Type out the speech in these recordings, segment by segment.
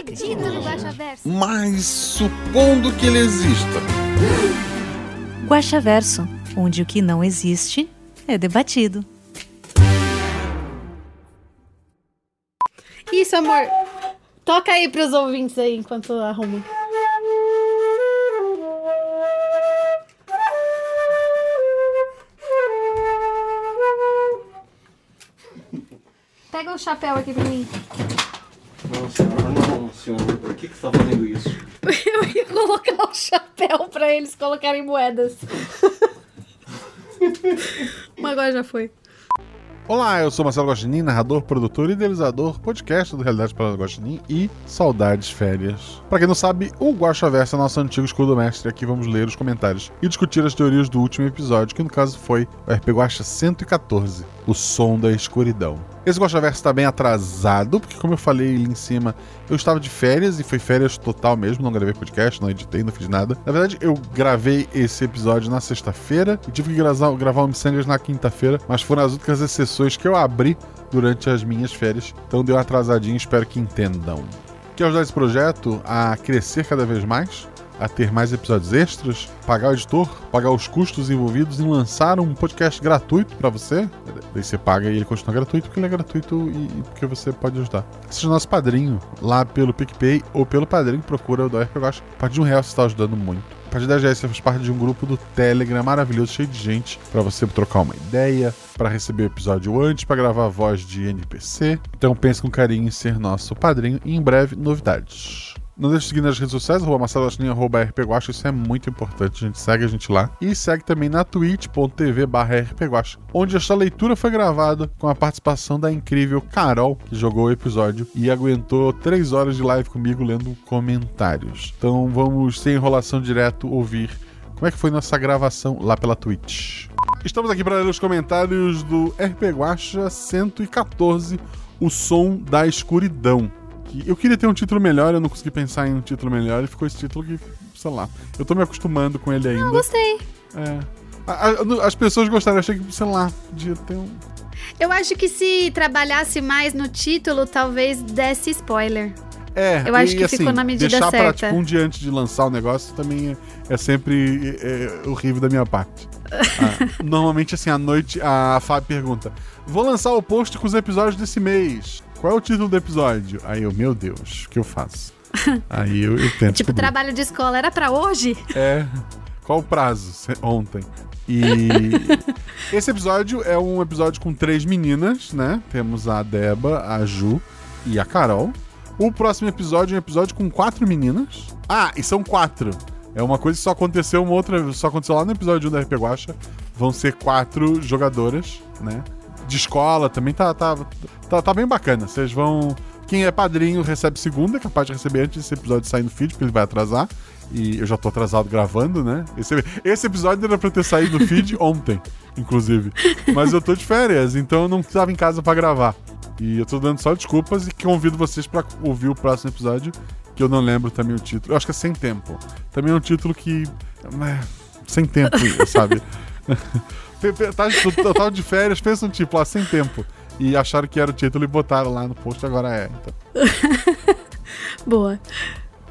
acredito no Guaxaverso. Mas supondo que ele exista. Guaxaverso, onde o que não existe é debatido. Isso, amor. Toca aí pros ouvintes aí enquanto arruma. Pega o chapéu aqui pra mim. Não, senhora, não, senhor. Por que, que você tá fazendo isso? Eu ia colocar o chapéu pra eles colocarem moedas. Mas agora já foi. Olá, eu sou Marcelo Guaxinim, narrador, produtor e idealizador, podcast do Realidade para Guaxinim e Saudades Férias. Pra quem não sabe, o Guaxaverso é nosso antigo escudo mestre. Aqui vamos ler os comentários e discutir as teorias do último episódio, que no caso foi o RP Guaxa 114, O Som da Escuridão. Esse Guaxaverso tá bem atrasado, porque como eu falei ali em cima, eu estava de férias e foi férias total mesmo, não gravei podcast, não editei, não fiz nada. Na verdade, eu gravei esse episódio na sexta-feira e tive que gravar, gravar o Missangas na quinta-feira, mas foram as únicas exceções que eu abri durante as minhas férias, então deu uma atrasadinha, espero que entendam. Quer ajudar esse projeto a crescer cada vez mais? A ter mais episódios extras, pagar o editor, pagar os custos envolvidos em lançar um podcast gratuito pra você. Daí você paga e ele continua gratuito porque ele é gratuito e, porque você pode ajudar. Seja nosso padrinho lá pelo PicPay ou pelo padrinho, procura o do RP Gosta. A partir de um real você está ajudando muito. A partir da 10 reais você faz parte de um grupo do Telegram maravilhoso, cheio de gente, pra você trocar uma ideia, pra receber o episódio antes, pra gravar a voz de NPC. Então pense com carinho em ser nosso padrinho e em breve novidades. Não deixe de seguir nas redes sociais, arroba Marcelo Guaxinim, arroba rpguacha, isso é muito importante, a gente segue a gente lá. E segue também na twitch.tv barra rpguacha, onde esta leitura foi gravada com a participação da incrível Carol, que jogou o episódio e aguentou 3 horas de live comigo lendo comentários. Então vamos, sem enrolação direto, ouvir como é que foi nossa gravação lá pela Twitch. Estamos aqui para ler os comentários do RP Guacha 114, O Som da Escuridão. Que Eu queria ter um título melhor, eu não consegui pensar em um título melhor e ficou esse título que, sei lá, eu tô me acostumando com ele ainda. Eu gostei. É. A- a- As pessoas gostaram, eu achei que, sei lá, podia ter um. Eu acho que se trabalhasse mais no título, talvez desse spoiler. É, Eu acho e, que assim, ficou na medida deixar pra, certa. tipo, um dia antes de lançar o negócio também é, é sempre é, é, horrível da minha parte. Ah, normalmente, assim, à noite, a Fábio pergunta: Vou lançar o post com os episódios desse mês. Qual é o título do episódio? Aí eu, meu Deus, o que eu faço? Aí eu, eu tento. Tipo, trabalho de escola era pra hoje? É. Qual o prazo? Ontem. E esse episódio é um episódio com três meninas, né? Temos a Deba, a Ju e a Carol. O próximo episódio é um episódio com quatro meninas. Ah, e são quatro. É uma coisa que só aconteceu uma outra. Só aconteceu lá no episódio 1 da RP Guacha. Vão ser quatro jogadoras, né? De escola também tá, tá, tá, tá bem bacana. Vocês vão. Quem é padrinho recebe segunda, é capaz de receber antes desse episódio sair no feed, porque ele vai atrasar. E eu já tô atrasado gravando, né? Esse, esse episódio era pra ter saído no feed ontem, inclusive. Mas eu tô de férias, então eu não estava em casa pra gravar. E eu tô dando só desculpas e convido vocês pra ouvir o próximo episódio, que eu não lembro também o título. Eu acho que é Sem Tempo. Também é um título que. é, sem tempo, sabe? Tá- tava de férias, pensa um tipo lá, sem tempo. E acharam que era o título e botaram lá no post, agora é. Então. Boa.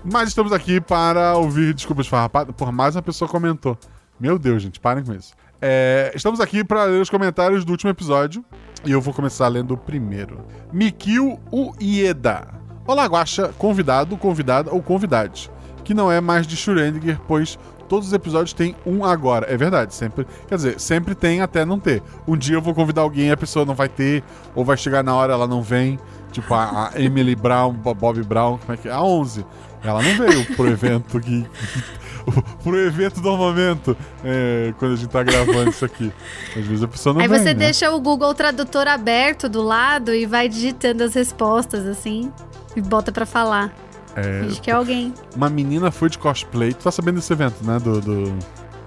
Mas estamos aqui para ouvir desculpas farrapadas. Por mais uma pessoa comentou. Meu Deus, gente, parem com isso. É, estamos aqui para ler os comentários do último episódio. E eu vou começar lendo o primeiro. Mikio Uieda. Olá, Guaxa, convidado, convidada ou convidade. Que não é mais de Schrödinger, pois todos os episódios têm um agora. É verdade, sempre. Quer dizer, sempre tem até não ter. Um dia eu vou convidar alguém e a pessoa não vai ter, ou vai chegar na hora ela não vem. Tipo a, a Emily Brown, Bo- Bob Brown, como é que é? A 11. Ela não veio pro evento que. pro evento do momento, é, quando a gente tá gravando isso aqui. Às vezes a pessoa não Aí vem, você né? deixa o Google Tradutor aberto do lado e vai digitando as respostas, assim, e bota pra falar. É, Finge que é alguém. uma menina foi de cosplay. Tu tá sabendo desse evento, né? Do. do...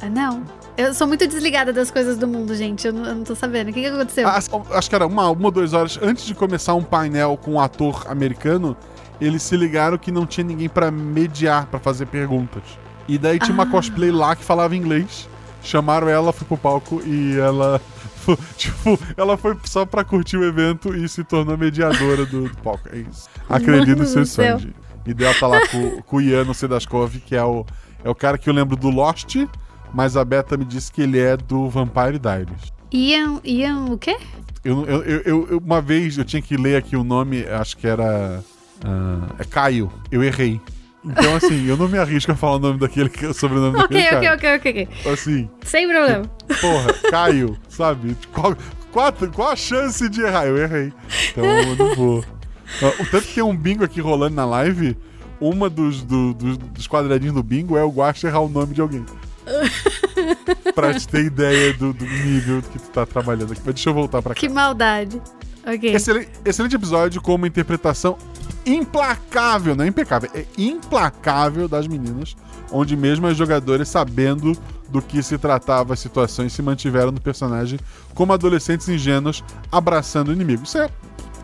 Ah, não. Eu sou muito desligada das coisas do mundo, gente. Eu não, eu não tô sabendo. O que, que aconteceu? Ah, acho que era uma, uma ou duas horas antes de começar um painel com um ator americano. Eles se ligaram que não tinha ninguém pra mediar, pra fazer perguntas. E daí tinha uma Ah. cosplay lá que falava inglês. Chamaram ela, foi pro palco e ela. Tipo, ela foi só pra curtir o evento e se tornou mediadora do, do palco. É isso. Acredito Mano no seu do céu. sonho. E daí ela tá lá com, com o Ian no Sedaskov, que é o, é o cara que eu lembro do Lost, mas a Beta me disse que ele é do Vampire Diaries. Ian, Ian o quê? Eu, eu, eu- eu- uma vez eu tinha que ler aqui o nome, acho que era. ah, é Caio. Eu errei. Então, assim, eu não me arrisco a falar o nome daquele que o sobrenome Ok, daquele ok, ok, ok, ok. Assim, Sem problema. porra, Caio, sabe? Qual, qual, qual a chance de errar? Eu errei. Então eu não vou. Ah, O tanto que tem um bingo aqui rolando na live, uma dos, do- dos, dos quadradinhos do bingo é o Guacha errar o nome de alguém. pra te ter ideia do, do nível que tu tá trabalhando aqui. Mas deixa eu voltar pra cá. Que maldade. Ok. Excelente, excelente episódio com uma interpretação implacável, não é impecável, é implacável das meninas, onde mesmo as jogadoras, sabendo do que se tratava as situações, se mantiveram no personagem como adolescentes ingênuos abraçando o inimigo. Isso é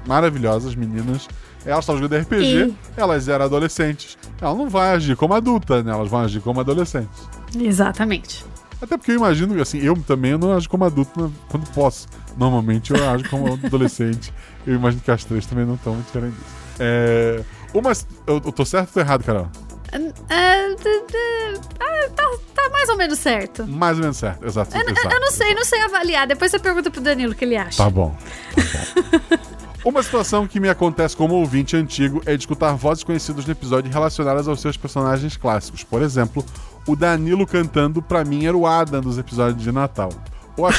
maravilhoso, as meninas. Elas estavam jogando RPG, E- elas eram adolescentes. Ela não vai agir como adulta, né? Elas vão agir como adolescentes. Exatamente. Até porque eu imagino, assim, eu também eu não ajo como adulto né, quando posso. Normalmente eu ajo como adolescente. Eu imagino que as três também não estão muito diferentes disso. É. Uma. Eu, eu tô certo ou tô errado, Carol? D- ah, tá, tá mais ou menos certo. Mais ou menos certo, exato. Eu, eu não sei, não sei avaliar. Depois você pergunta pro Danilo o que ele acha. Tá bom. Tá bom. Uma situação que me acontece como ouvinte antigo é de escutar vozes conhecidas no episódio relacionadas aos seus personagens clássicos. Por exemplo, o Danilo cantando, pra mim, era o Adam dos episódios de Natal. Ou a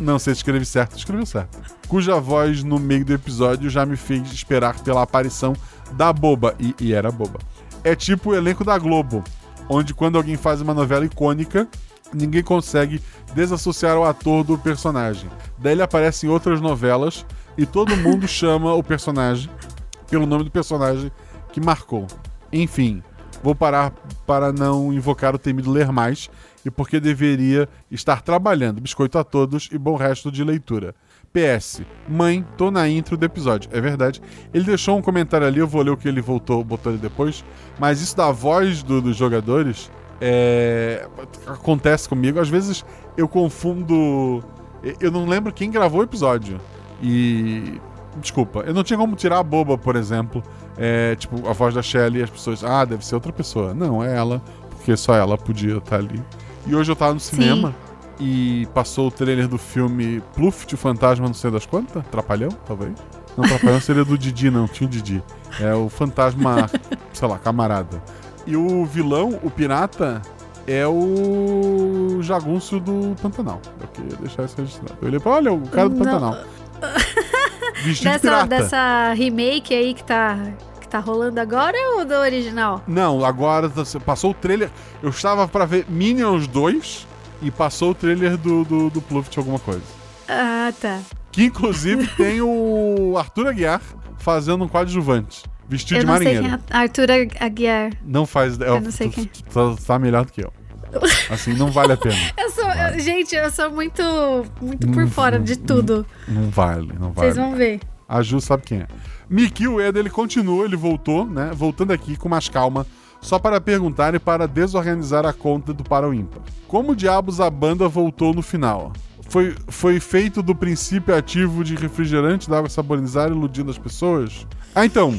não sei se escreve certo, escreveu certo. Cuja voz no meio do episódio já me fez esperar pela aparição da boba, e, e era boba. É tipo o elenco da Globo, onde quando alguém faz uma novela icônica, ninguém consegue desassociar o ator do personagem. Daí ele aparece em outras novelas e todo mundo chama o personagem pelo nome do personagem que marcou. Enfim, vou parar para não invocar o temido ler mais e porque deveria estar trabalhando. Biscoito a todos e bom resto de leitura. PS, mãe, tô na intro do episódio. É verdade. Ele deixou um comentário ali, eu vou ler o que ele voltou, botou ali depois. Mas isso da voz do- dos jogadores é, acontece comigo. Às vezes eu confundo. Eu não lembro quem gravou o episódio. E. Desculpa, eu não tinha como tirar a boba, por exemplo. É, tipo, a voz da Shelly e as pessoas. Ah, deve ser outra pessoa. Não, é ela, porque só ela podia estar ali. E hoje eu tava no cinema e passou o trailer do filme Pluft, o fantasma, não sei das quantas. Trapalhão, talvez. Não, Trapalhão seria do Didi, não, tinha o Didi. É o fantasma, sei lá, camarada. E o vilão, o pirata, é o jagunço do Pantanal. Eu queria deixar isso registrado. Eu olhei pra, olha, o cara do. Pantanal. Vestido de Dessa, pirata. dessa remake aí que tá, que tá rolando agora ou do original? Não, agora tá- passou o trailer. Eu estava pra ver Minions 2 e passou o trailer do, do, do Pluft alguma coisa. Ah, tá. Que inclusive tem o Arthur Aguiar fazendo um coadjuvante. Vestido eu de não sei marinheiro. quem é Arthur Aguiar. Não faz. Eu não sei tu, quem. tu tá, tá melhor do que eu. Assim, não vale a pena. Eu sou, eu- gente, eu sou muito, muito por fora de tudo. Não vale, não vale. Vocês vão ver. A Ju sabe quem é. Miki Ueda, ele continua, ele voltou, né? Voltando aqui com mais calma, só para perguntar e para desorganizar a conta do Para o Ímpar. Como diabos a banda voltou no final? Foi, foi feito do princípio ativo de refrigerante da água saborizada iludindo as pessoas? Ah, então.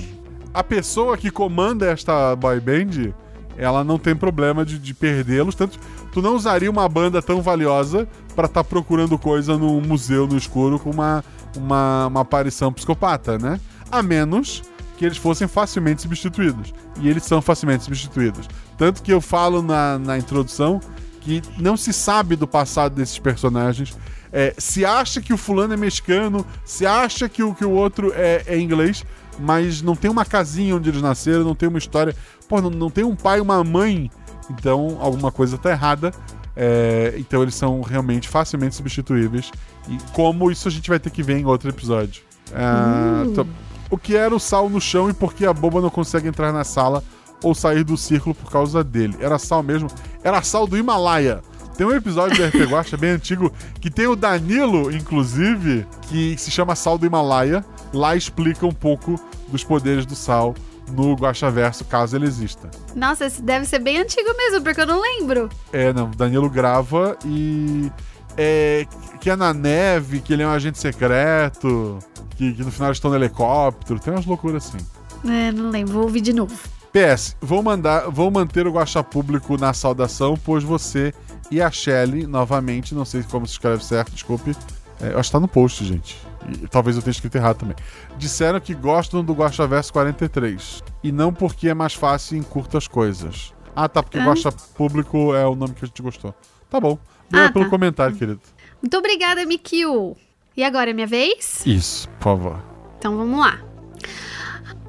A pessoa que comanda esta boy band, ela não tem problema de, de perdê-los. Tanto tu não usaria uma banda tão valiosa para estar procurando coisa num museu no escuro com uma, uma, uma aparição psicopata, né? A menos que eles fossem facilmente substituídos. E eles são facilmente substituídos. Tanto que eu falo na, na introdução que não se sabe do passado desses personagens. É, se acha que o fulano é mexicano, se acha que o, que o outro é, é inglês, mas não tem uma casinha onde eles nasceram, não tem uma história. Pô, não, não tem um pai e uma mãe. Então alguma coisa tá errada. É, então eles são realmente facilmente substituíveis. E como isso a gente vai ter que ver em outro episódio. Ah, Uh. tô- O que era o sal no chão e por que a boba não consegue entrar na sala ou sair do círculo por causa dele? Era sal mesmo? Era sal do Himalaia. Tem um episódio do RP Guacha bem antigo que tem o Danilo, inclusive, que se chama Sal do Himalaia. Lá explica um pouco dos poderes do sal no Guacha Verso, caso ele exista. Nossa, esse deve ser bem antigo mesmo, porque eu não lembro. É, não, Danilo grava e. É, que é na neve, que ele é um agente secreto, que, que no final estão no helicóptero, tem umas loucuras assim. É, não lembro, vou ouvir de novo. PS, vou, mandar, vou manter o Guaxa Público na saudação, pois você e a Shelly, novamente, não sei como se escreve certo, desculpe. É, eu acho que tá no post, gente. Talvez eu tenha escrito errado também. Disseram que gostam do Guaxa Verso 43. E não porque é mais fácil e encurta as coisas. Ah, tá, porque Ah. Guaxa Público é o nome que a gente gostou. Tá bom. Obrigado Ah, pelo tá. comentário, querido. Muito obrigada, Mikio. E agora é minha vez? Isso, por favor. Então vamos lá.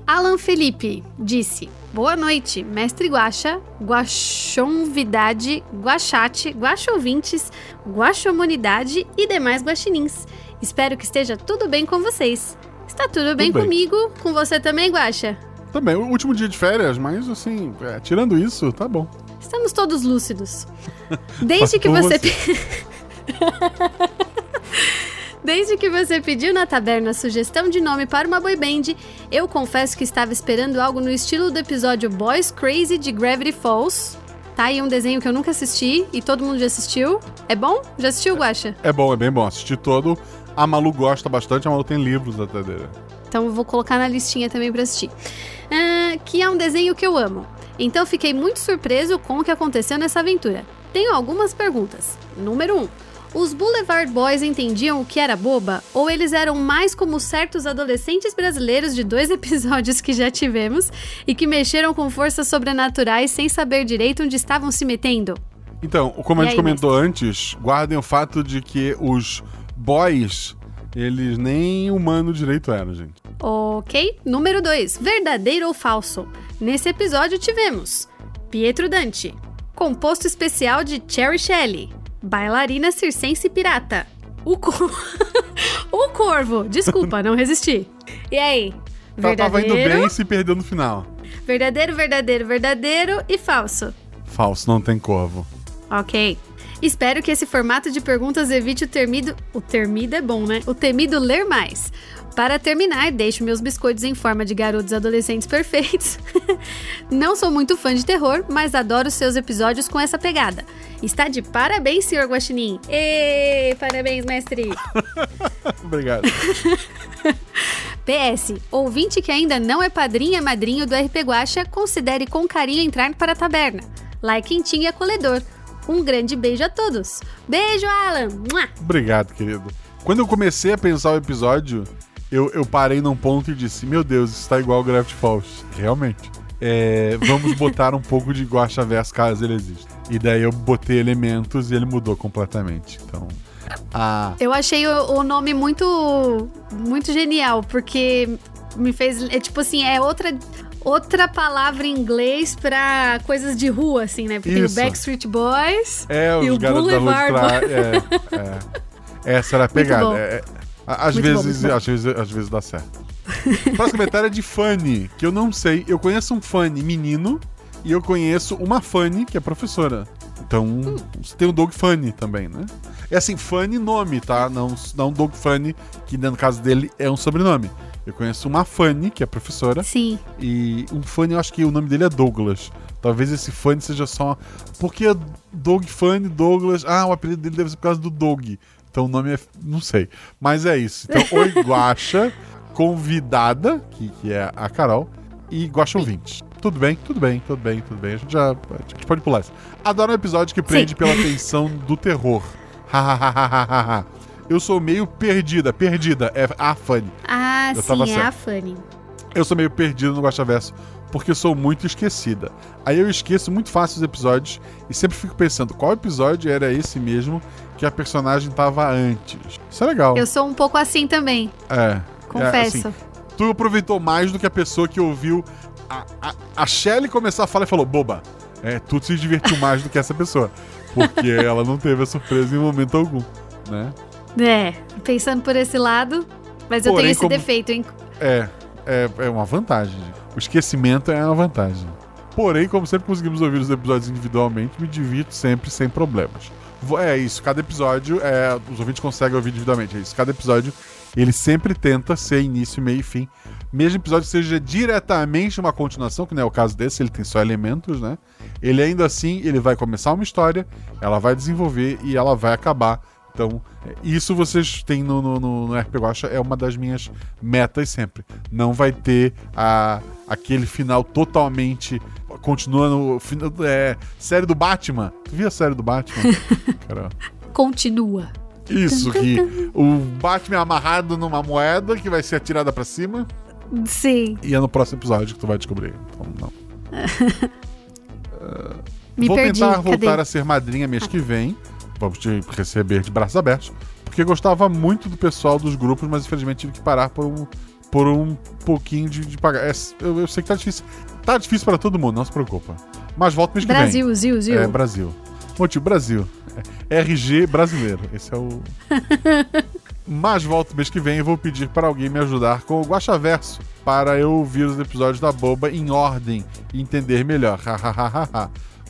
Alan Felipe disse: Boa noite, mestre Guaxa, Guaxonvidade, Guaxate, Guaxouvintes, Guaxomunidade e demais guaxinins. Espero que esteja tudo bem com vocês. Está tudo bem bem. comigo? Com você também, Guaxa? Também, o último dia de férias, mas assim, é, tirando isso, tá bom. Estamos todos lúcidos. Desde que você. Desde que você pediu na taberna a sugestão de nome para uma boy band, eu confesso que estava esperando algo no estilo do episódio Boys Crazy de Gravity Falls. Tá aí um desenho que eu nunca assisti e todo mundo já assistiu. É bom? Já assistiu, Guaxa? É bom, é bem bom. Assisti todo. A Malu gosta bastante, a Malu tem livros até dele. Então eu vou colocar na listinha também pra assistir. Ah, que é um desenho que eu amo. Então fiquei muito surpreso com o que aconteceu nessa aventura. Tenho algumas perguntas. Número 1. Um, os Boulevard Boys entendiam o que era boba? Ou eles eram mais como certos adolescentes brasileiros de dois episódios que já tivemos e que mexeram com forças sobrenaturais sem saber direito onde estavam se metendo? Então, como a gente aí, comentou antes, guardem o fato de que os boys, eles nem humano direito eram, gente. Ok. Número 2. Verdadeiro ou falso? Nesse episódio tivemos Pietro Dante, composto especial de Cherry Shelley, bailarina circense pirata, o, cor... o corvo. Desculpa, não resisti. E aí? Tá- Tava indo Verdadeiro, bem e se perdeu no final. verdadeiro, verdadeiro, verdadeiro e falso. Falso, não tem corvo. Ok. Espero que esse formato de perguntas evite o termido. O termido é bom, né? O temido ler mais. Para terminar, deixo meus biscoitos em forma de garotos adolescentes perfeitos. Não sou muito fã de terror, mas adoro seus episódios com essa pegada. Está de parabéns, senhor Guaxinim. Ê, parabéns, mestre. Obrigado. PS, ouvinte que ainda não é padrinha madrinho do RP Guacha, considere com carinho entrar para a taberna. Lá é quentinho e acolhedor. Um grande beijo a todos. Beijo, Alan. Mua! Obrigado, querido. Quando eu comecei a pensar o episódio, eu, eu parei num ponto e disse: Meu Deus, isso tá igual ao Gravity Falls. Realmente. É, vamos botar um pouco de Guacha Verso caso ele exista. E daí eu botei elementos e ele mudou completamente. Então. A, Eu achei o, o nome muito muito genial, porque me fez. É tipo assim, é outra. Outra palavra em inglês pra coisas de rua, assim, né? Porque tem o Isso. Backstreet Boys. É, E o Boulevard trás. É, é. Essa era a pegada. É, é, às, Muito vezes, bom. às vezes, às vezes dá certo. O próximo comentário é de Fanny, que eu não sei. Eu conheço um Fanny menino e eu conheço uma Fanny que é professora. Então, Hum. você tem o Doug Funny também, né? É assim, Fanny nome, tá? Não, não Doug Funny, que no caso dele é um sobrenome. Eu conheço uma Fanny, que é professora, Sim. e um Fanny, eu acho que o nome dele é Douglas. Talvez esse Fanny seja só. Porque Doug Fanny, Douglas. Ah, o apelido dele deve ser por causa do Doug. Então o nome é. Não sei. Mas é isso. Então, Oi Guaxa, convidada, que, que é a Carol, e Guaxa ouvinte. Tudo bem, tudo bem, tudo bem, tudo bem. A gente já. A gente pode pular isso. Adoro um episódio que prende pela tensão do terror. Hahaha. Eu sou meio perdida. Perdida. É a Fanny. Ah, Eu sim, é certo. a Fanny. Eu sou meio perdido no Guaxaverso porque sou muito esquecida. Aí eu esqueço muito fácil os episódios e sempre fico pensando qual episódio era esse mesmo que a personagem tava antes. Isso é legal. Eu sou um pouco assim também, É. confesso. É, assim, tu aproveitou mais do que a pessoa que ouviu a, a, a Shelly começar a falar e falou: boba. É, tu se divertiu mais do que essa pessoa. Porque ela não teve a surpresa em momento algum, né? É, pensando por esse lado. Mas eu Porém, tenho esse como- defeito, hein? É. é, é uma vantagem. O esquecimento é uma vantagem. Porém, como sempre conseguimos ouvir os episódios individualmente, me divirto sempre sem problemas. É isso, cada episódio, é, os ouvintes conseguem ouvir individualmente. É isso, cada episódio ele sempre tenta ser início, meio e fim. Mesmo episódio que seja diretamente uma continuação, que não é o caso desse, ele tem só elementos, né? Ele ainda assim, ele vai começar uma história, ela vai desenvolver e ela vai acabar. Então, é, isso vocês têm no, no, no, no RP Guacha, é uma das minhas metas sempre. Não vai ter a, aquele final totalmente continuando. É, série do Batman. Tu viu a série do Batman? Cara, Continua. Isso, que o Batman é amarrado numa moeda que vai ser atirada pra cima. Sim. E é no próximo episódio que tu vai descobrir. Então, não. Me Vou perdi. tentar Cadê? voltar a ser madrinha mês que vem. Vamos te receber de braços abertos. Porque gostava muito do pessoal dos grupos, mas infelizmente tive que parar por um, por um pouquinho de, de pagar. É, eu, eu sei que tá difícil. Tá difícil pra todo mundo, não se preocupa. Mas volta mês que vem. Brasil, Zil, Zil. É, Brasil. Motivo, Brasil. RG brasileiro. Esse é o. Mas volto mês que vem e vou pedir para alguém me ajudar com o Guaxaverso para eu ouvir os episódios da Boba em ordem e entender melhor.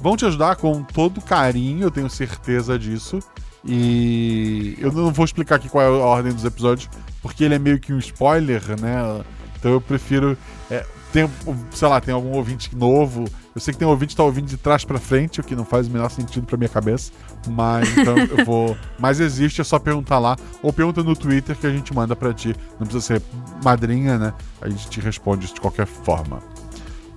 Vão te ajudar com todo carinho, eu tenho certeza disso. E eu não vou explicar aqui qual é a ordem dos episódios, porque ele é meio que um spoiler, né? Então eu prefiro. é, tem, sei lá, tem algum ouvinte novo. Eu sei que tem um ouvinte que tá ouvindo de trás pra frente, o que não faz o menor sentido pra minha cabeça. Mas então eu vou. Mas existe, é só perguntar lá. Ou pergunta no Twitter que a gente manda pra ti. Não precisa ser madrinha, né? A gente te responde de qualquer forma.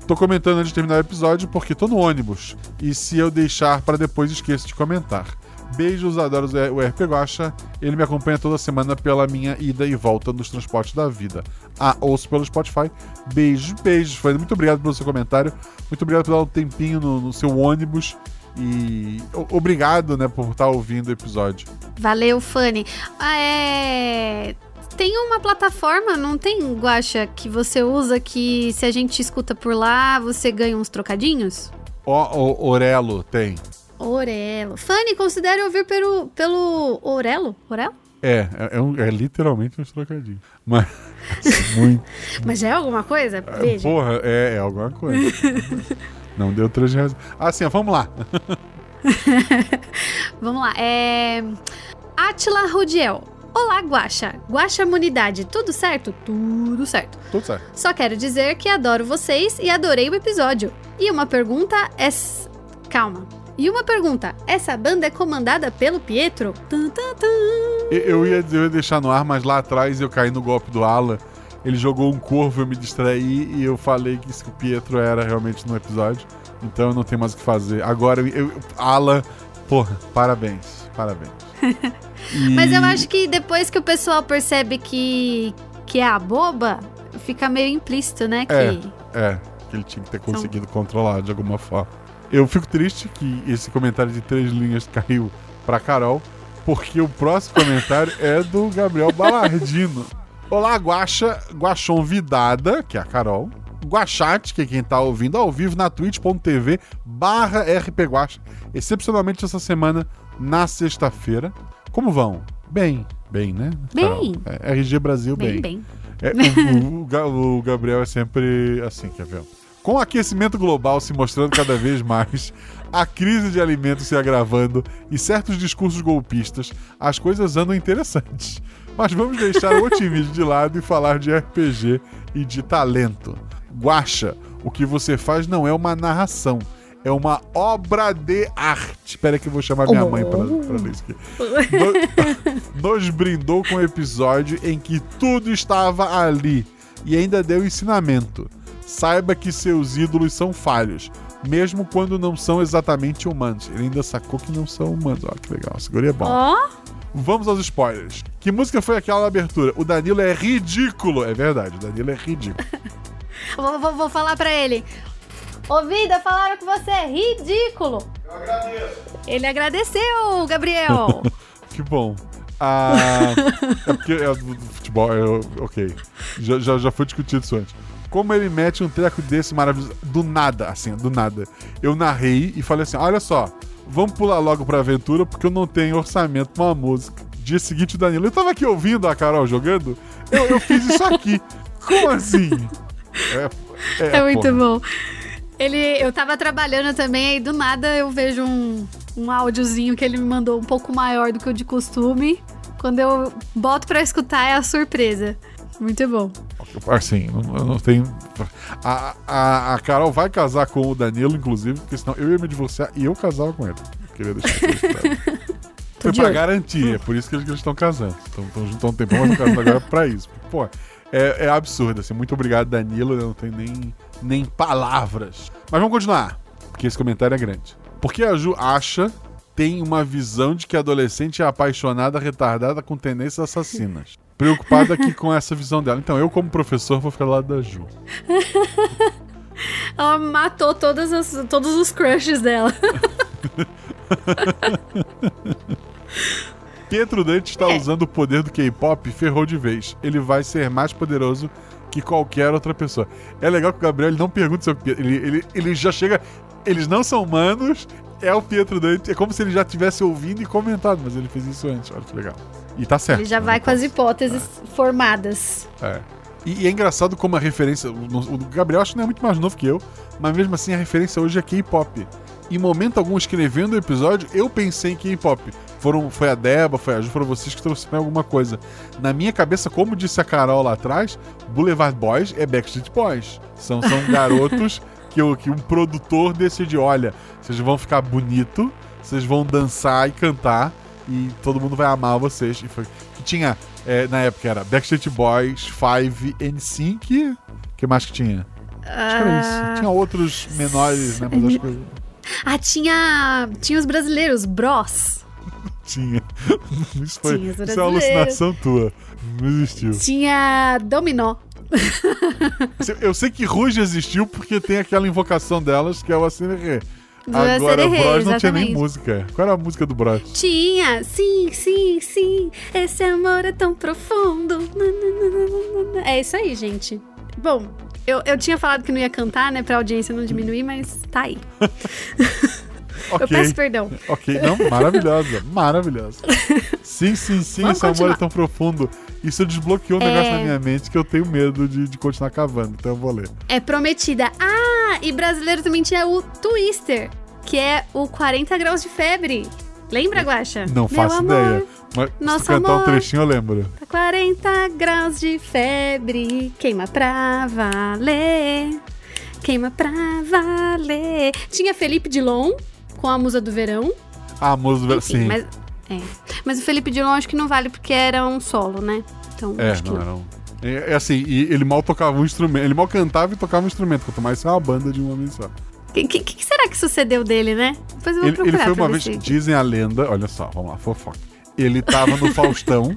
Tô comentando antes de terminar o episódio porque tô no ônibus. E se eu deixar pra depois, esqueço de comentar. Beijos, adoro o RP Guacha. Ele me acompanha toda semana pela minha ida e volta nos transportes da vida. Ah, ouço pelo Spotify. Beijos, beijos. Fred. Muito obrigado pelo seu comentário. Muito obrigado por dar um tempinho no, no seu ônibus. E o- obrigado, né, por estar ouvindo o episódio. Valeu, Fanny. Ah, é... Tem uma plataforma, não tem, Guaxa, que você usa que se a gente escuta por lá, você ganha uns trocadinhos? Ó, o Orelo tem. Orelo. Fanny, considere ouvir pelo, pelo Orelo? Orelo? É, é, é um- é literalmente um trocadinho. Mas muito. Mas é alguma coisa? Veja. Porra, é, é alguma coisa. Não deu três reais. Ah, sim, vamos lá. Vamos lá. É. Atila Rudiel. Olá, Guaxa. Guaxa Imunidade, tudo certo? Tudo certo. Tudo certo. Só quero dizer que adoro vocês e adorei o episódio. E uma pergunta é. Calma. E uma pergunta: essa banda é comandada pelo Pietro? Tum, tum, tum. Eu, eu ia, eu ia deixar no ar, mas lá atrás eu caí no golpe do Alan. Ele jogou um corvo, eu me distraí e eu falei que isso que o Pietro era realmente no episódio. Então eu não tenho mais o que fazer. Agora, eu, Alan, porra, parabéns. Parabéns. E- Mas eu acho que depois que o pessoal percebe que, que é a boba, fica meio implícito, né? Que... É. É, que ele tinha que ter conseguido controlar de alguma forma. Eu fico triste que esse comentário de três linhas caiu pra Carol, porque o próximo comentário é do Gabriel Balardino. Olá, Guaxa, Guachon Vidada, que é a Carol. Guachate, que é quem tá ouvindo ao vivo na twitch.tv barra rpguacha. Excepcionalmente essa semana, na sexta-feira. Como vão? Bem, bem, né? Bem. É, RG Brasil, Bem, bem. é, o, o o Gabriel é sempre assim, quer ver? Com o aquecimento global se mostrando cada vez mais, a crise de alimentos se agravando e certos discursos golpistas, as coisas andam interessantes. Mas vamos deixar o otimismo de lado e falar de RPG e de talento. Guacha, o que você faz não é uma narração, é uma obra de arte. Espera que eu vou chamar minha mãe pra, pra ler isso aqui. No- nos brindou com um episódio em que tudo estava ali e ainda deu ensinamento. Saiba que seus ídolos são falhos, mesmo quando não são exatamente humanos. Ele ainda sacou que não são humanos. Ó, que legal. Segura é bom. Ó, Vamos aos spoilers. Que música foi aquela da abertura? O Danilo é ridículo. É verdade, o Danilo é ridículo. vou, vou, vou falar pra ele. Ô, vida, falaram que você é ridículo. Eu agradeço. Ele agradeceu, Gabriel. Que bom. Ah, é porque é do do futebol, é, ok. Já, já, já foi discutido isso antes. Como ele mete um treco desse maravilhoso, do nada, assim, do nada. Eu narrei e falei assim: olha só, vamos pular logo pra aventura porque eu não tenho orçamento pra uma música. Dia seguinte, o Danilo, eu tava aqui ouvindo a Carol jogando, eu, eu fiz isso aqui. Como assim? É, É, muito porra. bom. Ele, eu tava trabalhando também, aí do nada eu vejo um, um áudiozinho que ele me mandou um pouco maior do que o de costume. Quando eu boto pra escutar, é a surpresa. Muito bom. Assim, não, eu não tenho. A, a, a Carol vai casar com o Danilo, inclusive, porque senão eu ia me divorciar e eu casava com ele. Queria deixar isso. Foi pra garantir, é por isso que eles, estão casando. Estão juntos há um tempão, mas estão casando agora pra isso. Pô, é, é absurdo, assim. Muito obrigado, Danilo. Eu não tenho nem, nem palavras. Mas vamos continuar, porque esse comentário é grande. Porque a Ju acha, tem uma visão de que a adolescente é apaixonada, retardada, com tendências assassinas. Preocupada aqui com essa visão dela. Então, eu, como professor, vou ficar do lado da Ju. Ela matou todas as, todos os crushes dela. Pietro Dante está É. usando o poder do K-pop e ferrou de vez. Ele vai ser mais poderoso que qualquer outra pessoa. É legal que o Gabriel ele não pergunta sobre Pietro. Ele, ele, ele já chega. Eles não são humanos, é o Pietro Dante. É como se ele já tivesse ouvido e comentado, mas ele fez isso antes. Olha que legal. E tá certo. Ele já vai com as hipóteses formadas. É. E, e é engraçado como a referência. O, o Gabriel acho que não é muito mais novo que eu, mas mesmo assim a referência hoje é K-pop. Em momento algum, escrevendo o episódio, eu pensei em K-pop. Foram, foi a Deba, foi a Ju, foram vocês que trouxeram alguma coisa. Na minha cabeça, como disse a Carol lá atrás, Boulevard Boys é Backstreet Boys. São, são garotos que, o, que um produtor decide: olha, vocês vão ficar bonito, vocês vão dançar e cantar, e todo mundo vai amar vocês. E foi. Que tinha, é, na época era Backstreet Boys, Five, NSYNC. O que mais que tinha? Acho que era isso. Tinha outros menores, né? Mas acho que Ah, tinha, tinha os brasileiros, Bros. tinha. Isso, foi, Tinha isso é uma alucinação tua. Não existiu. Tinha Dominó. Eu sei que Ruge existiu porque tem aquela invocação delas que é o Acererê. Do Agora, Acererê, Bros não tinha nem música. Qual era a música do Bros? Tinha, sim, sim, sim. Esse amor é tão profundo. É isso aí, gente. Bom, eu, eu tinha falado que não ia cantar, né, pra audiência não diminuir, mas tá aí. Ok. Eu peço perdão. Ok, não, maravilhosa, maravilhosa. Sim, sim, sim, Vamos esse amor continuar. é tão profundo. Isso desbloqueou um negócio É. na minha mente que eu tenho medo de, de continuar cavando, então eu vou ler. É prometida. Ah, e brasileiro também tinha o Twister, que é o 40 graus de febre. Lembra, Guaxa? Não Meu faço amor, ideia. Mas se nosso tu cantar um amor. trechinho, eu lembro. Tá 40 graus de febre, queima pra valer, queima pra valer. Tinha Felipe Dilon com a Musa do Verão. Ah, a música. Enfim, Sim. mas, é. mas o Felipe Dilon acho que não vale porque era um solo, né? Então, É, acho que não, não. não. É, é assim, e ele mal tocava um instrumento. Ele mal cantava e tocava um instrumento, quanto mais ser uma banda de um homem só. O que, que- que será que sucedeu dele, né? Depois eu vou Ele, ele procurar foi pra uma vez, se- dizem a lenda, olha só, vamos lá, fofoca. Ele tava no Faustão.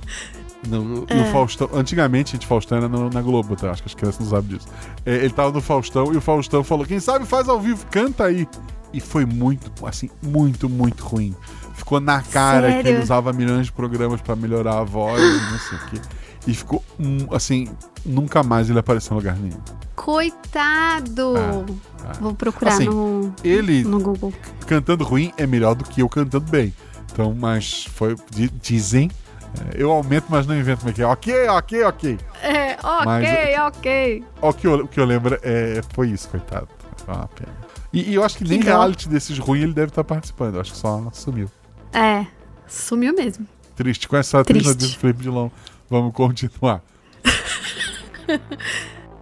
No, É. no Faustão. Antigamente, gente, Faustão era no- na Globo, tá? Acho que as crianças não sabem disso. É, ele tava no Faustão e o Faustão falou: quem sabe faz ao vivo, canta aí. E foi muito, assim, muito, muito ruim. Ficou na cara que Sério? ele usava milhões de programas pra melhorar a voz e não sei o quê. E ficou, assim, nunca mais ele apareceu em lugar nenhum. Coitado! Ah, Vou procurar Assim, no, Ele, no Google. cantando ruim é melhor do que eu cantando bem. Então, mas foi. di- Dizem. é, Eu aumento, mas não invento como é que é. Ok, ok, ok. É, ok, Mas- ok. O que eu, o que eu lembro é, foi isso, coitado. Foi uma pena. E, e eu acho que, nem dó. reality desses ruins ele deve estar participando. Eu acho que só sumiu. É, sumiu mesmo. Triste. Com essa atriz Felipe Dilon. Vamos continuar.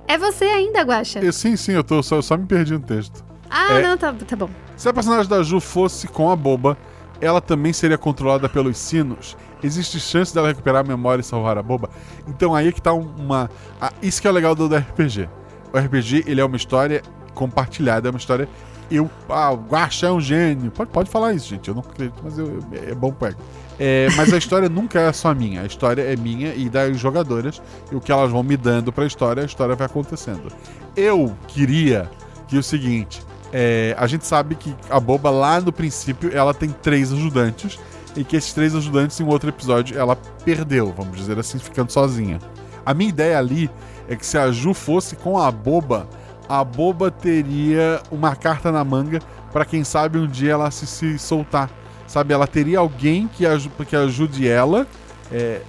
É você ainda, Guaxa? Eu, sim, sim, eu, tô, só, eu só me perdi no texto. Ah, É. não, tá, tá bom. Se a personagem da Ju fosse com a boba, ela também seria controlada pelos sinos. Existe chance dela recuperar a memória e salvar a boba? Então aí é que tá um- uma. ah, isso que é o legal do, do RPG. O RPG, ele é uma história compartilhada, é uma história. Eu. Ah, o Guaxa é um gênio. Pode, pode falar isso, gente. Eu não acredito, mas eu, eu- é bom pego. É, mas a história nunca é só minha. A história é minha e das jogadoras. E o que elas vão me dando pra história, a história vai acontecendo. Eu queria que o seguinte. É, a gente sabe que a boba lá no princípio ela tem três ajudantes e que esses três ajudantes em um outro episódio ela perdeu, vamos dizer assim, ficando sozinha. A minha ideia ali é que se a Ju fosse com a boba, a boba teria uma carta na manga pra quem sabe um dia ela se, se soltar. Sabe, ela teria alguém que, aju que ajude ela. é,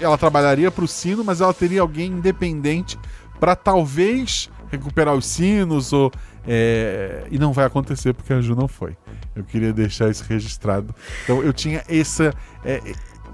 ela trabalharia pro sino, mas ela teria alguém independente pra talvez recuperar os sinos ou é, e não vai acontecer porque a Ju não foi. Eu queria deixar isso registrado. Então eu tinha essa é,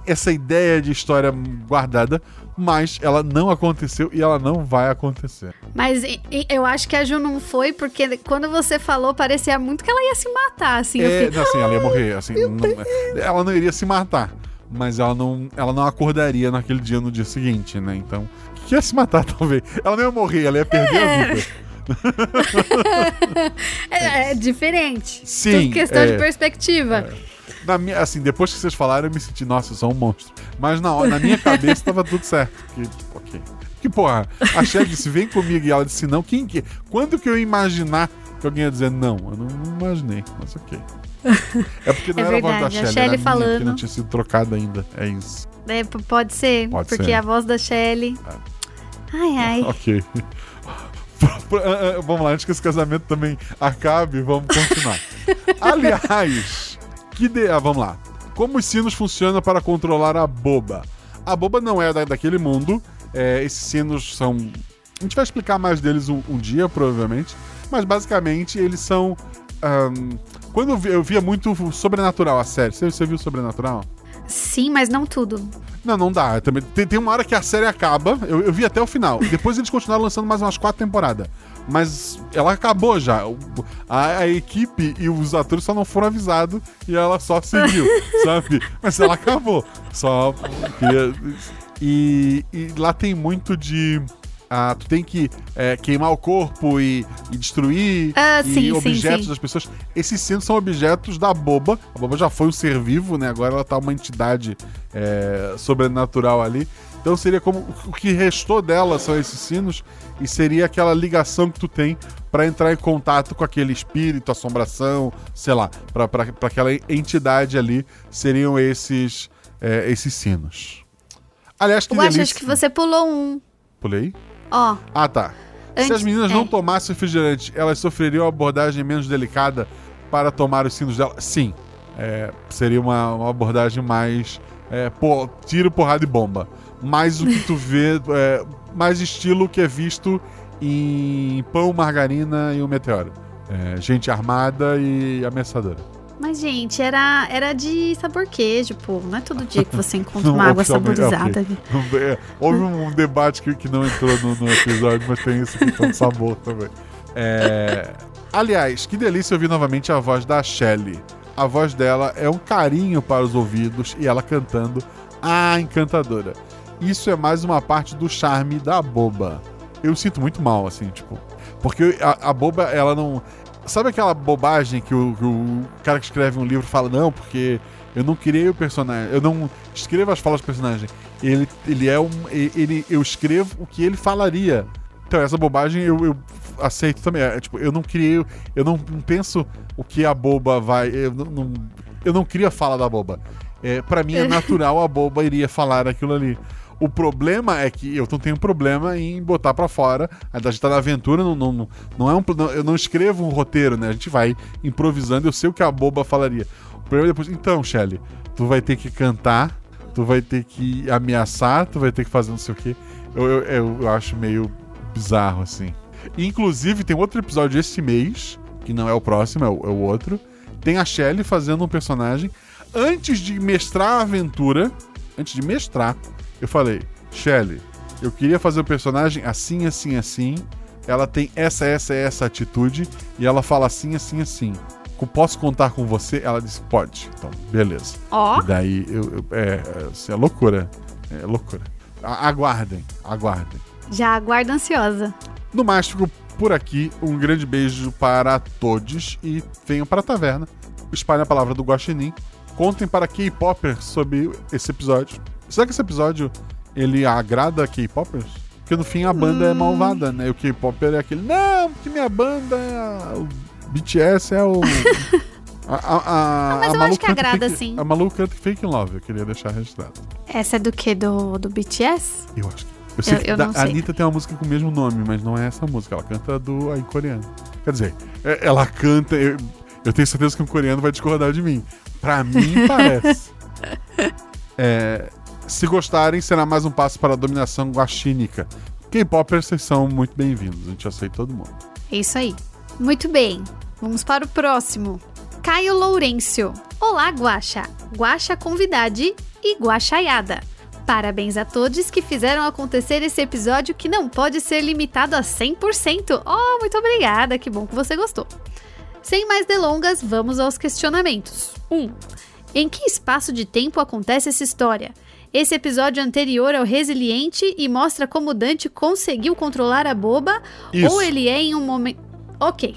essa ideia de história guardada, mas ela não aconteceu e ela não vai acontecer. Mas e- e eu acho que a Ju não foi, porque quando você falou, parecia muito que ela ia se matar, assim. É, fiquei, não, assim, ela ia morrer, assim, não- ela não iria se matar, mas ela não, ela não acordaria naquele dia no dia seguinte, né? Então, que ia se matar talvez. Ela não ia morrer, ela ia perder a vida. é, é diferente. Sim, Tudo questão é. de perspectiva. Na minha, assim, depois que vocês falaram, eu me senti, nossa, eu sou um monstro. Mas na, minha cabeça tava tudo certo. Que, ok. Que porra, a Shelly disse, vem comigo, e ela disse não. Quem que. Quando que eu ia imaginar que alguém ia dizer não? Eu não, não imaginei, mas ok. É porque não É era a voz da verdade, a Shelly, era a minha, que falando. não tinha sido trocada ainda. É isso. É, pode ser, Pode porque ser. a voz da Shelley. Ai, ai. Ok. Vamos lá, antes que esse casamento também acabe, vamos continuar. Aliás, que de... ah, vamos lá. Como os sinos funcionam para controlar a boba? A boba não é da- daquele mundo. é, esses sinos são. A gente vai explicar mais deles um, um dia, provavelmente. Mas basicamente eles são. ahn, quando eu, vi- eu via muito Sobrenatural a série. Você, você viu Sobrenatural? Sim, mas não tudo. Não, não dá. Também, tem, tem uma hora que a série acaba. Eu, eu vi até o final. Depois eles continuaram lançando mais umas quatro temporadas. Mas ela acabou já. A, a equipe e os atores só não foram avisados e ela só seguiu, sabe? Mas ela acabou. Só queria. E, e lá tem muito de. Ah, tu tem que é, queimar o corpo e, e destruir Ah, e sim, sim, objetos sim. das pessoas. Esses sinos são objetos da boba. A boba já foi um ser vivo, né? Agora ela tá uma entidade é, sobrenatural ali. Então seria como o que restou dela são esses sinos e seria aquela ligação que tu tem pra entrar em contato com aquele espírito, assombração, sei lá, pra aquela entidade ali seriam esses é, esses sinos. Aliás, que Eu acho, delícia. acho que você pulou um. Pulei? Ó, Ah, tá. Se Antes- as meninas é. não tomassem refrigerante, elas sofreriam uma abordagem menos delicada para tomar os sinos dela? Sim. É, seria uma, uma abordagem mais. É, pô, tiro, porrada e bomba. Mais o que tu vê. é, mais estilo que é visto em Pão, Margarina e o Meteoro. É, gente armada e ameaçadora. mas gente, era, era de sabor queijo, pô. Não é todo dia que você encontra uma água saborizada. ok. É, Houve um debate que, que não entrou no, no episódio, mas tem esse questão de sabor também. É, Aliás, que delícia ouvir novamente a voz da Shelley. A voz dela é um carinho para os ouvidos e ela cantando Ah, encantadora. Isso é mais uma parte do charme da boba. Eu sinto muito mal, assim, tipo. Porque a, a boba, ela não. Sabe aquela bobagem que o, que o cara que escreve um livro fala, não, porque eu não criei o personagem, eu não escrevo as falas do personagem. Ele, ele é um. Ele, eu escrevo o que ele falaria. Então, essa bobagem eu, eu aceito também. É, tipo, eu não criei. Eu não, não penso o que a boba vai. Eu não, não- eu não crio a fala da boba. É, para mim é natural a boba iria falar aquilo ali. O problema é que eu não tenho problema em botar pra fora. A gente tá na aventura, não, não, não é um. não- eu não escrevo um roteiro, né? A gente vai improvisando, eu sei o que a boba falaria. O problema é depois. Então, Shelly, tu vai ter que cantar, tu vai ter que ameaçar, tu vai ter que fazer não sei o quê. Eu, eu, eu- acho meio bizarro, assim. Inclusive, tem outro episódio esse mês, que não é o próximo, é o, é o outro. Tem a Shelly fazendo um personagem. Antes de mestrar a aventura, antes de mestrar, eu falei, Shelly, eu queria fazer o personagem assim, assim, assim. Ela tem essa, essa, essa atitude. E ela fala assim, assim, assim. Posso contar com você? Ela disse, pode. Então, beleza. Ó, E daí, eu, eu- é, assim, é loucura. É loucura. A- aguardem, aguardem. já aguardo ansiosa. No mais, fico por aqui. Um grande beijo para todos e venham para a taverna. Espalhem a palavra do Guaxinim. Contem para K-Popers sobre esse episódio. Será que esse episódio ele agrada K-Popers? Porque no fim a banda é malvada, né? E o K-Popper é aquele, não, porque minha banda é. O BTS é o. A, a, a, mas a eu acho que agrada, fake, sim. A Malu canta Fake in Love, eu queria deixar registrado. Essa é do que? Do, do BTS? Eu acho que. Eu sei Eu- que eu da- a. Anitta tem uma música com o mesmo nome, mas não é essa música. Ela canta do em coreano. Quer dizer, é- ela canta. Eu, eu tenho certeza que um coreano vai discordar de mim. Pra mim, parece. É, se gostarem, será mais um passo para a dominação guaxínica. K-popers, vocês são muito bem-vindos. A gente aceita todo mundo. É isso aí. Muito bem. Vamos para o próximo. Caio Lourenço. Olá, Guaxa. Guaxa convidade e guaxaiada. Parabéns a todos que fizeram acontecer esse episódio que não pode ser limitado a 100%. Oh, muito obrigada, que bom que você gostou. Sem mais delongas, vamos aos questionamentos. 1. Um, em que espaço de tempo acontece essa história? Esse episódio anterior é o resiliente e mostra como Dante conseguiu controlar a boba? Isso. Ou ele é em um momento. Ok.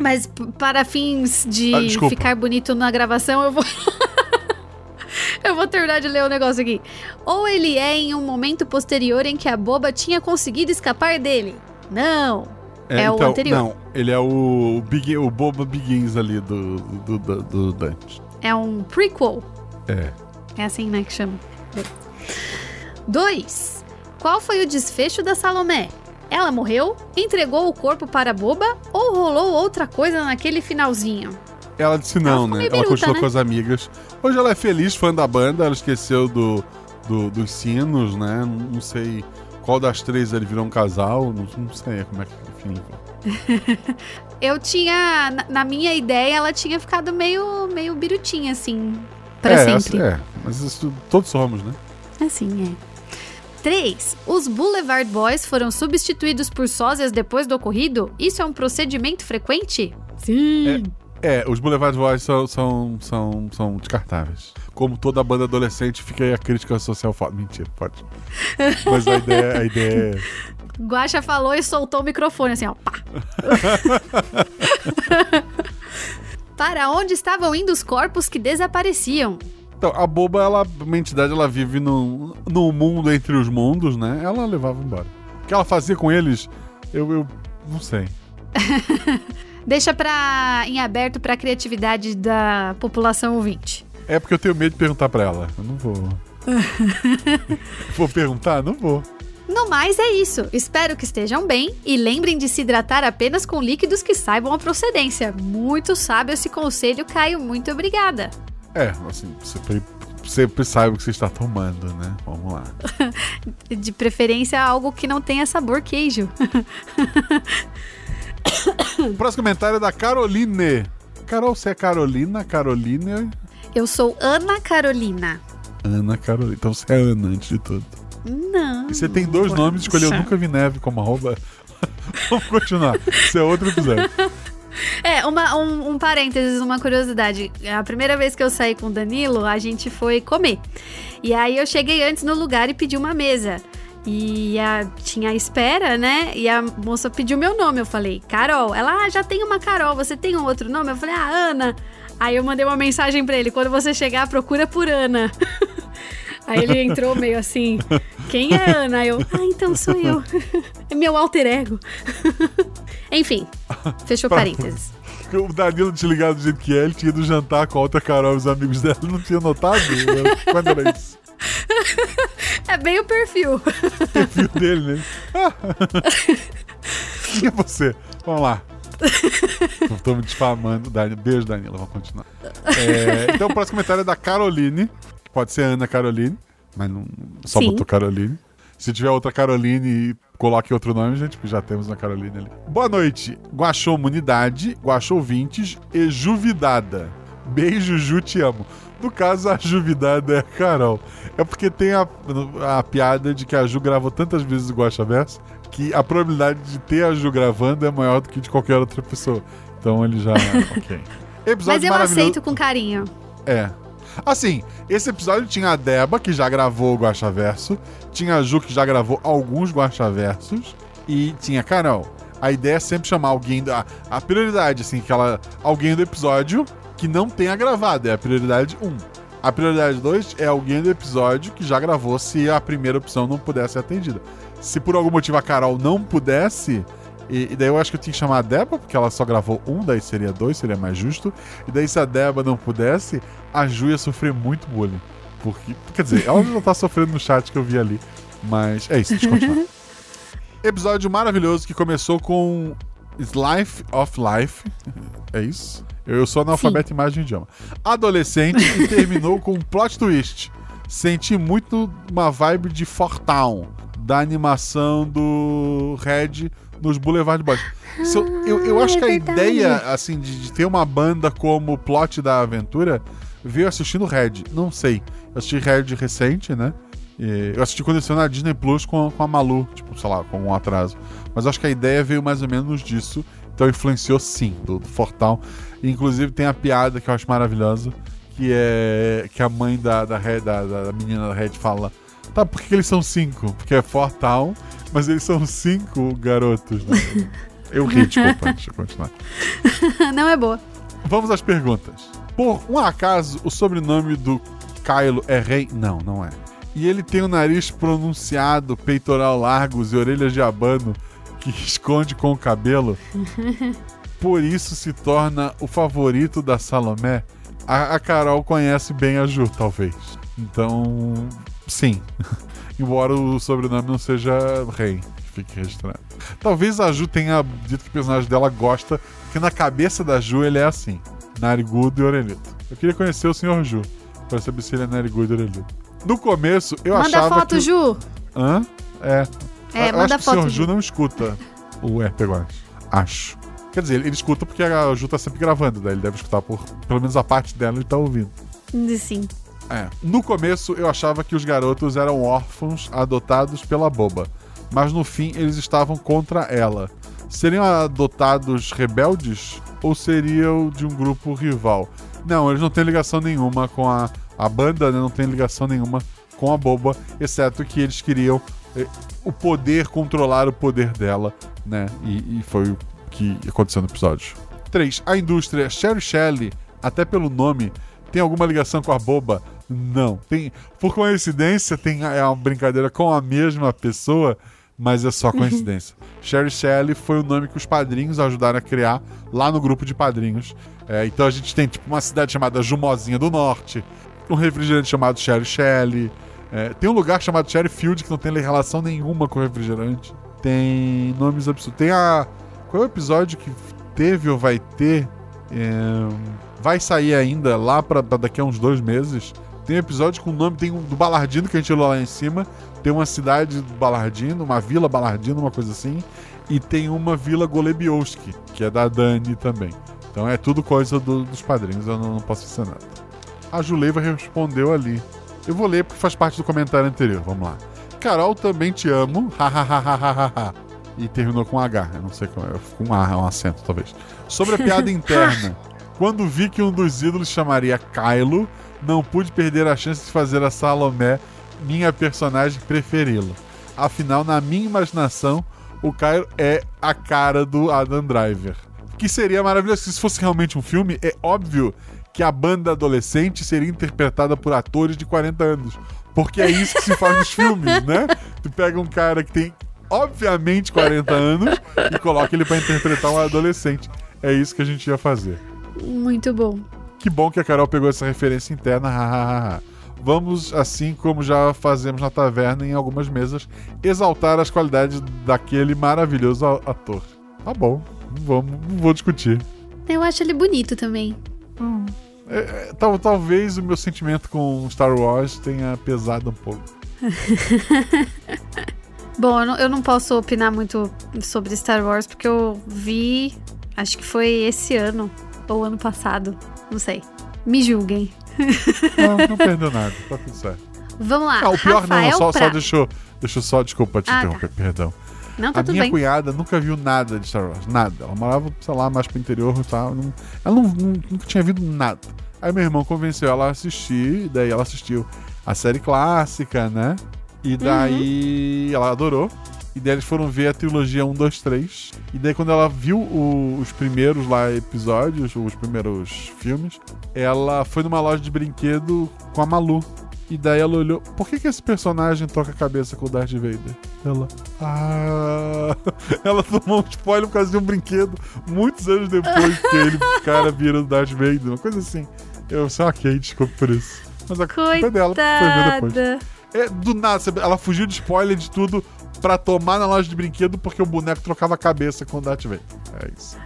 Mas para fins de Ah, ficar bonito na gravação, eu vou. eu vou terminar de ler o negócio aqui. Ou ele é em um momento posterior em que a boba tinha conseguido escapar dele? Não. É, o então, anterior. Não, ele é o, Big, o Boba Begins ali do, do, do, do Dante. É um prequel. É. É assim, né, que chama. 2. Qual foi o desfecho da Salomé? Ela morreu? Entregou o corpo para a boba? Ou rolou outra coisa naquele finalzinho? Ela disse não, ficou né? meio Ela biruta, continuou né? com as amigas. Hoje ela é feliz, fã da banda, ela esqueceu do, do- dos sinos, né? Não sei qual das três ele virou um casal, não, não sei como é que enfim. Eu tinha. na- Na minha ideia, ela tinha ficado meio, meio birutinha, assim. Pra é, sempre. É, mas isso todos somos, né? Assim, é. 3. Os Boulevard Boys foram substituídos por sósias depois do ocorrido? Isso é um procedimento frequente? Sim. É, os Boulevard Boys são, são, são, são descartáveis. Como toda banda adolescente, fica aí a crítica social foda. Mentira, pode. Mas a ideia, a ideia é. Guaxa falou e soltou o microfone, assim, ó. Pá. Para onde estavam indo os corpos que desapareciam? Então, a boba, ela, uma entidade, ela vive no, no mundo entre os mundos, né? Ela levava embora. O que ela fazia com eles, eu, eu não sei. Deixa pra, em aberto pra criatividade da população ouvinte. É porque eu tenho medo de perguntar pra ela. Eu não vou. vou perguntar? Não vou. No mais, é isso. Espero que estejam bem e lembrem de se hidratar apenas com líquidos que saibam a procedência. Muito sábio esse conselho, Caio. Muito obrigada. É, assim, sempre, sempre saiba o que você está tomando, né? Vamos lá. De preferência, algo que não tenha sabor queijo. O próximo comentário é da Caroline. Carol, você é Carolina? Caroline? Eu sou Ana Carolina. Ana Carolina. Então você é Ana, antes de tudo. Não. Você tem dois nomes, escolheu Nunca Vi Neve como arroba. Vamos continuar. Isso é outro episódio. É, uma, um, um parênteses, uma curiosidade. A primeira vez que eu saí com o Danilo, a gente foi comer. E aí eu cheguei antes no lugar e pedi uma mesa. E a, tinha a espera, né? E a moça pediu meu nome. Eu falei, Carol. Ela, ah, já tem uma Carol. Você tem um outro nome? Eu falei, ah, Ana. Aí eu mandei uma mensagem pra ele: quando você chegar, procura por Ana. Aí ele entrou meio assim: Quem é Ana? Aí eu, ah, então sou eu. É meu alter ego. Enfim, fechou parênteses. O Danilo te ligado do jeito que é, ele tinha ido jantar com a outra Carol e os amigos dela, não tinha notado? Quando era isso? É bem o perfil. O perfil dele, né? Quem é você? Vamos lá. Tô me difamando. Beijo, Danilo. Vamos continuar. É, então, o próximo comentário é da Caroline. Pode ser Ana Caroline, mas não só Sim. botou Caroline. Se tiver outra Caroline, coloque outro nome, gente, porque já temos uma Caroline ali. Boa noite. Guachou Munidade, Guachou Vintes e Juvidada. Beijo, Ju, te amo. No caso, a Juvidada é a Carol. É porque tem a, a piada de que a Ju gravou tantas vezes o Guacha Verso que a probabilidade de ter a Ju gravando é maior do que de qualquer outra pessoa. Então ele já. ok. Episódio Mas eu maravilhoso. aceito com carinho. É. Assim, esse episódio tinha a Deba, que já gravou o Guacha Verso, tinha a Ju, que já gravou alguns Guacha Versos, e tinha a Carol. A ideia é sempre chamar alguém da. A prioridade, assim, que ela. Alguém do episódio que não tenha gravado. É a prioridade 1. A prioridade 2 é alguém do episódio que já gravou se a primeira opção não pudesse ser atendida. Se por algum motivo a Carol não pudesse, e, e daí eu acho que eu tinha que chamar a Deba, porque ela só gravou um, daí seria dois, seria mais justo. E daí se a Deba não pudesse, a Ju ia sofrer muito bullying. Porque, quer dizer, ela já tá sofrendo no chat que eu vi ali. Mas é isso, deixa eu continuar. Episódio maravilhoso que começou com Life of Life. É isso? Eu sou analfabeto em imagem e idioma. Adolescente e terminou com um plot twist. Senti muito uma vibe de Fortown. da animação do Red nos Boulevard Boys. Se eu, eu, eu Ah, acho é que a verdade. ideia, assim, de, de ter uma banda como plot da aventura veio assistindo Red. Não sei. Eu assisti Red recente, né? E eu assisti quando saiu na Disney Plus com, com a Malu, tipo, sei lá, com um atraso. Mas eu acho que a ideia veio mais ou menos disso. Então influenciou sim, do, do Fortal. E, inclusive tem a piada que eu acho maravilhosa, que é que a mãe da, da, Red, da, da menina da Red fala. Tá, por que, eles são cinco? Porque é Fortal, mas eles são cinco garotos, né? Eu ri, desculpa, deixa eu continuar. Não é boa. Vamos às perguntas. Por um acaso, o sobrenome do Kylo é Rei? Não, não é. E ele tem o nariz pronunciado, peitoral largos e orelhas de abano que esconde com o cabelo. Por isso se torna o favorito da Salomé. A, a Carol conhece bem a Ju, talvez. Então, sim. Embora o sobrenome não seja Rei, fique registrado. Talvez a Ju tenha dito que o personagem dela gosta, porque na cabeça da Ju ele é assim: narigudo e orelhito. Eu queria conhecer o Sr. Ju, pra saber se ele é narigudo e orelhito. No começo, eu Manda achava foto, que... Ju. Hã? É. É, eu manda acho que o foto, Sr. Ju não escuta o RP. Acho. Quer dizer, ele escuta porque a Ju tá sempre gravando, daí ele deve escutar por. Pelo menos a parte dela ele tá ouvindo. Sim. É. No começo eu achava que os garotos eram órfãos adotados pela boba, mas no fim eles estavam contra ela. Seriam adotados rebeldes ou seriam de um grupo rival? Não, eles não têm ligação nenhuma com a, a banda, né? não tem ligação nenhuma com a boba, exceto que eles queriam eh, o poder, controlar o poder dela, né? E, e foi o que aconteceu no episódio. 3. A indústria Sherry Shelley, até pelo nome, tem alguma ligação com a boba? Não. Tem, por coincidência, tem é uma brincadeira com a mesma pessoa, mas é só coincidência. Sherry Shelley foi o nome que os padrinhos ajudaram a criar lá no grupo de padrinhos. É, então a gente tem tipo uma cidade chamada Jumozinha do Norte, um refrigerante chamado Sherry Shelley. É, tem um lugar chamado Cherry Field que não tem relação nenhuma com refrigerante. Tem nomes absurdos. Tem a. Qual é o episódio que teve ou vai ter? É, vai sair ainda lá pra daqui a uns dois meses. Tem um episódio com o nome tem um, do Balardino que a gente olhou lá em cima. Tem uma cidade do Balardino, uma vila Balardino, uma coisa assim. E tem uma vila Golebiowski, que é da Dani também. Então é tudo coisa do- dos padrinhos, eu não, não posso dizer nada. A Juleiva respondeu ali. Eu vou ler porque faz parte do comentário anterior. Vamos lá. Carol, também te amo. Hahaha. e terminou com H. Eu não sei como é. Com um A, um acento, talvez. Sobre a piada interna. Quando vi que um dos ídolos chamaria Kylo, não pude perder a chance de fazer a Salomé minha personagem preferida. Afinal, na minha imaginação, o Kylo é a cara do Adam Driver. Que seria maravilhoso se isso fosse realmente um filme. É óbvio que a banda adolescente seria interpretada por atores de 40 anos. Porque é isso que se faz nos filmes, né? Tu pega um cara que tem, obviamente, 40 anos e coloca ele pra interpretar um adolescente. É isso que a gente ia fazer. Muito bom. Que bom que a Carol pegou essa referência interna. Vamos, assim como já fazemos na taverna em algumas mesas, exaltar as qualidades daquele maravilhoso ator. Tá bom, não, vamos, não vou discutir. Eu acho ele bonito também. É, é, tal, talvez o meu sentimento com Star Wars tenha pesado um pouco. Bom, eu não, eu não posso opinar muito sobre Star Wars porque eu vi, acho que foi esse ano ou ano passado, não sei. Me julguem. Não, não perdeu nada, tá tudo certo. Vamos lá. Ah, o pior não, Rafael só, só Pra- deixa, eu- deixa eu só, desculpa te Ah, interromper, perdão. Não, tá a minha bem. cunhada nunca viu nada de Star Wars, nada. Ela morava, sei lá, mais pro interior e tal. não- ela não, não- nunca tinha visto nada. Aí meu irmão convenceu ela a assistir, daí ela assistiu a série clássica, né? E daí ela adorou. E daí eles foram ver a trilogia 1, 2, 3. E daí quando ela viu o- os primeiros lá episódios, os primeiros filmes, ela foi numa loja de brinquedo com a Malu. E daí ela olhou, por que, que esse personagem toca a cabeça com o Darth Vader? Ela, ah... Ela tomou um spoiler por causa de um brinquedo muitos anos depois que ele, cara, vira o Darth Vader, uma coisa assim. Eu só, ok, desculpa por isso. Mas a culpa é dela, foi ver depois. Coitada. É, do nada, ela fugiu de spoiler de tudo pra tomar na loja de brinquedo porque o boneco trocava a cabeça com o Darth Vader. É isso.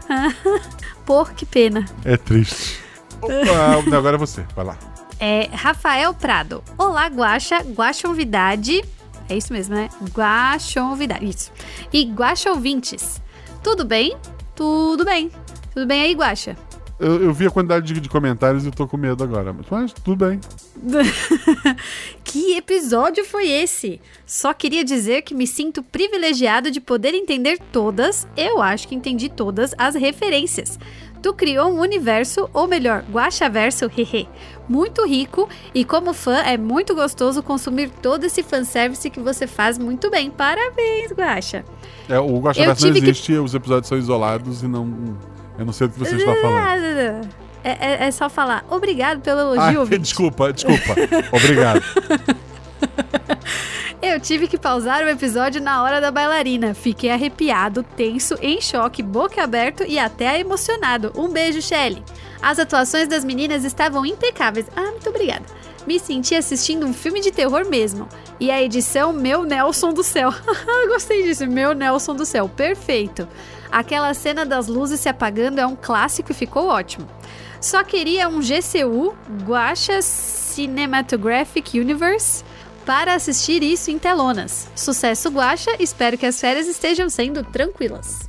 Por que pena. É triste. Opa, agora é você, vai lá. É Rafael Prado. Olá, Guaxa, Guaxonvidade. É isso mesmo, né? Guaxonvidade. Isso. E Guaxa ouvintes. Tudo bem? Tudo bem. Tudo bem aí, Guaxa? Eu, eu vi a quantidade de, de comentários e tô com medo agora. Mas, mas tudo bem. que episódio foi esse? Só queria dizer que me sinto privilegiado de poder entender todas, eu acho que entendi todas, as referências. Tu criou um universo, ou melhor, Guaxaverso, hehe, muito rico e como fã é muito gostoso consumir todo esse fanservice que você faz muito bem. Parabéns, Guaxa. É, o Guaxaverso não existe, que... os episódios são isolados e não eu não sei o que você está falando. É, é, é só falar obrigado pelo elogio. Ah, desculpa, desculpa. obrigado. Eu tive que pausar o episódio na hora da bailarina. Fiquei arrepiado, tenso, em choque, boca aberta e até emocionado. Um beijo, Shelly. As atuações das meninas estavam impecáveis. Ah, muito obrigada. Me senti assistindo um filme de terror mesmo. E a edição Meu Nelson do Céu. Gostei disso, Meu Nelson do Céu. Perfeito. Aquela cena das luzes se apagando é um clássico e ficou ótimo. Só queria um GCU, Guacha Cinematographic Universe, para assistir isso em telonas. Sucesso Guacha, espero que as férias estejam sendo tranquilas.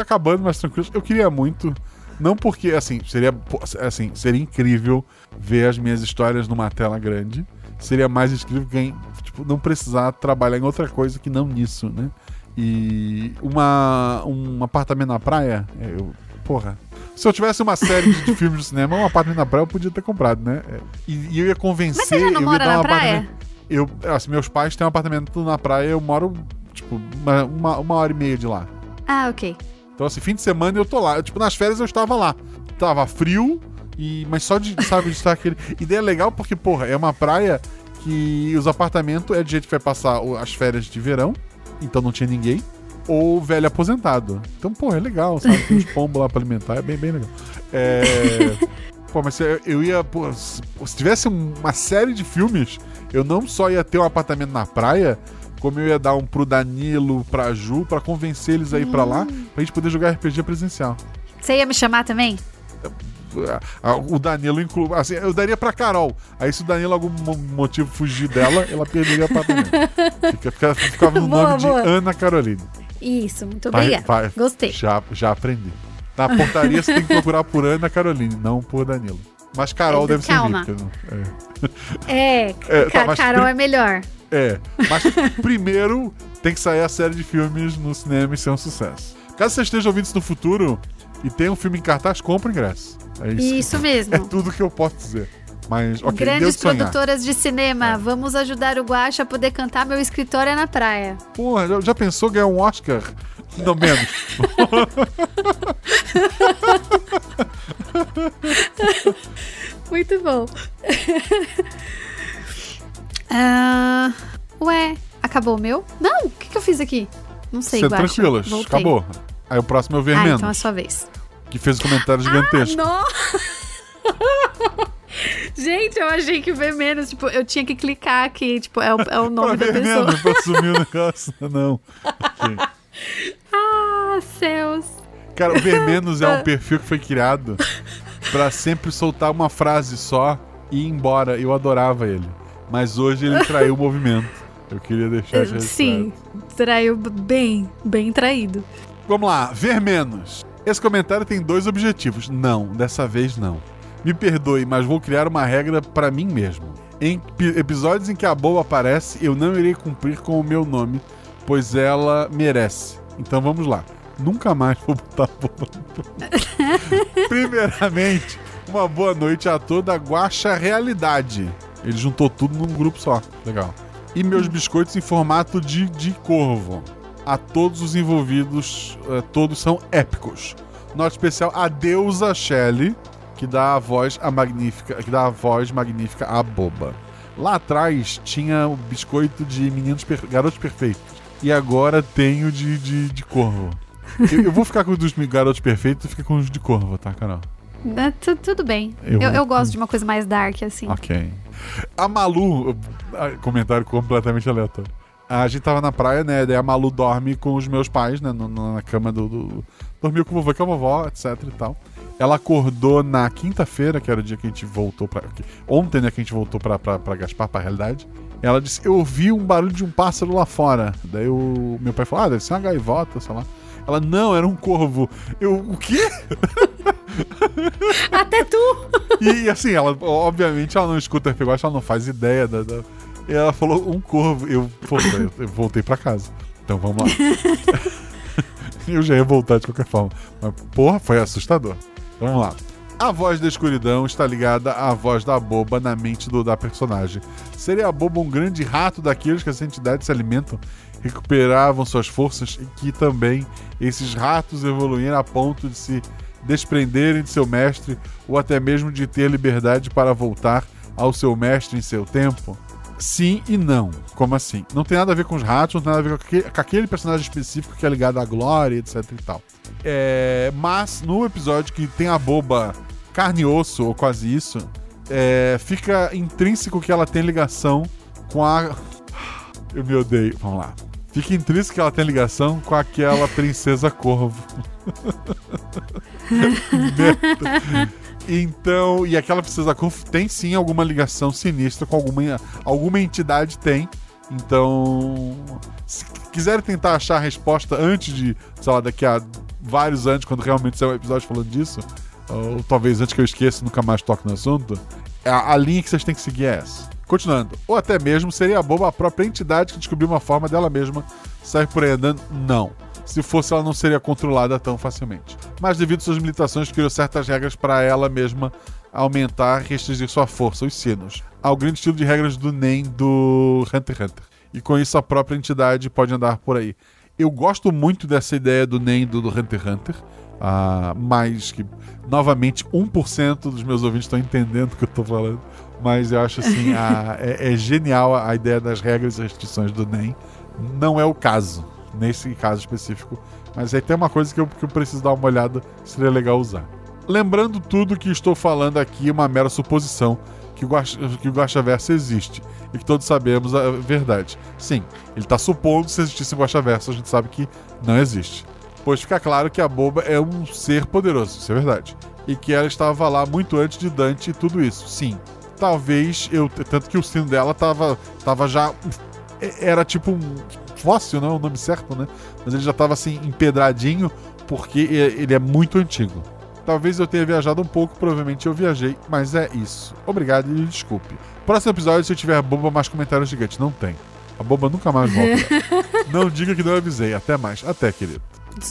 Acabando mais tranquilas. Eu queria muito, não porque assim, seria assim, seria incrível ver as minhas histórias numa tela grande. Seria mais incrível quem tipo, não precisar trabalhar em outra coisa que não nisso, né? E uma, um apartamento na praia, é, eu, porra. Se eu tivesse uma série de filmes de cinema, um apartamento na praia eu podia ter comprado, né? É, e, e eu ia convencer. Mas você já não mora na um praia? Eu, assim, meus pais têm um apartamento na praia, eu moro, tipo, uma, uma, hora e meia de lá. Ah, ok. Então, assim, fim de semana eu tô lá. Tipo, nas férias eu estava lá. Tava frio, e, mas só de, sabe, de estar aquele. Ideia legal porque, porra, é uma praia que os apartamentos é de jeito que vai passar as férias de verão então não tinha ninguém, ou velho aposentado. Então, pô, é legal, sabe? Tem uns pombos lá pra alimentar, é bem, bem legal. É. Pô, mas eu ia. Pô, se tivesse uma série de filmes, eu não só ia ter um apartamento na praia, como eu ia dar um pro Danilo, pra Ju, pra convencer eles a ir pra lá, pra gente poder jogar RPG presencial. Você ia me chamar também? O Danilo inclui. Assim, eu daria pra Carol. Aí, se o Danilo algum motivo fugir dela, ela perderia pra Fica, ficava, ficava no boa, nome boa. de Ana Caroline. Isso, muito obrigada. Gostei. Já, já aprendi. Na portaria você tem que procurar por Ana Caroline, não por Danilo. Mas Carol é, deve calma. ser É, é, é tá, Carol é melhor. É, mas primeiro tem que sair a série de filmes no cinema e ser um sucesso. Caso você esteja ouvindo isso no futuro e tenha um filme em cartaz, compra o ingresso. É isso. Isso mesmo. É tudo que eu posso dizer. Mas, okay, Grandes produtoras de cinema, é. vamos ajudar o Guaxa a poder cantar Meu Escritório é na Praia. Porra, já, já pensou ganhar um Oscar? Não menos. Muito bom. uh, ué, acabou o meu? Não, o que, que eu fiz aqui? Não sei, Guaxa. tranquilas, Voltei. acabou. Aí o próximo é o Vermelho. Ah, então é a sua vez que fez um comentário gigantesco. Ah, Gente, eu achei que ver menos, tipo, eu tinha que clicar aqui, tipo, é o, é o nome da pessoa. Menos, pra sumir o negócio, não. Ah, céus. Cara, o Ver Menos é um perfil que foi criado para sempre soltar uma frase só e ir embora. Eu adorava ele. Mas hoje ele traiu o movimento. Eu queria deixar Sim, traiu bem, bem traído. Vamos lá, Ver Menos. Esse comentário tem dois objetivos. Não, dessa vez não. Me perdoe, mas vou criar uma regra para mim mesmo. Em episódios em que a boa aparece, eu não irei cumprir com o meu nome, pois ela merece. Então vamos lá. Nunca mais vou botar boa. Primeiramente, uma boa noite a toda a Guacha Realidade. Ele juntou tudo num grupo só. Legal. E meus biscoitos em formato de, de corvo a todos os envolvidos, uh, todos são épicos. Nota especial a deusa Shelley, que dá a voz a magnífica, que dá a voz magnífica à boba. Lá atrás tinha o biscoito de meninos per garotos perfeitos. E agora tenho de, de, de corvo. eu, eu, vou ficar com os dos garotos perfeitos e fica com os de corvo, tá, Carol? É, tudo bem. Eu, eu, eu, gosto de uma coisa mais dark, assim. Ok. A Malu, comentário completamente aleatório a gente tava na praia, né? Daí a Malu dorme com os meus pais, né? No, na cama do, do. Dormiu com o vovô e com a vovó, etc e tal. Ela acordou na quinta-feira, que era o dia que a gente voltou pra. Ontem, né? Que a gente voltou pra, pra, pra Gaspar, pra realidade. Ela disse: Eu ouvi um barulho de um pássaro lá fora. Daí o meu pai falou: Ah, deve ser uma gaivota, sei lá. Ela, não, era um corvo. Eu, o quê? Até tu! E assim, ela, obviamente, ela não escuta RPG ela não faz ideia da. da... E ela falou um corvo. Eu, pô, eu, voltei pra casa. Então vamos lá. eu já ia voltar de qualquer forma. Mas, porra, foi assustador. Então, vamos lá. A voz da escuridão está ligada à voz da boba na mente do, da personagem. Seria a boba um grande rato daqueles que as entidades se alimentam, recuperavam suas forças e que também esses ratos evoluíram a ponto de se desprenderem de seu mestre ou até mesmo de ter liberdade para voltar ao seu mestre em seu tempo? Sim e não. Como assim? Não tem nada a ver com os ratos, não tem nada a ver com aquele, com aquele personagem específico que é ligado à glória, etc e tal. É, mas no episódio que tem a boba carne e osso, ou quase isso, é, fica intrínseco que ela tem ligação com a. Eu me odeio. Vamos lá. Fica intrínseco que ela tem ligação com aquela princesa corvo. então, e aquela princesa corvo tem sim alguma ligação sinistra com alguma, alguma entidade tem. Então, se quiserem tentar achar a resposta antes de, sei lá, daqui a vários anos, quando realmente sair um episódio falando disso, ou talvez antes que eu esqueça nunca mais toque no assunto, a, a linha que vocês têm que seguir é essa. Continuando. Ou até mesmo seria boba a própria entidade que descobriu uma forma dela mesma sair por aí andando? Não. Se fosse, ela não seria controlada tão facilmente. Mas devido às suas limitações, criou certas regras para ela mesma aumentar e restringir sua força, os sinos. Ao grande estilo de regras do NEM do Hunter x Hunter. E com isso a própria entidade pode andar por aí. Eu gosto muito dessa ideia do NEM do, do Hunter x Hunter. Uh, mas que, novamente, 1% dos meus ouvintes estão entendendo o que eu estou falando. Mas eu acho assim, a, é, é, genial a ideia das regras e restrições do NEM. Não é o caso, nesse caso específico. Mas aí tem uma coisa que eu, que eu preciso dar uma olhada, seria legal usar. Lembrando tudo que estou falando aqui é uma mera suposição que o, Guaxa, que o Guaxaverso existe e que todos sabemos a verdade. Sim, ele está supondo que se existisse um Guaxaverso, a gente sabe que não existe. Pois fica claro que a boba é um ser poderoso, isso é verdade. E que ela estava lá muito antes de Dante e tudo isso. Sim, talvez eu. Tanto que o sino dela tava, tava já. Era tipo um fóssil, não é o nome certo, né? Mas ele já tava assim, empedradinho, porque ele é muito antigo. Talvez eu tenha viajado um pouco, provavelmente eu viajei, mas é isso. Obrigado e desculpe. Próximo episódio, se eu tiver boba, mais comentários gigantes. Não tem. A boba nunca mais volta. não diga que não avisei. Até mais. Até, querido.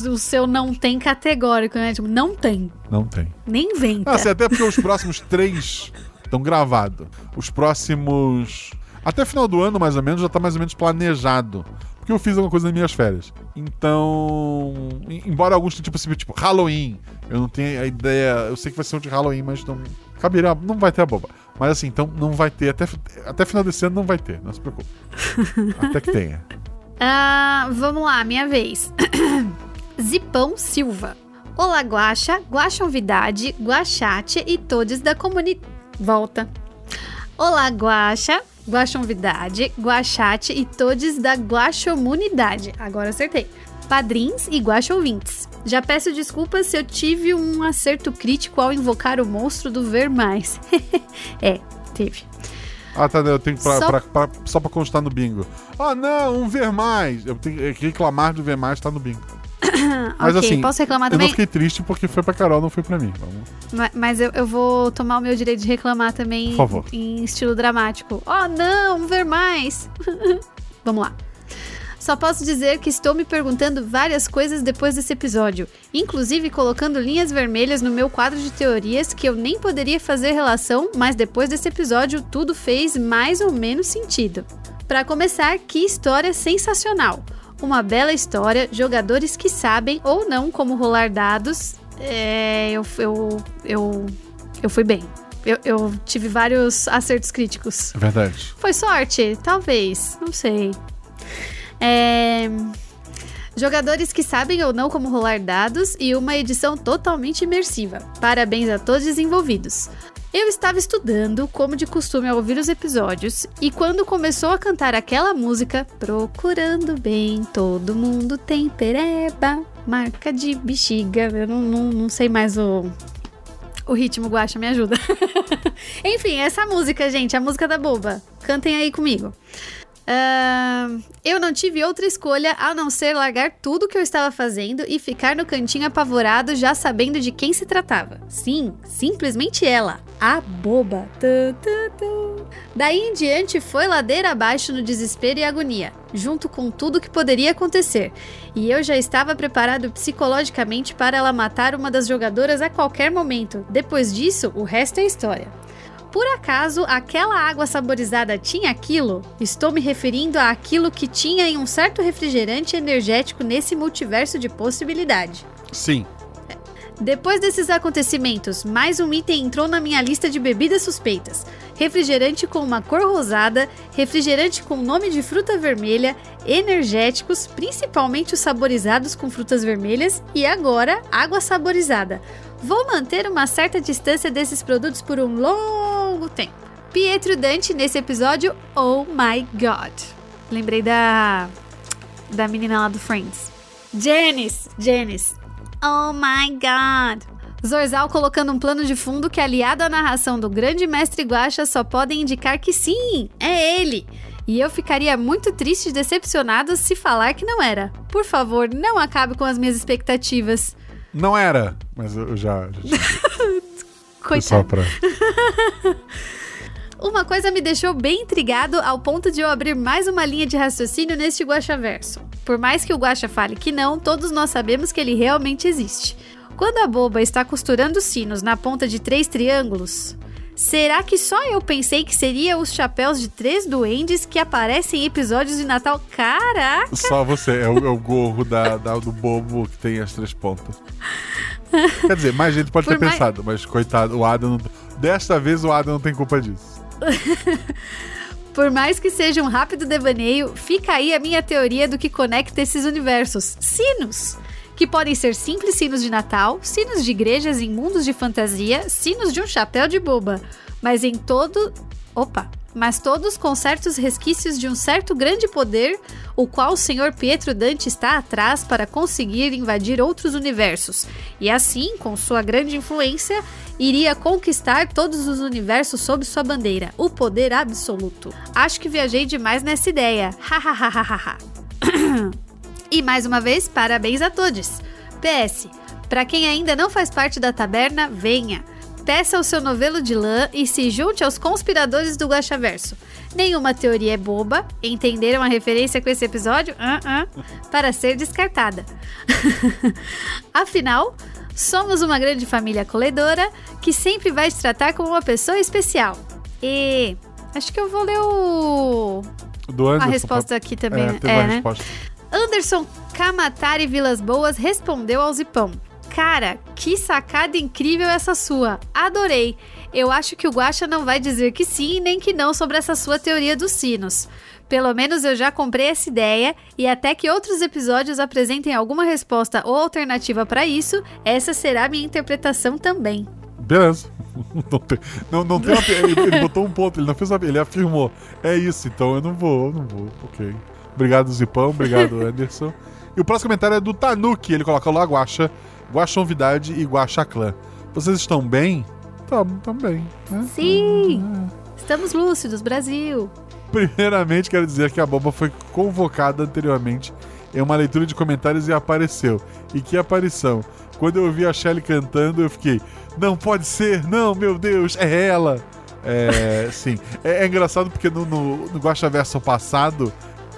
O seu não tem categórico, né? Tipo, não tem. Não tem. Nem vem. Ah, até porque os próximos três estão gravados. Os próximos. Até final do ano, mais ou menos, já está mais ou menos planejado. Porque eu fiz alguma coisa nas minhas férias. Então. Embora alguns tipo assim, tipo Halloween. Eu não tenho a ideia. Eu sei que vai ser um de Halloween, mas não. Caberá, não vai ter a boba. Mas assim, então não vai ter. Até, até final desse ano não vai ter, não se preocupe. até que tenha. Uh, vamos lá, minha vez. Zipão Silva. Olá, Guaxa, Guaxonvidade, Guaxate e todos da comunidade. Volta. Olá, Guaxa, Guaxonvidade, Guaxate e todos da Guaxomunidade. Agora acertei. Padrins e Guaxouvintes. Já peço desculpas se eu tive um acerto crítico ao invocar o monstro do Ver Mais. é, teve. Ah, tá, eu tenho pra, só... Pra, pra, só pra constar no bingo. Ah, não, um Ver Mais. Eu tenho que reclamar do Ver Mais, tá no bingo. Mas okay, assim, posso reclamar também? Eu não fiquei triste porque foi pra Carol, não foi pra mim. Vamos. Mas, mas eu, eu, vou tomar o meu direito de reclamar também Por favor. em estilo dramático. Oh, não, ver mais. Vamos lá. Só posso dizer que estou me perguntando várias coisas depois desse episódio, inclusive colocando linhas vermelhas no meu quadro de teorias que eu nem poderia fazer relação, mas depois desse episódio tudo fez mais ou menos sentido. Para começar, que história sensacional! Uma bela história, jogadores que sabem ou não como rolar dados. É, eu, eu, eu, eu fui bem. Eu, eu, tive vários acertos críticos. Verdade. Foi sorte? Talvez. Não sei. É... Jogadores que sabem ou não como rolar dados e uma edição totalmente imersiva. Parabéns a todos os envolvidos. Eu estava estudando, como de costume, ao ouvir os episódios, e quando começou a cantar aquela música, Procurando Bem, Todo Mundo Tem Pereba, marca de bexiga, eu não, não, não sei mais o, O ritmo guacha me ajuda. Enfim, essa música, gente, a música da boba. Cantem aí comigo. Uh, eu não tive outra escolha a não ser largar tudo que eu estava fazendo e ficar no cantinho apavorado, já sabendo de quem se tratava. Sim, simplesmente ela, a boba. Daí em diante foi ladeira abaixo no desespero e agonia, junto com tudo que poderia acontecer. E eu já estava preparado psicologicamente para ela matar uma das jogadoras a qualquer momento. Depois disso, o resto é história. Por acaso aquela água saborizada tinha aquilo? Estou me referindo a aquilo que tinha em um certo refrigerante energético nesse multiverso de possibilidade. Sim. Depois desses acontecimentos, mais um item entrou na minha lista de bebidas suspeitas: refrigerante com uma cor rosada, refrigerante com nome de fruta vermelha, energéticos, principalmente os saborizados com frutas vermelhas, e agora água saborizada. Vou manter uma certa distância desses produtos por um longo tempo. Pietro Dante nesse episódio, oh my god. Lembrei da da menina lá do Friends. Janice, Janice. Oh my god. Zorzal colocando um plano de fundo que, aliado à narração do grande mestre Guacha, só podem indicar que sim, é ele. E eu ficaria muito triste e decepcionado se falar que não era. Por favor, não acabe com as minhas expectativas. Não era, mas eu já. já Coitado. Só pra... Uma coisa me deixou bem intrigado ao ponto de eu abrir mais uma linha de raciocínio neste Guaxaverso. Por mais que o Guaxa fale que não, todos nós sabemos que ele realmente existe. Quando a boba está costurando sinos na ponta de três triângulos, será que só eu pensei que seria os chapéus de três duendes que aparecem em episódios de Natal? Caraca! Só você, é o, é o gorro da, da- do bobo que tem as três pontas. Quer dizer, mais gente pode Por ter mais- pensado, mas coitado, o Adam. Não... Desta vez o Adam não tem culpa disso. Por mais que seja um rápido devaneio, fica aí a minha teoria do que conecta esses universos: sinos! Que podem ser simples sinos de Natal, sinos de igrejas em mundos de fantasia, sinos de um chapéu de boba. Mas em todo. Opa! Mas todos com certos resquícios de um certo grande poder, o qual o Senhor Pietro Dante está atrás para conseguir invadir outros universos. E assim, com sua grande influência, iria conquistar todos os universos sob sua bandeira, o poder absoluto. Acho que viajei demais nessa ideia. Hahaha. e mais uma vez, parabéns a todos. PS, para quem ainda não faz parte da taberna, venha. Peça o seu novelo de lã e se junte aos conspiradores do Guaxaverso. Nenhuma teoria é boba, entenderam a referência com esse episódio? Ah, ah, para ser descartada. Afinal, somos uma grande família acolhedora que sempre vai te tratar como uma pessoa especial. E acho que eu vou ler o Do a Anderson. resposta aqui também. É, é, a né? resposta. Anderson Kamatari Vilas Boas respondeu ao Zipão. Cara, que sacada incrível essa sua. Adorei. Eu acho que o Guaxa não vai dizer que sim nem que não sobre essa sua teoria dos sinos. Pelo menos eu já comprei essa ideia e até que outros episódios apresentem alguma resposta ou alternativa para isso, essa será a minha interpretação também. Beleza. Não tem, não, não tem ele, ele botou um ponto, ele não fez ele afirmou. É isso, então eu não vou, eu não vou. Ok. Obrigado, Zipão. Obrigado, Anderson. E o próximo comentário é do Tanuki. Ele coloca lá Guaxa, Guaxa Novidade e Guaxa Clã. Vocês estão bem? Tamo, tamo bem. Né? Sim! Estamos lúcidos, Brasil! Primeiramente, quero dizer que a Boba foi convocada anteriormente em uma leitura de comentários e apareceu. E que aparição! Quando eu ouvi a Shelly cantando, eu fiquei: Não pode ser, não, meu Deus, é ela! É, sim. É, é engraçado porque no, no, no Guaxa Verso passado,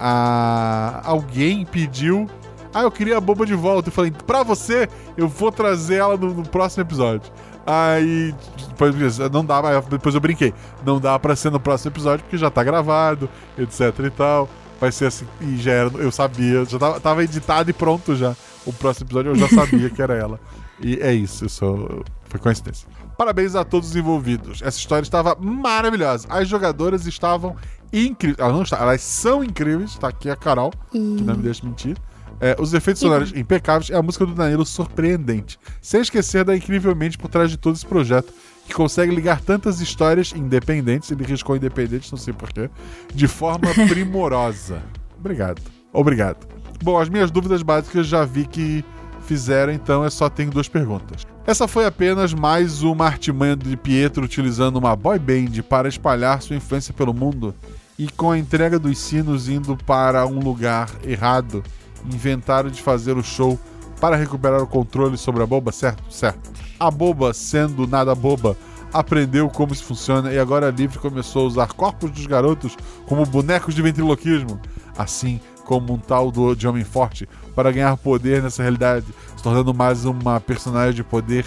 a, alguém pediu. Ah, eu queria a boba de volta. Eu falei, pra você, eu vou trazer ela no, no próximo episódio. Aí, depois, não dá, depois eu brinquei. Não dá pra ser no próximo episódio porque já tá gravado, etc e tal. Vai ser assim, e já era, eu sabia, já tava, tava editado e pronto já. O próximo episódio eu já sabia que era ela. E é isso, isso foi coincidência. Parabéns a todos os envolvidos. Essa história estava maravilhosa. As jogadoras estavam incríveis. Elas não estão, elas são incríveis. Tá aqui a Carol, que não me deixa mentir. É, os efeitos sonoros impecáveis e a música do Danilo surpreendente. Sem esquecer da incrivelmente por trás de todo esse projeto, que consegue ligar tantas histórias independentes, ele riscou independentes, não sei porquê, de forma primorosa. Obrigado. Obrigado. Bom, as minhas dúvidas básicas já vi que fizeram, então é só tenho duas perguntas. Essa foi apenas mais uma artimanha de Pietro utilizando uma boy band para espalhar sua influência pelo mundo e com a entrega dos sinos indo para um lugar errado, inventaram de fazer o show para recuperar o controle sobre a boba, certo? Certo. A boba, sendo nada boba, aprendeu como isso funciona e agora livre começou a usar corpos dos garotos como bonecos de ventriloquismo, assim como um tal do de homem forte, para ganhar poder nessa realidade, se tornando mais uma personagem de poder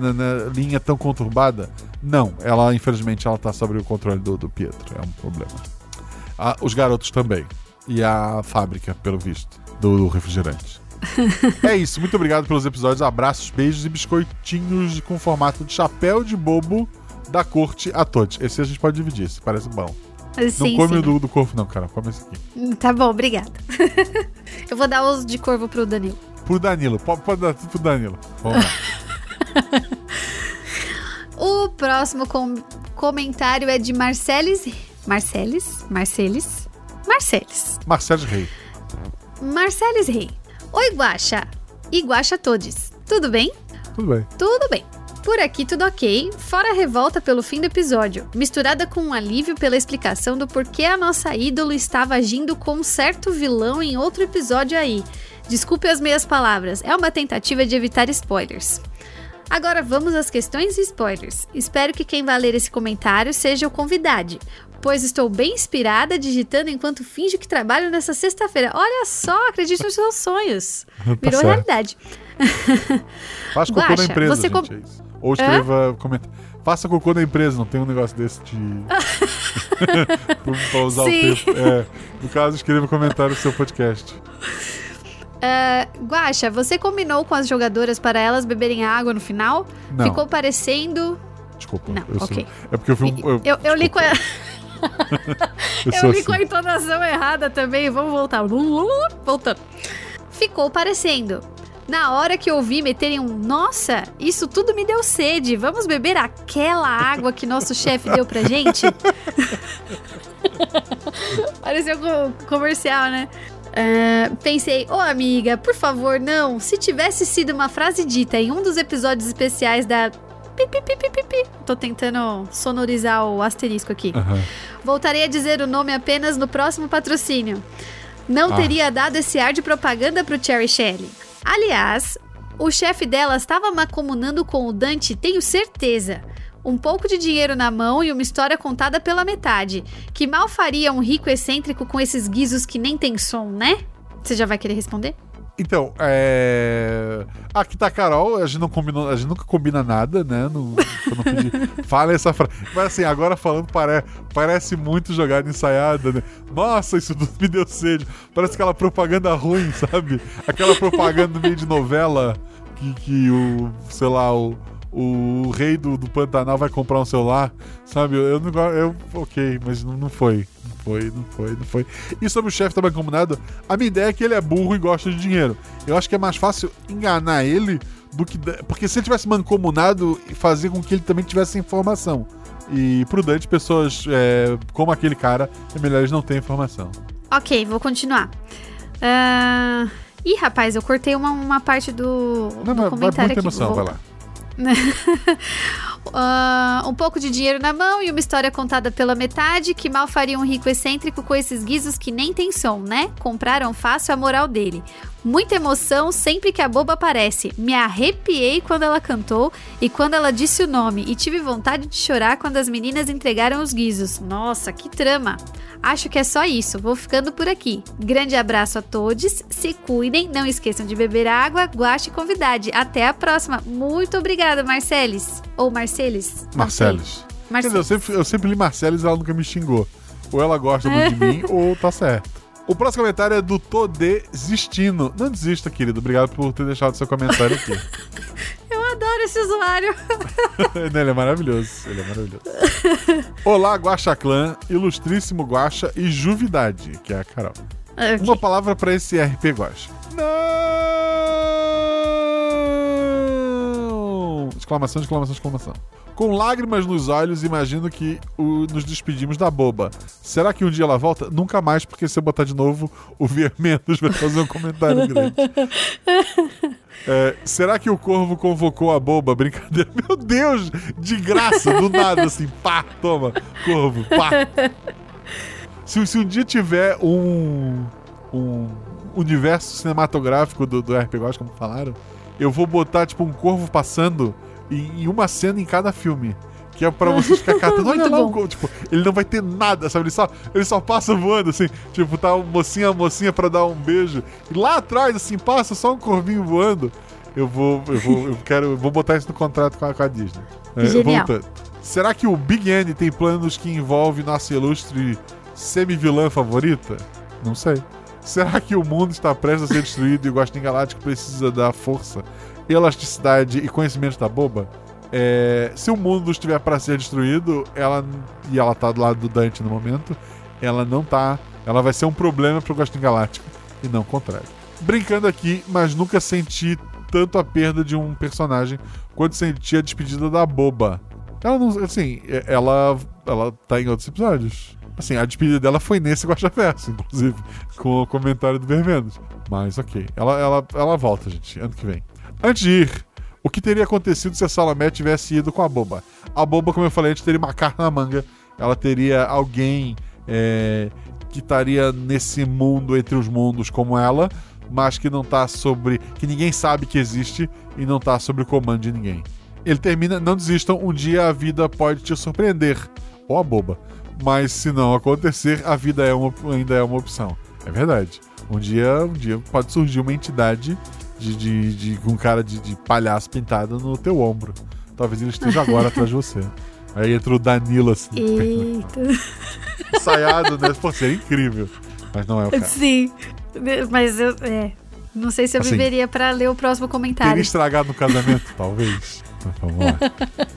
na, na linha tão conturbada. Não, ela infelizmente ela tá sob o controle do, do Pietro, é um problema. Ah, os garotos também. E a fábrica, pelo visto, do, do refrigerante. é isso, muito obrigado pelos episódios. Abraços, beijos e biscoitinhos com formato de chapéu de bobo da corte a todos. Esse a gente pode dividir, esse parece bom. Sim, não come o do, do corpo, não, cara. Come esse aqui. Tá bom, obrigada. Eu vou dar os de corvo pro Danilo. Pro Danilo, pode, pode dar tudo pro Danilo. Vamos lá. O próximo com- comentário é de Marcelis. Marcelis? Marcelis? Marcelis. Marcelo Rei. Marcelis Rei. Oi, Guaxa. E Guaxa todos. Tudo bem? Tudo bem. Tudo bem. Por aqui tudo ok, fora a revolta pelo fim do episódio, misturada com um alívio pela explicação do porquê a nossa ídolo estava agindo com um certo vilão em outro episódio aí. Desculpe as meias palavras, é uma tentativa de evitar spoilers. Agora vamos às questões e spoilers. Espero que quem vai ler esse comentário seja o convidado, pois estou bem inspirada digitando enquanto finjo que trabalho nessa sexta-feira. Olha só, acredite nos seus sonhos. Tá Virou certo. realidade. Faz cocô Guaxa, na empresa, você gente, é. Ou escreva comentário. Faça cocô na empresa, não tem um negócio desse de. pra, usar Sim. o tempo. É, no caso, escreva comentário no seu podcast. Ah, Guaxa, você combinou com as jogadoras para elas beberem água no final? Não. Ficou parecendo. Desculpa. Não, eu sou- ok. É porque eu fui um. Eu, eu li com a, eu eu li com a assim. entonação errada também. Vamos voltar. Voltando. Ficou parecendo. Na hora que eu ouvi meterem um Nossa, isso tudo me deu sede. Vamos beber aquela água que nosso chefe deu pra gente? Pareceu co- comercial, né? Ah, pensei, ô amiga, por favor, não. Se tivesse sido uma frase dita em um dos episódios especiais da. Pi, pi, pi, pi. Tô tentando sonorizar o asterisco aqui. Aham. Voltarei a dizer o nome apenas no próximo patrocínio. Não Ah. teria dado esse ar de propaganda pro Cherry Shelley. Aliás, o chefe dela estava macomunando com o Dante, tenho certeza. Um pouco de dinheiro na mão e uma história contada pela metade. Que mal faria um rico excêntrico com esses guizos que nem tem som, né? Você já vai querer responder? Então, é. Aqui tá a Carol, a gente não combinou, a gente nunca combina nada, né? Eu não pedi. Fala essa frase. Mas assim, agora falando, pare... parece muito jogada ensaiada, né? Nossa, isso tudo me deu sede. Parece aquela propaganda ruim, sabe? Aquela propaganda no meio de novela que, que o, sei lá, o, o rei do, do Pantanal vai comprar um celular, sabe? Eu, eu não eu Ok, mas não, não foi. Não foi, não foi, não foi. E sobre o chefe também combinado, a minha ideia é que ele é burro e gosta de dinheiro. Eu acho que é mais fácil enganar ele do que. Porque se ele tivesse mancomunado, fazia com que ele também tivesse informação. E prudente, pessoas é, como aquele cara, é melhor eles não terem informação. Ok, vou continuar. Ah, Ih, rapaz, eu cortei uma, uma parte do, Não, do mas comentário muita aqui. emoção, Vou vai lá. Ah, um pouco de dinheiro na mão e uma história contada pela metade que mal faria um rico excêntrico com esses guizos que nem tem som, né? Compraram fácil a moral dele. Muita emoção sempre que a boba aparece. Me arrepiei quando ela cantou e quando ela disse o nome e tive vontade de chorar quando as meninas entregaram os guizos. Nossa, que trama! Acho que é só isso. Vou ficando por aqui. Grande abraço a todos. Se cuidem. Não esqueçam de beber água, guache e convidade. Até a próxima. Muito obrigada, Marcelis. Ou sei. Marceles. Quer dizer, eu Marcelis. sempre, eu sempre li Marceles e ela nunca me xingou. Ou ela gosta muito de mim, ou tá certo. O próximo comentário é do Tô Desistindo. Não desista, querido. Obrigado por ter deixado seu comentário aqui. Eu adoro esse usuário. Ele é maravilhoso. Ele é maravilhoso. Olá, Guaxa Clã, ilustríssimo Guaxa e Juvidade, que é a Carol. Ok. Uma palavra pra esse RP Guaxa. Não! exclamação, exclamação, exclamação. Com lágrimas nos olhos, imagino que o- nos despedimos da boba. Será que um dia ela volta? Nunca mais, porque se eu botar de novo, o Vermentos vai fazer um comentário grande. É, será que o corvo convocou a boba? Brincadeira. Meu Deus! De graça, do nada, assim. Pá, toma, corvo, pá. Se, se um dia tiver um, um universo cinematográfico do, do RPG, como falaram, eu vou botar, tipo, um corvo passando em, em uma cena em cada filme. Que é pra vocês ficar catando. Olha lá o bom. Tipo, ele não vai ter nada, sabe? Ele só, ele só passa voando, assim. Tipo, tá um mocinho, a mocinha pra dar um beijo. E lá atrás, assim, passa só um corvinho voando. Eu vou, eu vou, eu quero, eu vou botar isso no contrato com a, com a Disney. É, Genial. voltando. Será que o Big N tem planos que envolvem nossa ilustre semi-vilã favorita? Não sei. Será que o mundo está prestes a ser destruído e o Guaxinim Galáctico precisa da força, elasticidade e conhecimento da boba? É, se o mundo estiver para ser destruído, ela e ela tá do lado do Dante no momento, ela não tá, ela vai ser um problema pro Guaxinim Galáctico e não o contrário. Brincando aqui, mas nunca senti tanto a perda de um personagem quanto senti a despedida da boba. Ela não, assim, é- ela ela tá em outros episódios. Assim, a despedida dela foi nesse Guaxaverso, inclusive, com o comentário do Vermenos. Mas ok, ela, ela, ela volta, gente, ano que vem. Antes de ir, o que teria acontecido se a Salomé tivesse ido com a boba? A boba, como eu falei antes, teria uma carta na manga. Ela teria alguém é, que estaria nesse mundo entre os mundos como ela, mas que não tá sobre. que ninguém sabe que existe e não tá sobre o comando de ninguém. Ele termina, não desistam, um dia a vida pode te surpreender. Ou a boba. Mas se não acontecer, a vida é uma, ainda é uma opção. É verdade. Um dia, um dia pode surgir uma entidade de, de, de- com cara de, de palhaço pintado no teu ombro. Talvez ele esteja agora atrás de você. Aí entra o Danilo assim, Eita. ensaiado, né? Pô, seria incrível. Mas não é o caso. Sim. Mas eu. É. Não sei se eu Assim, viveria pra ler o próximo Teria comentário. estragado no casamento, talvez. Vamos lá.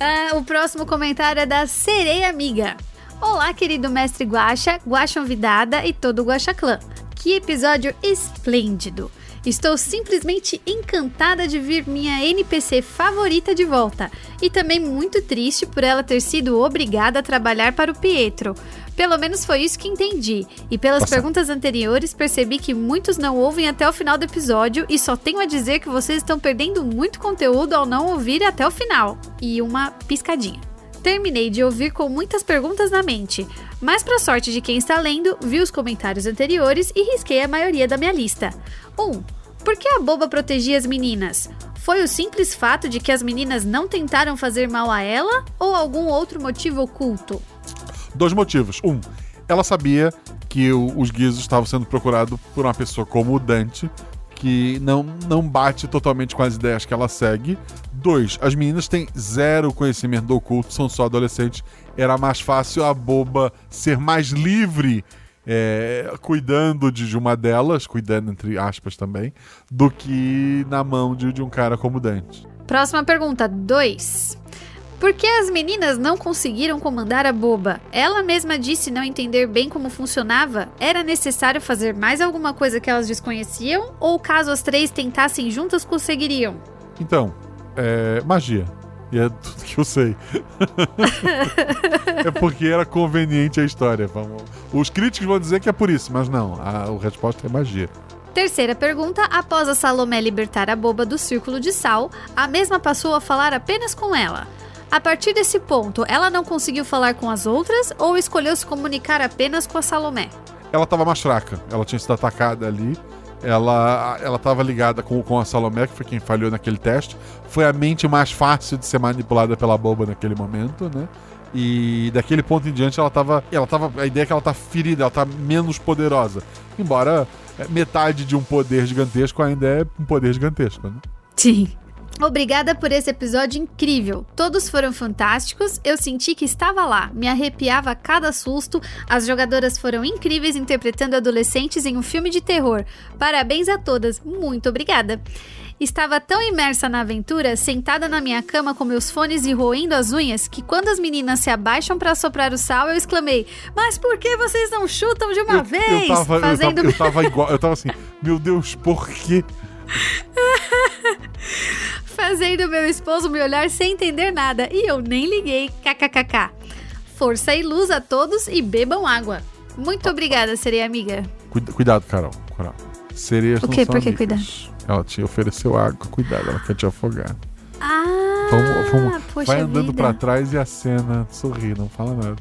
Ah, o próximo comentário é da Sereia Amiga. Olá, querido mestre Guaxa, Guaxa Convidada e todo o Guaxa Clã. Que episódio esplêndido! Estou simplesmente encantada de ver minha NPC favorita de volta e também muito triste por ela ter sido obrigada a trabalhar para o Pietro. Pelo menos foi isso que entendi. E pelas Nossa. perguntas anteriores, percebi que muitos não ouvem até o final do episódio e só tenho a dizer que vocês estão perdendo muito conteúdo ao não ouvir até o final. E uma piscadinha. Terminei de ouvir com muitas perguntas na mente, mas para sorte de quem está lendo, vi os comentários anteriores e risquei a maioria da minha lista. 1. Um, por que a boba protegia as meninas? Foi o simples fato de que as meninas não tentaram fazer mal a ela ou algum outro motivo oculto? Dois motivos. Um, ela sabia que os guizos estavam sendo procurados por uma pessoa como o Dante, que não, não bate totalmente com as ideias que ela segue. Dois, as meninas têm zero conhecimento do oculto, são só adolescentes. Era mais fácil a boba ser mais livre, é, cuidando de, de uma delas, cuidando entre aspas também, do que na mão de, de um cara como Dante. Próxima pergunta, 2. Por que as meninas não conseguiram comandar a boba? Ela mesma disse não entender bem como funcionava? Era necessário fazer mais alguma coisa que elas desconheciam? Ou caso as três tentassem juntas, conseguiriam? Então, é magia. E é tudo que eu sei. é porque era conveniente a história. Os críticos vão dizer que é por isso, mas não. A, a resposta é magia. Terceira pergunta: após a Salomé libertar a boba do círculo de sal, a mesma passou a falar apenas com ela. A partir desse ponto, ela não conseguiu falar com as outras ou escolheu se comunicar apenas com a Salomé? Ela tava mais fraca. Ela tinha sido atacada ali. Ela, ela tava ligada com, com a Salomé, que foi quem falhou naquele teste. Foi a mente mais fácil de ser manipulada pela boba naquele momento, né? E daquele ponto em diante ela tava. Ela tava. A ideia é que ela tá ferida, ela tá menos poderosa. Embora é, metade de um poder gigantesco ainda é um poder gigantesco, né? Sim. Obrigada por esse episódio incrível. Todos foram fantásticos. Eu senti que estava lá, me arrepiava a cada susto. As jogadoras foram incríveis interpretando adolescentes em um filme de terror. Parabéns a todas. Muito obrigada. Estava tão imersa na aventura, sentada na minha cama com meus fones e roendo as unhas, que quando as meninas se abaixam para soprar o sal, eu exclamei: Mas por que vocês não chutam de uma eu, vez? eu, tava, eu, Fazendo tava, eu tava igual. Eu tava assim, meu Deus, por quê? fazendo meu esposo me olhar sem entender nada e eu nem liguei. KKKK. Força e luz a todos e bebam água. Muito obrigada, sereia amiga. Cuida- cuidado, Carol. Carol. Sereias O quê? Por que amigas. Ela te ofereceu água. Cuidado, ela quer te afogar. Ah, Vamos, vamos- poxa vai andando pra trás e acena. Sorri, não fala nada.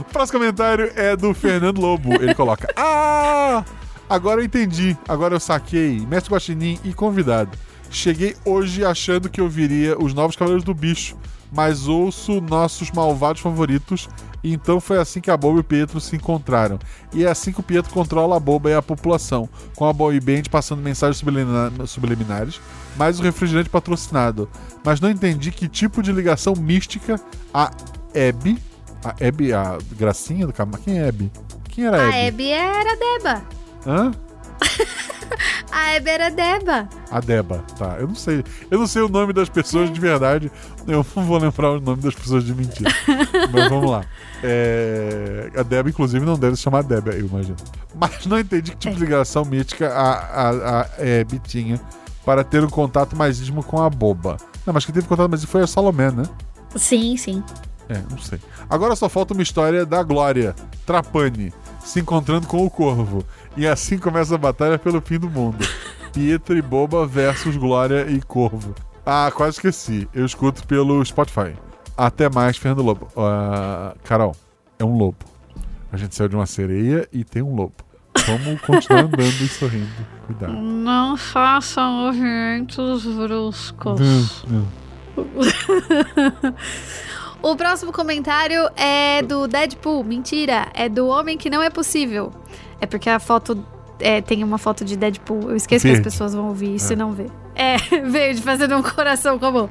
o próximo comentário é do Fernando Lobo. Ele coloca: Ah! Agora eu entendi. Agora eu saquei. Mestre Guaxinim e convidado. Cheguei hoje achando que eu viria os novos Cavaleiros do Bicho, mas ouço nossos malvados favoritos. E então foi assim que a Boba e o Pietro se encontraram. E é assim que o Pietro controla a Boba e a população, com a Boy Band passando mensagens subliminares, mais o refrigerante patrocinado. Mas não entendi que tipo de ligação mística a Abby, a Abby, a gracinha do Camargo, quem é Abby? Quem era A Abby? Abby era Deba. Hã? A Abby era Deba. A Deba, tá. Eu não sei. Eu não sei o nome das pessoas de verdade. Eu não vou lembrar o nome das pessoas de mentira. Mas vamos lá. É, A Deba, inclusive, não deve se chamar Deba, eu imagino. Mas não entendi que tipo de ligação mítica a, a, a Abby tinha para ter um contato mais íntimo com a boba. Não, mas quem teve contato mais íntimo foi a Salomé, né? Sim, sim. É, não sei. Agora só falta uma história da Glória, Trapani, se encontrando com o Corvo. E assim começa a batalha pelo fim do mundo. Pietro e Boba versus Glória e Corvo. Ah, quase esqueci. Eu escuto pelo Spotify. Até mais, Fernando Lobo. Ah, Carol, é um lobo. A gente saiu de uma sereia e tem um lobo. Vamos continuar andando e sorrindo. Cuidado. Não faça movimentos bruscos. Hum, hum. O próximo comentário é do Deadpool. Mentira, é do Homem que Não É Possível. É porque a foto. é, tem uma foto de Deadpool. Eu esqueço que Verde. as pessoas vão ouvir isso É. e não ver. É, verde, fazendo um coração comum.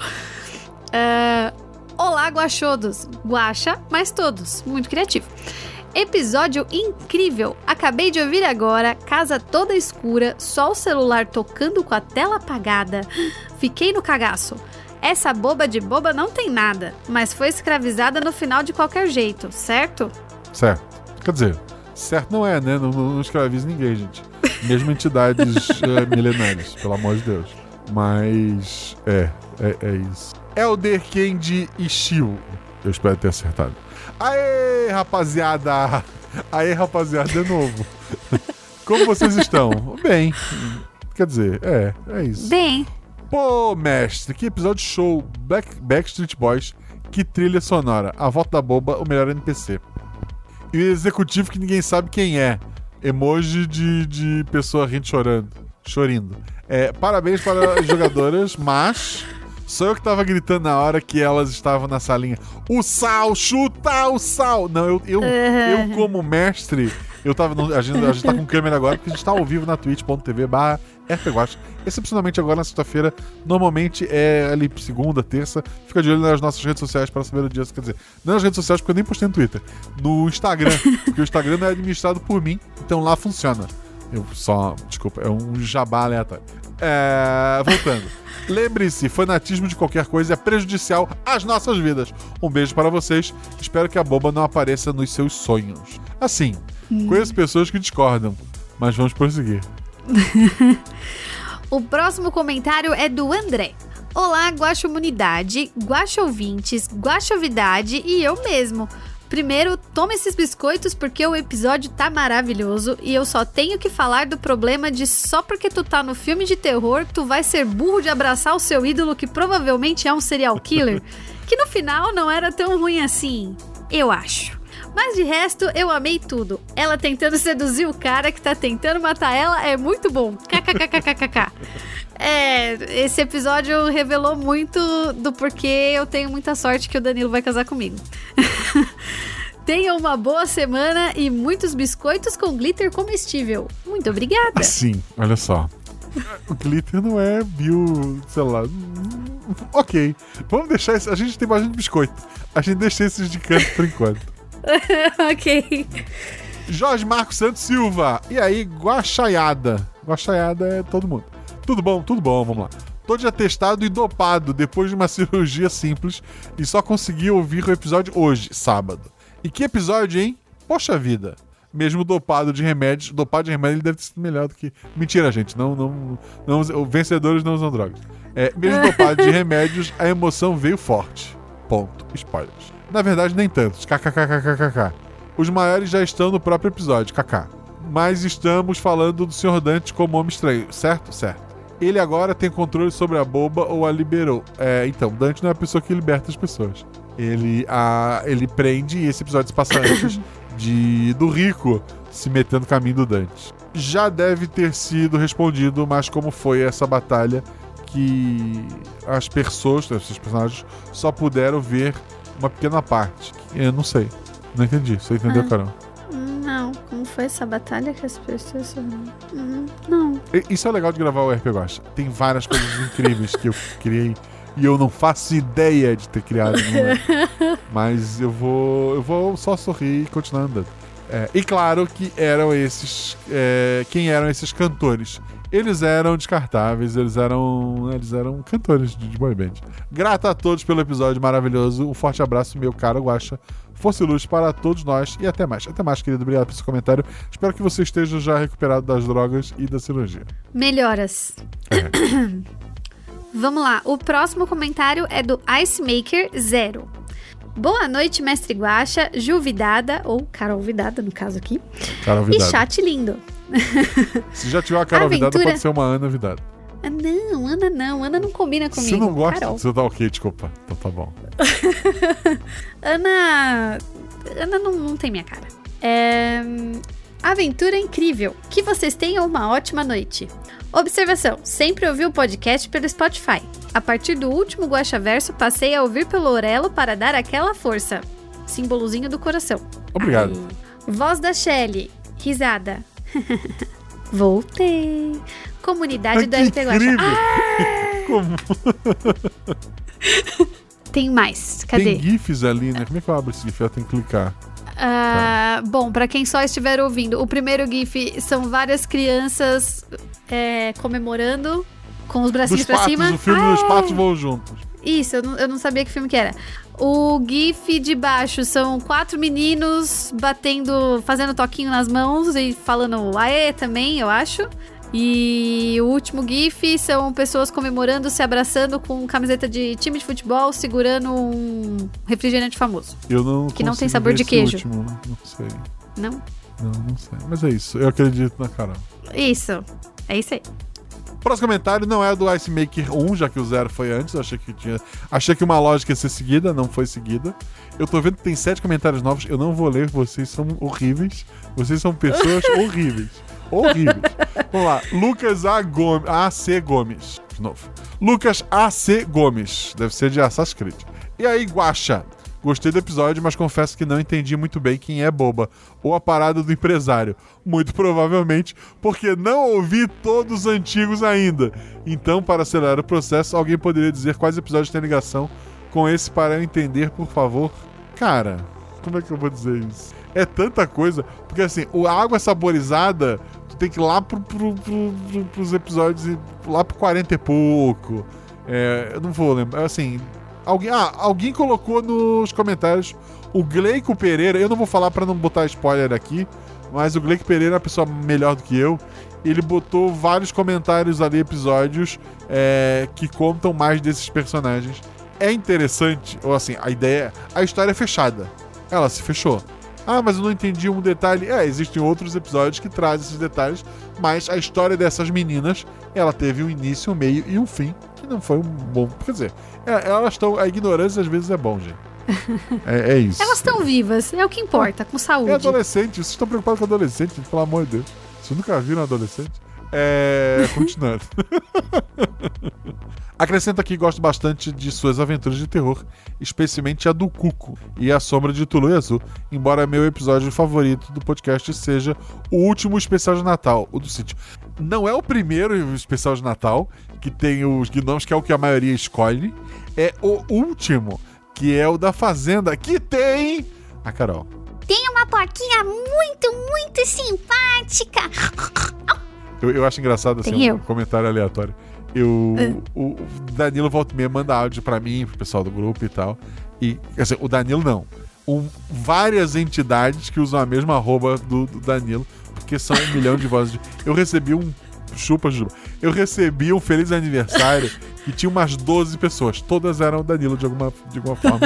É, Olá, guachodos. Guacha, mas todos. Muito criativo. Episódio incrível. Acabei de ouvir agora, casa toda escura, só o celular tocando com a tela apagada. Fiquei no cagaço. Essa boba de boba não tem nada, mas foi escravizada no final de qualquer jeito, certo? Certo. Quer dizer, certo não é, né? Não, não, escraviza ninguém, gente. Mesmo entidades eh, milenares, pelo amor de Deus. Mas é, é, é isso. Elder Candy e Shio. Eu espero ter acertado. Aê, rapaziada! Aê, rapaziada, de novo. Como vocês estão? Bem. Quer dizer, é, é isso. Bem, Pô, mestre, que episódio show. Back, Backstreet Boys, que trilha sonora. A volta da boba, o melhor NPC. E o executivo que ninguém sabe quem é. Emoji de, de pessoa rindo chorando. Chorindo. É, parabéns para as jogadoras, mas. Sou eu que tava gritando na hora que elas estavam na salinha. O sal, chuta o sal! Não, eu, eu, eu como mestre, eu tava. no- a, gente, a gente tá com câmera agora, porque a gente tá ao vivo na twitch.tv barra RPGuacha. Excepcionalmente agora na sexta-feira, normalmente é ali segunda, terça. Fica de olho nas nossas redes sociais para saber o dia. Quer dizer, não nas redes sociais porque eu nem postei no Twitter. No Instagram, porque o Instagram não é administrado por mim, então lá funciona. Eu só. Desculpa, é um jabá aleatório. É, voltando. Lembre-se, fanatismo de qualquer coisa é prejudicial às nossas vidas. Um beijo para vocês. Espero que a boba não apareça nos seus sonhos. Assim, conheço pessoas que discordam, mas vamos prosseguir. o próximo comentário é do André. Olá, Guaxomunidade, Guaxouvintes, Guaxovidade e eu mesmo. Primeiro, toma esses biscoitos porque o episódio tá maravilhoso e eu só tenho que falar do problema de só porque tu tá no filme de terror, tu vai ser burro de abraçar o seu ídolo que provavelmente é um serial killer, que no final não era tão ruim assim, eu acho. Mas de resto, eu amei tudo. Ela tentando seduzir o cara que tá tentando matar ela é muito bom. KKKKKK. É, esse episódio revelou muito do porquê eu tenho muita sorte que o Danilo vai casar comigo. Tenha uma boa semana e muitos biscoitos com glitter comestível. Muito obrigada. Assim, olha só. O glitter não é bio, sei lá. Ok. Vamos deixar esse. A gente tem bastante biscoito. A gente deixa esses de canto por enquanto. ok. Jorge Marcos Santos Silva. E aí, guaxaiada. Guaxaiada é todo mundo. Tudo bom, tudo bom, vamos lá. Tô de atestado e dopado depois de uma cirurgia simples e só consegui ouvir o episódio hoje, sábado. E que episódio, hein? Poxa vida. mesmo dopado de remédios. Dopado de remédio ele deve ter sido melhor do que. Mentira, gente. Não, não, não, os vencedores não usam drogas. É, mesmo dopado de remédios, a emoção veio forte. Ponto. Spoilers. Na verdade, nem tantos. KKKKKK. Os maiores já estão no próprio episódio, KK. Mas estamos falando do Sr. Dante como homem estranho, certo? Certo. Ele agora tem controle sobre a boba ou a liberou. É, então, Dante não é a pessoa que liberta as pessoas. Ele, a, ele prende e esse episódio se passa antes de, do Rico se metendo no caminho do Dante. Já deve ter sido respondido, mas como foi essa batalha que as pessoas, esses personagens, só puderam ver uma pequena parte. Eu não sei. Não entendi. Você entendeu, Ah. Carol? Não, como foi essa batalha que as pessoas. Hum, Não. E- Isso é legal de gravar o RP Guacha. Tem várias coisas incríveis que eu criei e eu não faço ideia de ter criado. nenhuma. Mas eu vou, eu vou só sorrir e continuar andando. É, e claro que eram esses. é, quem eram esses cantores? Eles eram descartáveis, eles eram. Eles eram cantores de, de boy band. Grato a todos pelo episódio maravilhoso. Um forte abraço, meu caro Guacha. Força e luz para todos nós e até mais. Até mais, querido. Obrigado pelo seu comentário. Espero que você esteja já recuperado das drogas e da cirurgia. Melhoras. Vamos lá. O próximo comentário é do Ice Maker Zero. Boa noite, mestre Guaxa, Ju Vidada, ou Carol Vidada, no caso aqui. Carol E Vidada. chat lindo. Se já tiver uma Carol Vidada, Aventura- pode ser uma Ana Vidada. Ah, não, Ana não. Ana não combina comigo. Você não gosta? Carol. Você tá ok, desculpa. Então tá bom. Ana. Ana não, não tem minha cara. É... Aventura incrível. Que vocês tenham uma ótima noite. Observação: sempre ouvi o podcast pelo Spotify. A partir do último Guaxa Verso, passei a ouvir pelo Orelo para dar aquela força. Símbolozinho do coração. Obrigado. Ai. Voz da Shelly. Risada. Voltei. Comunidade do RP que Guaxa. incrível! Ah! Como? Tem mais. Cadê? Tem GIFs ali, né? Como é que eu abro esse GIF? Eu tenho que clicar. Ah, bom, pra quem só estiver ouvindo, o primeiro GIF são várias crianças é, comemorando com os bracinhos patos, cima. o filme Ah, dos patos voam juntos. Isso, eu não, eu não sabia que filme que era. O GIF de baixo são quatro meninos batendo, fazendo toquinho nas mãos e falando aê também, eu acho. E o último GIF são pessoas comemorando, se abraçando com camiseta de time de futebol, segurando um refrigerante famoso. Eu não Que não tem sabor de queijo. Último, não, não sei. Não? Não, não sei. Mas é isso. Eu acredito na Carol. Isso. É isso aí. Próximo comentário não é do Ice Maker 1, já que o zero foi antes. Eu achei que tinha. Achei que uma lógica ia ser seguida, não foi seguida. Eu tô vendo que tem sete comentários novos. Eu não vou ler, vocês são horríveis. Vocês são pessoas horríveis. Horríveis. Vamos lá. Lucas A. Gomes. AC Gomes. De novo. Lucas AC Gomes. Deve ser de Assassin's Creed. E aí, Guaxa? Gostei do episódio, mas confesso que não entendi muito bem quem é boba ou a parada do empresário. Muito provavelmente porque não ouvi todos os antigos ainda. Então, para acelerar o processo, alguém poderia dizer quais episódios têm ligação com esse para eu entender, por favor? Cara, como é que eu vou dizer isso? É tanta coisa, porque assim, a água saborizada, tu tem que ir lá pro, pro, pro, pro, pros episódios, lá pro 40 e pouco. É, eu não vou lembrar, assim, Alguém, ah, alguém colocou nos comentários o Gleico Pereira. Eu não vou falar pra não botar spoiler aqui, mas o Gleico Pereira é uma pessoa melhor do que eu. Ele botou vários comentários ali, episódios é, que contam mais desses personagens. É interessante, ou assim, a ideia. A história é fechada. Ela se fechou. Ah, mas eu não entendi um detalhe. É, existem outros episódios que trazem esses detalhes, mas a história dessas meninas, ela teve um início, um meio e um fim, que não foi um bom. Quer dizer, é, elas estão. A ignorância às vezes é bom, gente. É, é isso. Elas estão vivas, é o que importa, com É saúde. adolescente, vocês estão preocupados com adolescente, pelo amor de Deus. Vocês nunca viram adolescente? É. Continuando. Acrescenta que gosto bastante de suas aventuras de terror, especialmente a do Cuco e a Sombra de Tulu e Azul, embora meu episódio favorito do podcast seja o último especial de Natal, o do sítio. Não é o primeiro especial de Natal, que tem os gnomos, que é o que a maioria escolhe, é o último, que é o da Fazenda, que tem a Carol. Tem uma porquinha muito, muito simpática. Eu, eu acho engraçado assim, um comentário aleatório. Eu, o, o Danilo volta e meia manda áudio pra mim, pro pessoal do grupo e tal. E, assim, o Danilo não. um- várias entidades que usam a mesma arroba do, do Danilo, porque são um milhão de vozes. de- Eu recebi um. Chupa, Juba. Eu recebi um feliz aniversário que tinha umas 12 pessoas. Todas eram o Danilo de alguma, de alguma forma.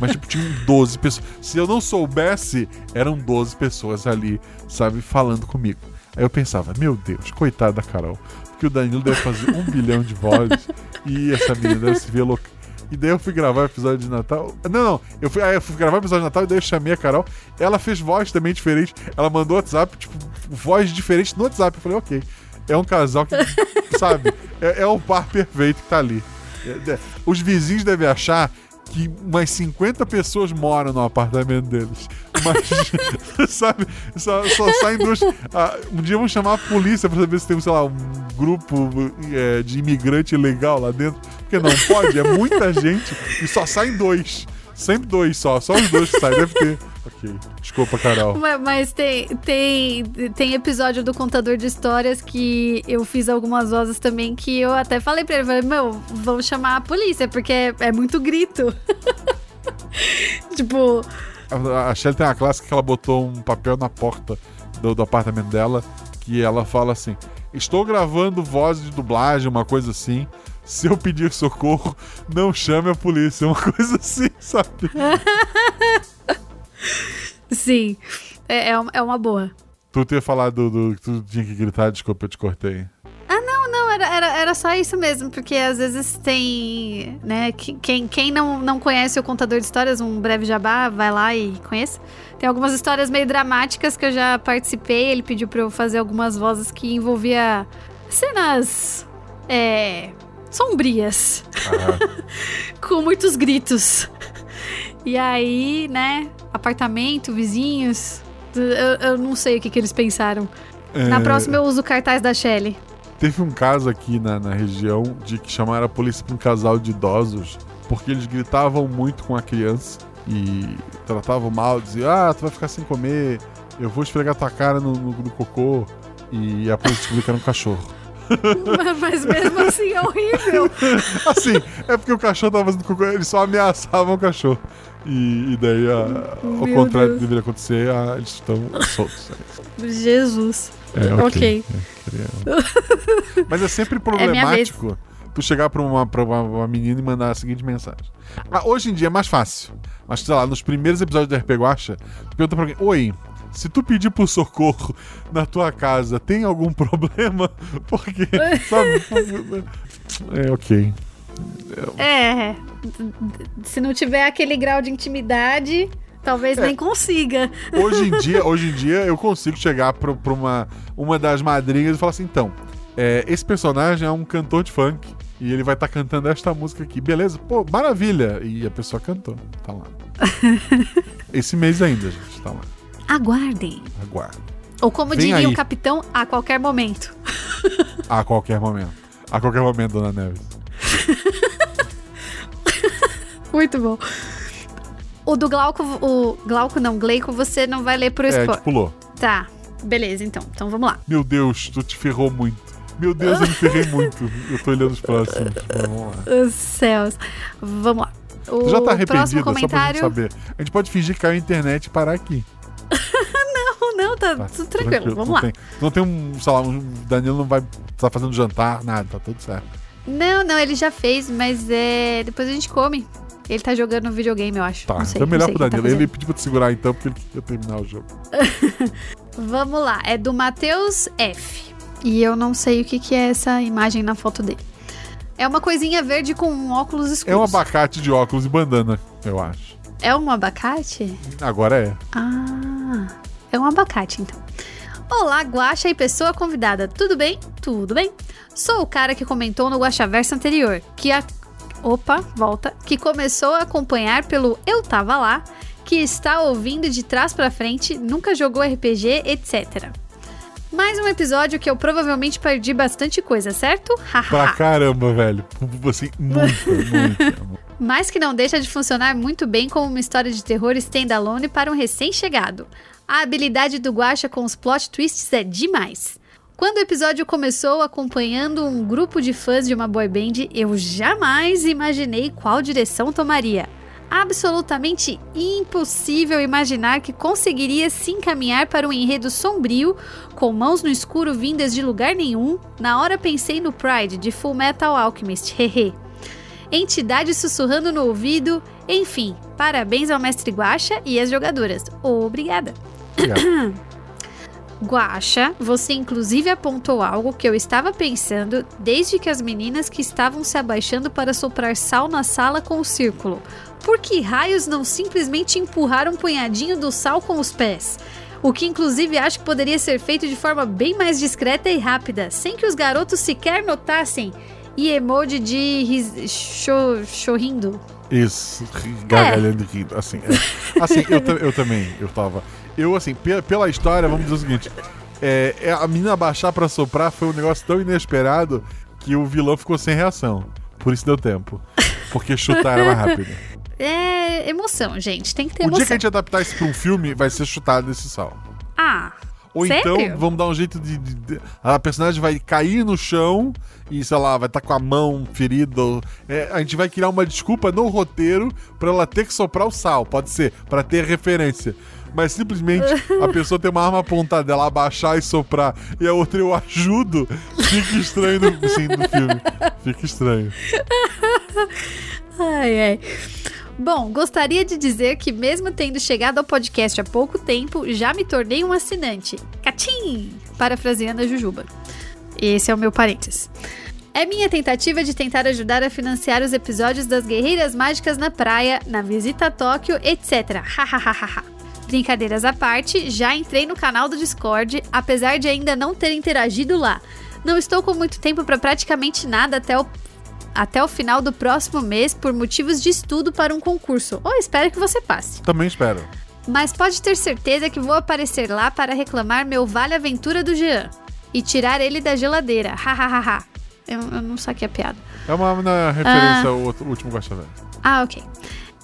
Mas, tipo, tinham 12 pessoas. Se eu não soubesse, eram 12 pessoas ali, sabe, falando comigo. Aí eu pensava, meu Deus, coitada da Carol. Porque o Danilo deve fazer um bilhão de vozes e essa menina deve se ver louca. E daí eu fui gravar o episódio de Natal. Não, não. Eu fui, eu fui gravar o episódio de Natal e daí eu chamei a Carol. Ela fez voz também diferente. Ela mandou WhatsApp, tipo, voz diferente no WhatsApp. Eu falei, ok. É um casal que, sabe, é, é par perfeito que tá ali. É- é- os vizinhos devem achar que umas 50 pessoas moram no apartamento deles. Mas, sabe, só, só saem duas. Ah, um dia vamos chamar a polícia pra saber se tem, sei lá, um grupo é, de imigrante ilegal lá dentro. Porque não pode, é muita gente e só saem dois. Sempre dois só, só os dois que saem, deve ter. Ok, desculpa, Carol. Ma- Mas tem, tem, tem episódio do Contador de Histórias que eu fiz algumas vozes também que eu até falei pra ele, falei, meu, vamos chamar a polícia, porque é, é muito grito. tipo, A, a Shelly tem uma classe que ela botou um papel na porta do, do apartamento dela que ela fala assim: Estou gravando voz de dublagem, uma coisa assim. Se eu pedir socorro, não chame a polícia. Uma coisa assim, sabe? sim, é, é, uma- boa. Tu tinha falado do, do que tu tinha que gritar, desculpa, eu te cortei. Não, era, era, era só isso mesmo, porque às vezes tem, né, que- quem, quem não, não conhece o Contador de Histórias, um breve jabá, vai lá e conheça. Tem algumas histórias meio dramáticas que eu já participei, ele pediu pra eu fazer algumas vozes que envolvia cenas, é, sombrias, Ah, com muitos gritos. E aí, né, apartamento, vizinhos, eu, eu não sei o que, que eles pensaram. Na é, próxima eu uso o cartaz da Shelly. Teve um caso aqui na, na região de que chamaram a polícia pra um casal de idosos porque eles gritavam muito com a criança e tratavam mal, diziam: Ah, tu vai ficar sem comer, eu vou esfregar tua cara no, no- no cocô. E a polícia descobriu que era um cachorro. Mas mesmo assim é horrível. Assim, é porque o cachorro tava fazendo cocô, eles só ameaçavam o cachorro. E, e daí, a- ao contrário do que deveria acontecer, a- eles estão soltos. Jesus. É, Ok. É. Mas é sempre minha problemático tu chegar pra uma, pra uma, uma menina e mandar a seguinte mensagem. Ah, hoje em dia é mais fácil. Mas, sei lá, nos primeiros episódios do RP Guacha, tu pergunta pra alguém, Oi, se tu pedir por socorro na tua casa, tem algum problema? Porque, sabe? É, ok. É. Se não tiver aquele grau de intimidade, talvez É. nem consiga. Hoje em dia, hoje em dia eu consigo chegar pra, pra uma, uma das madrinhas e falar assim, então, é, esse personagem é um cantor de funk e ele vai estar cantando esta música aqui. Beleza? Pô, maravilha! E a pessoa cantou. Tá lá. Esse mês ainda, gente. Tá lá. Aguardem. Aguarda. Ou como Vem diria aí. o capitão, a qualquer momento. A qualquer momento. A qualquer momento, Dona Neves. Muito bom. O do Glauco, o Glauco não, Gleico, você não vai ler por É, spoiler. pulou. Tá, beleza, então. Então vamos lá. Meu Deus, tu te ferrou muito. Meu Deus, eu me ferrei muito. Eu tô olhando os próximos. Vamos lá. Os céus. Vamos lá. O já tá próximo arrependida, só pra gente saber. A gente pode fingir que caiu a internet e parar aqui. Não, não, tá, Tá, tudo tranquilo. Vamos não lá. Tem, não tem um, sei lá, um Danilo não vai tá fazendo jantar, nada, tá tudo certo. Não, não, ele já fez, mas é. Depois a gente come. Ele tá jogando videogame, eu acho. Tá, não sei, então é melhor pro Danilo. tá ele pediu pra te segurar então, porque ele queria terminar o jogo. Vamos lá, é do Matheus F. E eu não sei o que, que é essa imagem na foto dele. É uma coisinha verde com um óculos escuros. É um abacate de óculos e bandana, eu acho. É um abacate? Agora é. Ah, é um abacate então. Olá, Guaxa e pessoa convidada. Tudo bem? Tudo bem. Sou o cara que comentou no Guaxaverso anterior, que a... Opa, volta. Que começou a acompanhar pelo Eu Tava Lá, que está ouvindo de trás pra frente, nunca jogou RPG, etc. Mais um episódio que eu provavelmente perdi bastante coisa, certo? Pra caramba, velho. Assim, muito, muito. mas que não deixa de funcionar muito bem como uma história de terror standalone para um recém-chegado. A habilidade do Guaxa com os plot twists é demais. Quando o episódio começou acompanhando um grupo de fãs de uma boy band, eu jamais imaginei qual direção tomaria. absolutamente impossível imaginar que conseguiria se encaminhar para um enredo sombrio, com mãos no escuro vindas de lugar nenhum. Na hora pensei no Pride de Full Metal Alchemist, hehe. Entidade sussurrando no ouvido, enfim, parabéns ao mestre Guacha e às jogadoras. Obrigada. Obrigado. Guacha, você inclusive apontou algo que eu estava pensando desde que as meninas que estavam se abaixando para soprar sal na sala com o círculo. Por que raios não simplesmente empurraram um punhadinho do sal com os pés? O que inclusive acho que poderia ser feito de forma bem mais discreta e rápida, sem que os garotos sequer notassem. E emoji de ris- cho- chorrindo. Isso, gargalhando e rindo. Assim, é. assim eu, eu também, eu tava. Eu, assim, pe- pela história, vamos dizer o seguinte: é, é, a menina baixar pra soprar foi um negócio tão inesperado que o vilão ficou sem reação. Por isso deu tempo. Porque chutar era mais rápido. É emoção, gente. Tem que ter O dia emoção. que a gente adaptar isso pra um filme, vai ser chutado nesse sal. Ah, Ou Sério? então, vamos dar um jeito de, de- de- A personagem vai cair no chão e, sei lá, vai estar com a mão ferida. é, a gente vai criar uma desculpa no roteiro pra ela ter que soprar o sal. Pode ser, pra ter referência. Mas simplesmente a pessoa tem uma arma apontada, ela abaixar e soprar, e a outra eu ajudo, fica estranho no, sim, no filme. Fica estranho. Ai, ai. Bom, gostaria de dizer que, mesmo tendo chegado ao podcast há pouco tempo, já me tornei um assinante. Catim! Parafraseando a Jujuba. Esse é o meu parênteses. É minha tentativa de tentar ajudar a financiar os episódios das Guerreiras Mágicas na praia, na visita a Tóquio, etc. Hahaha. Brincadeiras à parte, já entrei no canal do Discord, apesar de ainda não ter interagido lá. Não estou com muito tempo para praticamente nada até o até o final do próximo mês por motivos de estudo para um concurso. Ou espero que você passe. Também espero. Mas pode ter certeza que vou aparecer lá para reclamar meu Vale Aventura do Jean e tirar ele da geladeira. Hahaha. eu, eu não saquei a piada. É uma, uma referência ao outro- último Velho. Ah, ok.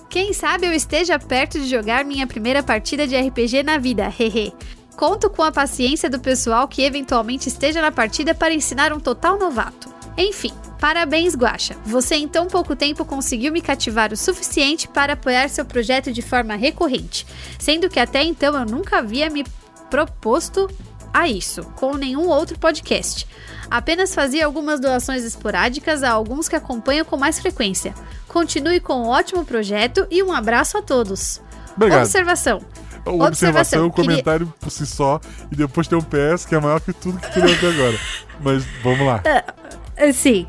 Quem sabe eu esteja perto de jogar minha primeira partida de RPG na vida, hehe. Conto com a paciência do pessoal que eventualmente esteja na partida para ensinar um total novato. Enfim, parabéns, Guaxa. Você em tão pouco tempo conseguiu me cativar o suficiente para apoiar seu projeto de forma recorrente, sendo que até então eu nunca havia me proposto a isso com nenhum outro podcast. Apenas fazia algumas doações esporádicas a alguns que acompanham com mais frequência. Continue com um ótimo projeto e um abraço a todos. Obrigado. Observação. O observação é o Queria- comentário por si só, e depois tem um PS que é maior que tudo que tu leu até agora. Mas vamos lá. Sim.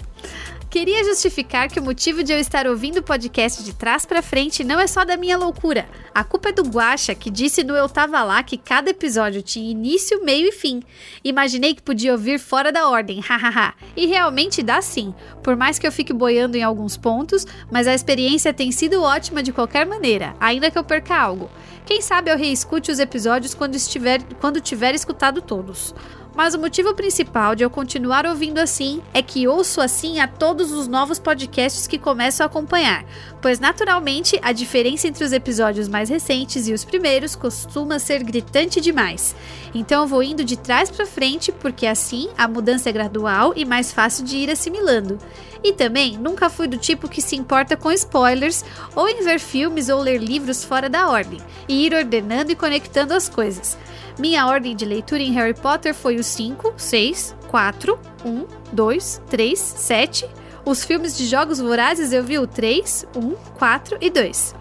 Queria justificar que o motivo de eu estar ouvindo o podcast de trás pra frente não é só da minha loucura. A culpa é do Guaxa, que disse no Eu Tava Lá que cada episódio tinha início, meio e fim. Imaginei que podia ouvir fora da ordem, hahaha. e realmente dá sim, por mais que eu fique boiando em alguns pontos, mas a experiência tem sido ótima de qualquer maneira, ainda que eu perca algo. Quem sabe eu reescute os episódios quando, estiver, quando tiver escutado todos. Mas o motivo principal de eu continuar ouvindo assim é que ouço assim a todos os novos podcasts que começo a acompanhar, pois naturalmente a diferença entre os episódios mais recentes e os primeiros costuma ser gritante demais. Então eu vou indo de trás para frente porque assim a mudança é gradual e mais fácil de ir assimilando. E também nunca fui do tipo que se importa com spoilers ou em ver filmes ou ler livros fora da ordem e ir ordenando e conectando as coisas. Minha ordem de leitura em Harry Potter foi o 5, 6, 4, 1, 2, 3, 7. Os filmes de Jogos Vorazes eu vi o 3, 1, 4 e 2.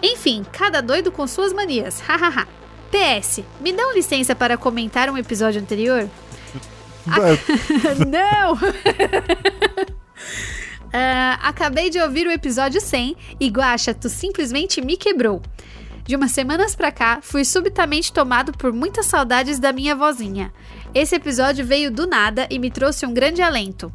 Enfim, cada doido com suas manias, hahaha. PS, me dão licença para comentar um episódio anterior? Não! Ah, acabei de ouvir o episódio 100 e Guaxa, tu simplesmente me quebrou. De umas semanas pra cá, fui subitamente tomado por muitas saudades da minha vozinha. Esse episódio veio do nada e me trouxe um grande alento.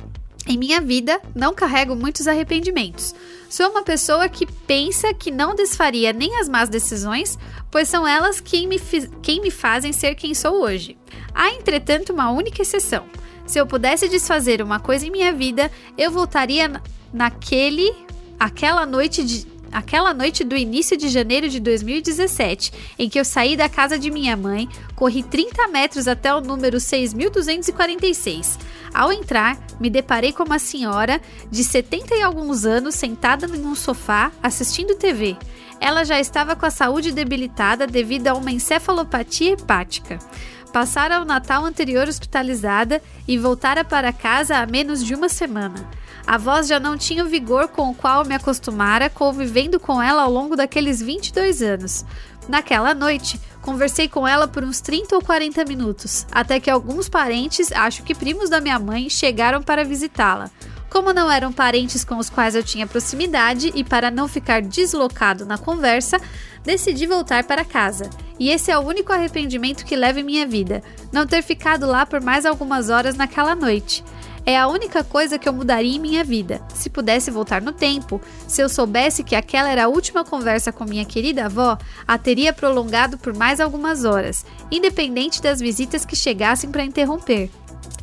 Em minha vida, não carrego muitos arrependimentos. Sou uma pessoa que pensa que não desfaria nem as más decisões, pois são elas quem me, quem me fazem ser quem sou hoje. Há, entretanto, uma única exceção. Se eu pudesse desfazer uma coisa em minha vida, eu voltaria na- naquele. aquela noite de. Aquela noite do início de janeiro de 2017, em que eu saí da casa de minha mãe, corri 30 metros até o número 6246. Ao entrar, me deparei com uma senhora de 70 e alguns anos sentada em um sofá assistindo TV. Ela já estava com a saúde debilitada devido a uma encefalopatia hepática. Passara o Natal anterior hospitalizada e voltara para casa há menos de uma semana. A voz já não tinha o vigor com o qual me acostumara convivendo com ela ao longo daqueles 22 anos. Naquela noite, conversei com ela por uns 30 ou 40 minutos, até que alguns parentes, acho que primos da minha mãe, chegaram para visitá-la. Como não eram parentes com os quais eu tinha proximidade e para não ficar deslocado na conversa, decidi voltar para casa. E esse é o único arrependimento que levo em minha vida: não ter ficado lá por mais algumas horas naquela noite. É a única coisa que eu mudaria em minha vida. Se pudesse voltar no tempo, se eu soubesse que aquela era a última conversa com minha querida avó, a teria prolongado por mais algumas horas, independente das visitas que chegassem para interromper.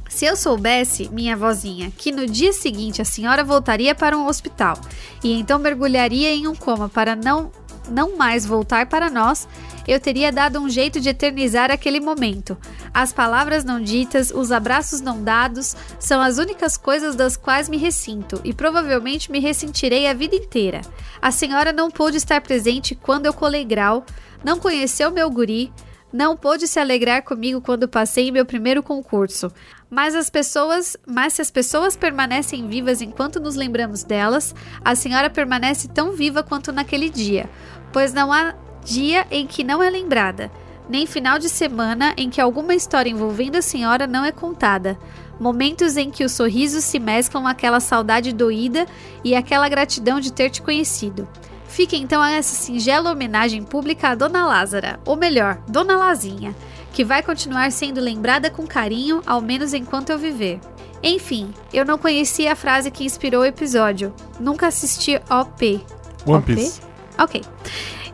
Se eu soubesse, minha vozinha, que no dia seguinte a senhora voltaria para um hospital e então mergulharia em um coma para não não mais voltar para nós, eu teria dado um jeito de eternizar aquele momento. As palavras não ditas, os abraços não dados, são as únicas coisas das quais me ressinto e provavelmente me ressentirei a vida inteira. A senhora não pôde estar presente quando eu colei grau, não conheceu meu guri, não pôde se alegrar comigo quando passei em meu primeiro concurso. Mas as pessoas, mas se as pessoas permanecem vivas enquanto nos lembramos delas, a senhora permanece tão viva quanto naquele dia, pois não há dia em que não é lembrada, nem final de semana em que alguma história envolvendo a senhora não é contada. Momentos em que os sorrisos se mesclam àquela saudade doída e àquela gratidão de ter te conhecido. Fica então essa singela homenagem pública a Dona Lázara, ou melhor, Dona Lazinha, que vai continuar sendo lembrada com carinho, ao menos enquanto eu viver. Enfim, eu não conhecia a frase que inspirou o episódio. Nunca assisti OP. One OP? Piece. Ok.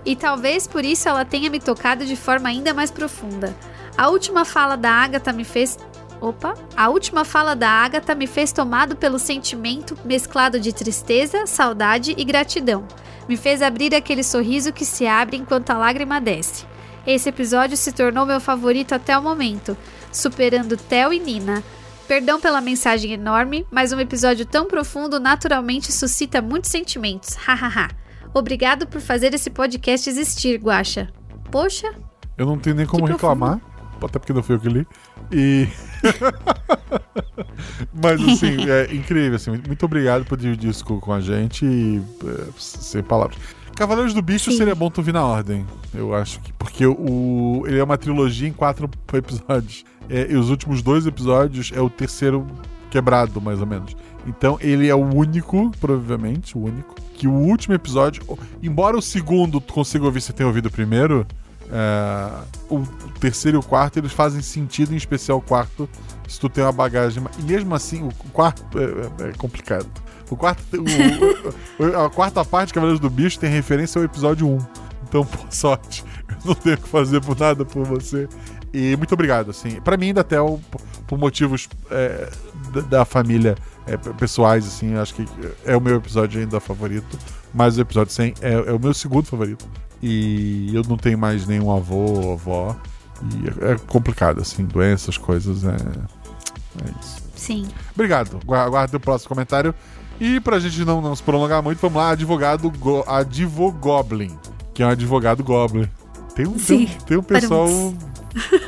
E talvez por isso ela tenha me tocado de forma ainda mais profunda. A última fala da Agatha me fez. Opa! A última fala da Agatha me fez tomado pelo sentimento mesclado de tristeza, saudade e gratidão. Me fez abrir aquele sorriso que se abre enquanto a lágrima desce. Esse episódio se tornou meu favorito até o momento, superando Theo e Nina. Perdão pela mensagem enorme, mas um episódio tão profundo naturalmente suscita muitos sentimentos. Hahaha. Obrigado por fazer esse podcast existir, Guaxa. Poxa, Eu não tenho nem como reclamar, até porque não foi eu que li. E. Mas assim, é incrível, assim. Muito obrigado por dividir isso com com a gente e é, sem palavras. Cavaleiros do Bicho Sim. seria bom tu vir na ordem, eu acho que. Porque o, ele é uma trilogia em quatro episódios. É, e os últimos dois episódios é o terceiro quebrado, mais ou menos. Então ele é o único, provavelmente, o único, que o último episódio. Embora o segundo tu consiga ouvir se tem ouvido o primeiro, é, o terceiro e o quarto eles fazem sentido, em especial o quarto, se tu tem uma bagagem. E mesmo assim, o quarto é, é- é complicado. O quarto, o- a quarta parte de Cavaleiros do Bicho tem referência ao episódio 1. Então, por sorte, eu não tenho que fazer por nada por você. E muito obrigado, assim. Pra mim, ainda até o- por motivos é, da, da família é, pessoais, assim, acho que é o meu episódio ainda favorito. Mas o episódio 100 é, é o meu segundo favorito. E eu não tenho mais nenhum avô ou avó. E é, é complicado, assim, doenças, coisas, é, é isso. sim. Obrigado. Gu- Aguardo o próximo comentário. E pra gente não, não se prolongar muito, vamos lá, advogado Go Advogoblin, que é um advogado Goblin. Tem um, tem, Sim. um- tem um pessoal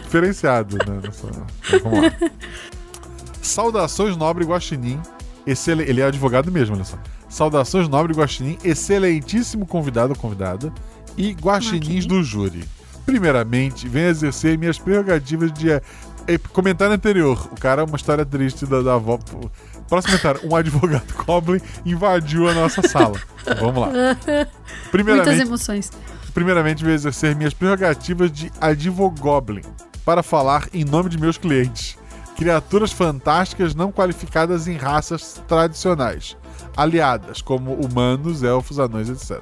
diferenciado, né? Nessa... Então, vamos lá. Saudações, nobre Guaxinim. Excel... Ele é advogado mesmo, olha só. Saudações, nobre Guaxinim, excelentíssimo convidado ou convidada e guaxinins Ok. do júri. Primeiramente, venho exercer minhas prerrogativas de eh, comentário anterior. O cara é uma história triste da, da avó. Próximo comentário. Um advogado Goblin invadiu a nossa sala. Vamos lá. Muitas Primeiramente, emoções. primeiramente vou exercer minhas prerrogativas de advogoblin para falar em nome de meus clientes. Criaturas fantásticas não qualificadas em raças tradicionais, aliadas como humanos, elfos, anões, etc.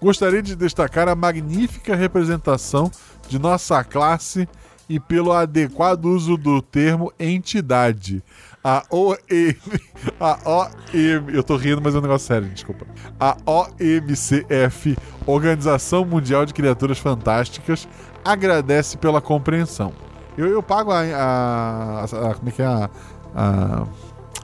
Gostaria de destacar a magnífica representação de nossa classe e pelo adequado uso do termo entidade. A OM. A OM. Eu tô rindo, mas é um negócio sério, desculpa. A OMCF, Organização Mundial de Criaturas Fantásticas, agradece pela compreensão. Eu, eu pago a, a- a- Como é que é? A, a-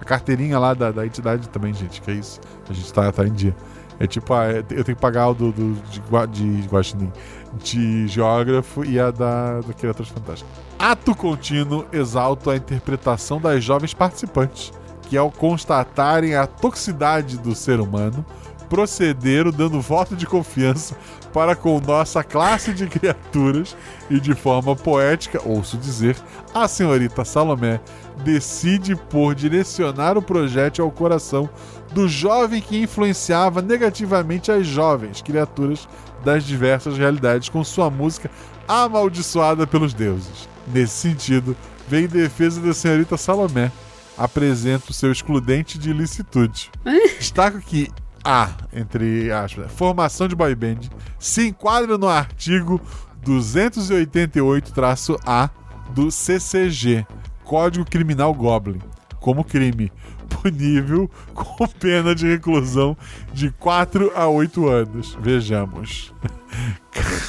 a carteirinha lá da, da entidade também, gente, que é isso. A gente tá, tá em dia. É tipo, ah, eu tenho que pagar o do, do, de, gua- de Guaxinim, de geógrafo e a da, da Criaturas Fantásticas. Ato contínuo exalta a interpretação das jovens participantes, que ao constatarem a toxicidade do ser humano, procederam dando voto de confiança para com nossa classe de criaturas e de forma poética, ouço dizer, a senhorita Salomé decide por direcionar o projétil ao coração do jovem que influenciava negativamente as jovens criaturas das diversas realidades com sua música amaldiçoada pelos deuses. Nesse sentido, vem em defesa da senhorita Salomé. Apresenta o seu excludente de ilicitude. Destaco que a, entre aspas, formação de boy band se enquadra no artigo 288-A do CCG, Código Criminal Goblin, como crime punível com pena de reclusão de 4 a 8 anos. Vejamos.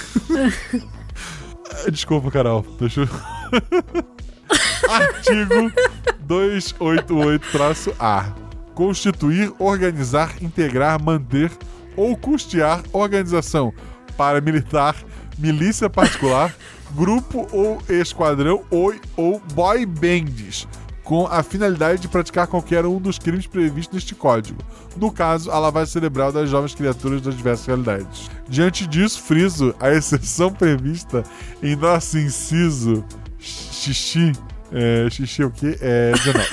Desculpa, Carol. Deixa eu... Artigo 288-A. Constituir, organizar, integrar, manter ou custear organização paramilitar, milícia particular, grupo ou esquadrão ou, ou boy bands, com a finalidade de praticar qualquer um dos crimes previstos neste código. No caso, a lavagem cerebral das jovens criaturas das diversas realidades. Diante disso, friso a exceção prevista em nosso inciso xixi. É, xixi o quê? É 19.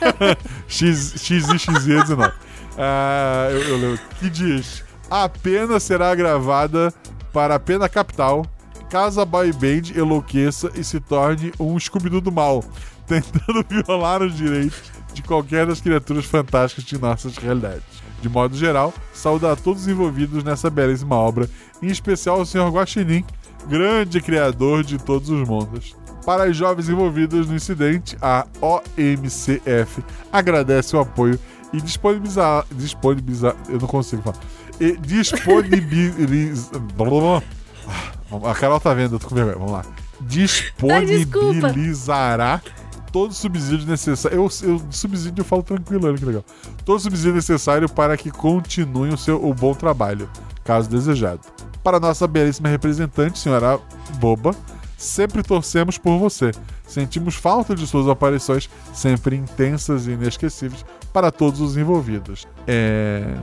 X, X e XZ 19. Ah, eu, eu. Que diz: a pena será agravada para a pena capital caso a boy band enlouqueça e se torne um Scooby-Doo do mal, tentando violar os direitos de qualquer das criaturas fantásticas de nossas realidades. De modo geral, saúdo a todos os envolvidos nessa belíssima obra, em especial o Sr. Guaxinim, grande criador de todos os mundos. Para as jovens envolvidas no incidente, a OMCF agradece o apoio e disponibilizar. disponibilizar eu não consigo falar. E disponibiliza. A Carol tá vendo, eu tô com vergonha. Vamos lá. Disponibilizará todo o subsídio necessário. Eu, eu subsídio eu falo tranquilo, olha que legal. Todo subsídio necessário para que continuem o seu o bom trabalho, caso desejado. Para nossa belíssima representante, senhora Boba, sempre torcemos por você. Sentimos falta de suas aparições, sempre intensas e inesquecíveis, para todos os envolvidos. É.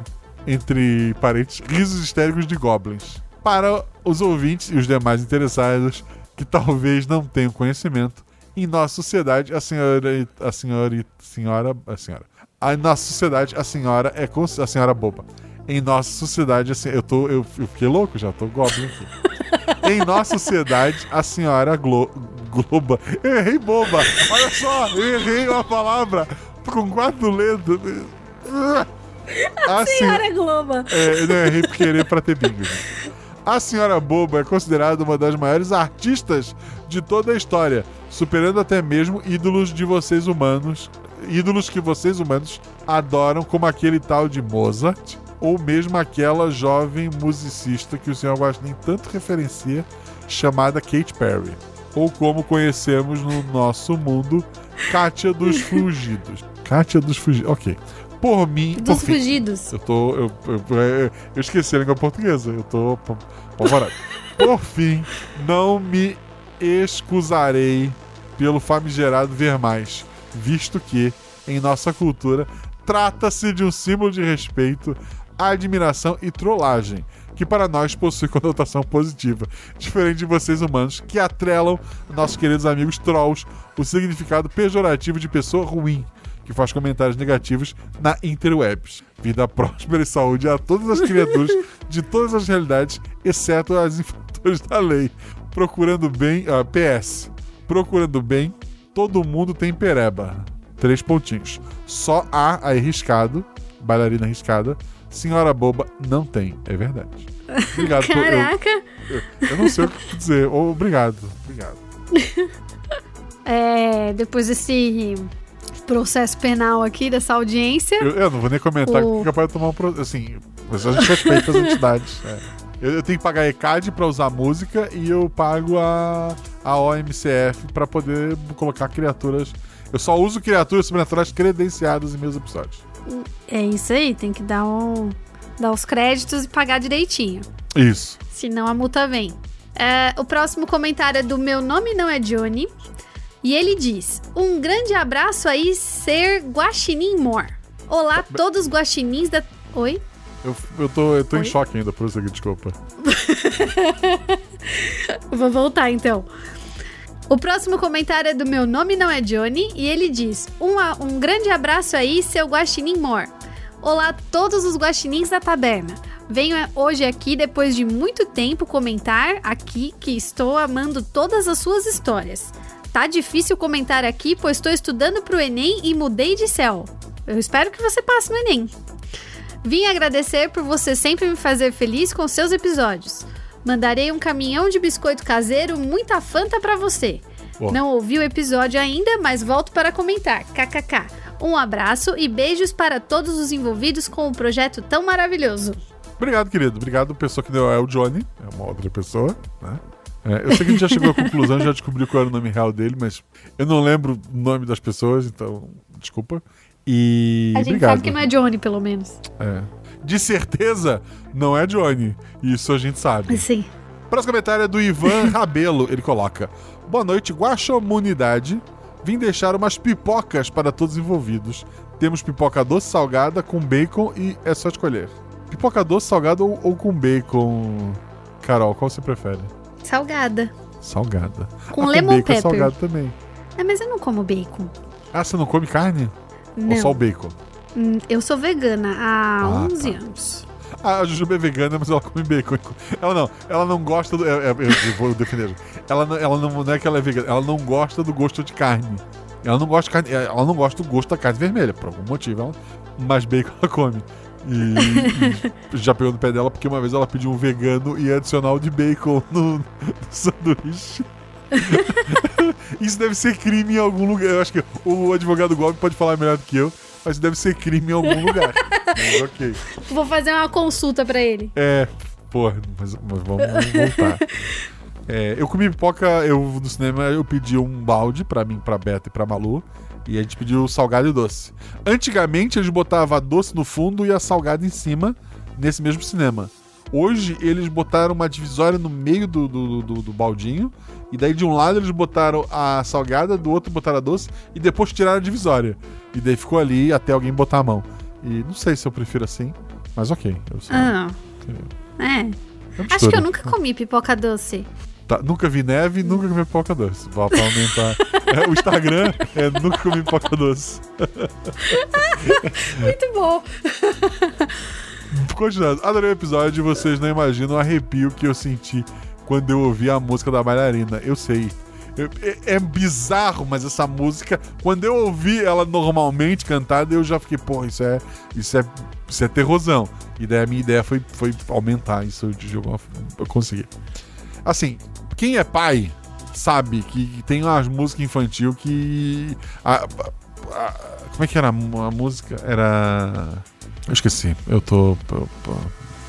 Entre parênteses, risos histéricos de goblins. Para os ouvintes e os demais interessados que talvez não tenham conhecimento, em nossa sociedade, a senhora. A senhora. Senhora. A senhora. A nossa sociedade, a senhora é a senhora boba. Em nossa sociedade, assim, eu tô. Eu, eu fiquei louco já, tô goblin aqui. em nossa sociedade, a senhora Glo, Globa. Eu errei boba! Olha só, eu errei uma palavra com quatro letras. A Senhora Globo. é, eu não errei por querer pra ter bingo. A Senhora Boba é considerada uma das maiores artistas de toda a história, superando até mesmo ídolos de vocês humanos, ídolos que vocês humanos adoram, como aquele tal de Mozart, ou mesmo aquela jovem musicista que o Sr. Guaxinim tanto referencia, chamada Kate Perry, ou como conhecemos no nosso mundo, Kátia dos Fugidos. Kátia dos Fugidos, ok. Por mim, por Dos fim, fugidos. eu tô. Eu, eu, eu- eu esqueci a língua portuguesa. Eu tô apavorado. Por fim, não me excusarei pelo famigerado ver mais, visto que, em nossa cultura, trata-se de um símbolo de respeito, admiração e trollagem, que para nós possui conotação positiva, diferente de vocês humanos que atrelam nossos queridos amigos trolls o significado pejorativo de pessoa ruim que faz comentários negativos na interwebs. Vida próspera e saúde a todas as criaturas de todas as realidades, exceto as infratores da lei. Procurando bem. ah, PS. Procurando bem, todo mundo tem pereba. Três pontinhos. Só a arriscado, bailarina arriscada, senhora boba não tem. É verdade. Obrigado por. Eu, Caraca. eu não sei o que dizer. Obrigado. Obrigado. É, depois desse processo penal aqui, dessa audiência. Eu, eu não vou nem comentar O- que capaz de tomar um. pro- Assim, mas a gente respeita as entidades. é. Eu, eu tenho que pagar ECAD pra usar música e eu pago a, a OMCF pra poder colocar criaturas. Eu só uso criaturas sobrenaturais credenciadas em meus episódios. É isso aí, tem que dar um, Dar os créditos e pagar direitinho. Isso. Senão a multa vem. É, o próximo comentário é do Meu Nome Não É Johnny. E ele diz: Um grande abraço aí, ser Guaxinim More. Olá, todos guaxinins da. Oi? Eu, eu tô, eu tô em Oi? choque ainda por isso aqui, desculpa. Vou voltar então. O próximo comentário é do Meu Nome Não É Johnny. E ele diz: Um, um grande abraço aí, seu Guaxinim More. Olá, todos os guaxinins da taberna. Venho eh, hoje aqui, depois de muito tempo, comentar aqui que estou amando todas as suas histórias. Tá difícil comentar aqui, pois estou estudando pro Enem e mudei de céu. Eu espero que você passe no Enem. Vim agradecer por você sempre me fazer feliz com seus episódios. Mandarei um caminhão de biscoito caseiro, muita fanta pra você. Não ouvi o episódio ainda, mas volto para comentar. KKK. Um abraço e beijos para todos os envolvidos com o projeto tão maravilhoso. Obrigado, querido. Obrigado, pessoa que deu é o Johnny. É uma outra pessoa, né? É, eu sei que a gente já chegou à conclusão, já descobriu qual era o nome real dele, mas eu não lembro o nome das pessoas, então desculpa. E A gente obrigado. sabe que não é Johnny, pelo menos. É. De certeza, não é Johnny. Isso a gente sabe. Sim. Próximo comentário é do Ivan Rabelo. Ele coloca: Boa noite, Guaxomunidade. Vim deixar umas pipocas para todos os envolvidos. Temos pipoca doce salgada com bacon e é só escolher. Pipoca doce salgada ou, ou com bacon? Carol, qual você prefere? Salgada. Salgada. Com Ah, lemon bacon é pepper. salgado também. É, mas eu não como bacon. Ah, você não come carne? Ou só o Não. bacon? Hum, Eu sou vegana há Ah, 11 tá. anos. Ah, a Jujuba é vegana, mas ela come bacon. Ela não, ela não gosta do. é, é, eu vou defender. Ela, não, ela não, não é que ela é vegana, ela não gosta do gosto de carne. Ela não gosta de carne. Ela não gosta do gosto da carne vermelha, por algum motivo. Ela, mas bacon ela come. E, e já pegou no pé dela porque uma vez ela pediu um vegano e adicional de bacon no, no sanduíche. Isso deve ser crime em algum lugar. Eu acho que o advogado Gomes pode falar melhor do que eu, mas deve ser crime em algum lugar. Mas ok. Vou fazer uma consulta pra ele. É, porra, mas, mas vamos, vamos voltar. É, eu comi pipoca, eu no cinema eu pedi um balde pra mim, pra Beta e pra Malu. E a gente pediu salgado e doce. Antigamente eles botavam a doce no fundo e a salgada em cima, nesse mesmo cinema. Hoje eles botaram uma divisória no meio do, do, do, do baldinho. E daí de um lado eles botaram a salgada, do outro botaram a doce. E depois tiraram a divisória. E daí ficou ali até alguém botar a mão. E não sei se eu prefiro assim, mas ok. Eu sei. Ah. É. É Acho mistura. que eu nunca comi pipoca doce. Tá, nunca vi neve, nunca comi pipoca doce. Vou pra aumentar. É, o Instagram é nunca comi pipoca doce. Muito bom. Continuando, adorei o episódio e vocês não imaginam o arrepio que eu senti quando eu ouvi a música da bailarina. Eu sei. Eu- é, é bizarro, mas essa música, quando eu ouvi ela normalmente cantada, eu já fiquei, pô, isso é, isso é, isso é terrosão. E daí a minha ideia foi, foi aumentar isso de alguma forma. Eu consegui. Assim, quem é pai sabe que tem umas músicas infantil que. a- a- como é que era a, a música? Era. Eu esqueci. Eu tô. eu- eu-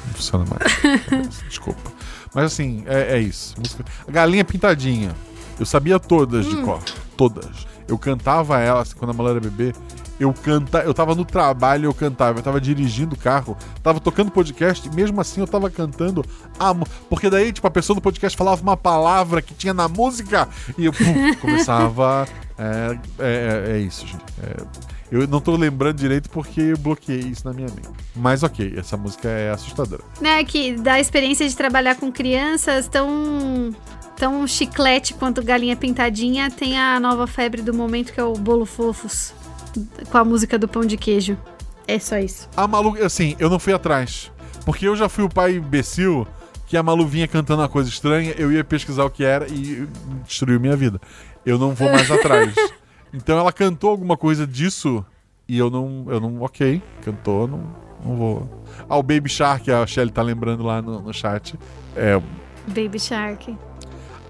não funciona mais. Desculpa. Mas assim, é, é isso. Música- A Galinha Pintadinha. Eu sabia todas de cor. Todas. Eu cantava ela assim, quando a Malu era bebê. Eu canta, eu tava no trabalho, eu cantava, eu tava dirigindo o carro, tava tocando podcast, e mesmo assim eu tava cantando a Porque daí, tipo, a pessoa do podcast falava uma palavra que tinha na música e eu pum, começava. É, é, é- é isso, gente. É, eu não tô lembrando direito porque eu bloqueei isso na minha mente. Mas ok, essa música é assustadora. Né, que da experiência de trabalhar com crianças tão, tão chiclete quanto galinha pintadinha, tem a nova febre do momento que é o bolo fofos. Com a música do pão de queijo. É só isso. A Malu, assim, eu não fui atrás. Porque eu já fui o pai imbecil que a Malu vinha cantando uma coisa estranha, eu ia pesquisar o que era e destruiu minha vida. Eu não vou mais atrás. Então ela cantou alguma coisa disso e eu não. Eu não. Ok, cantou, não, não vou. Ah, o Baby Shark, a Shelly tá lembrando lá no, no chat. É. Baby Shark.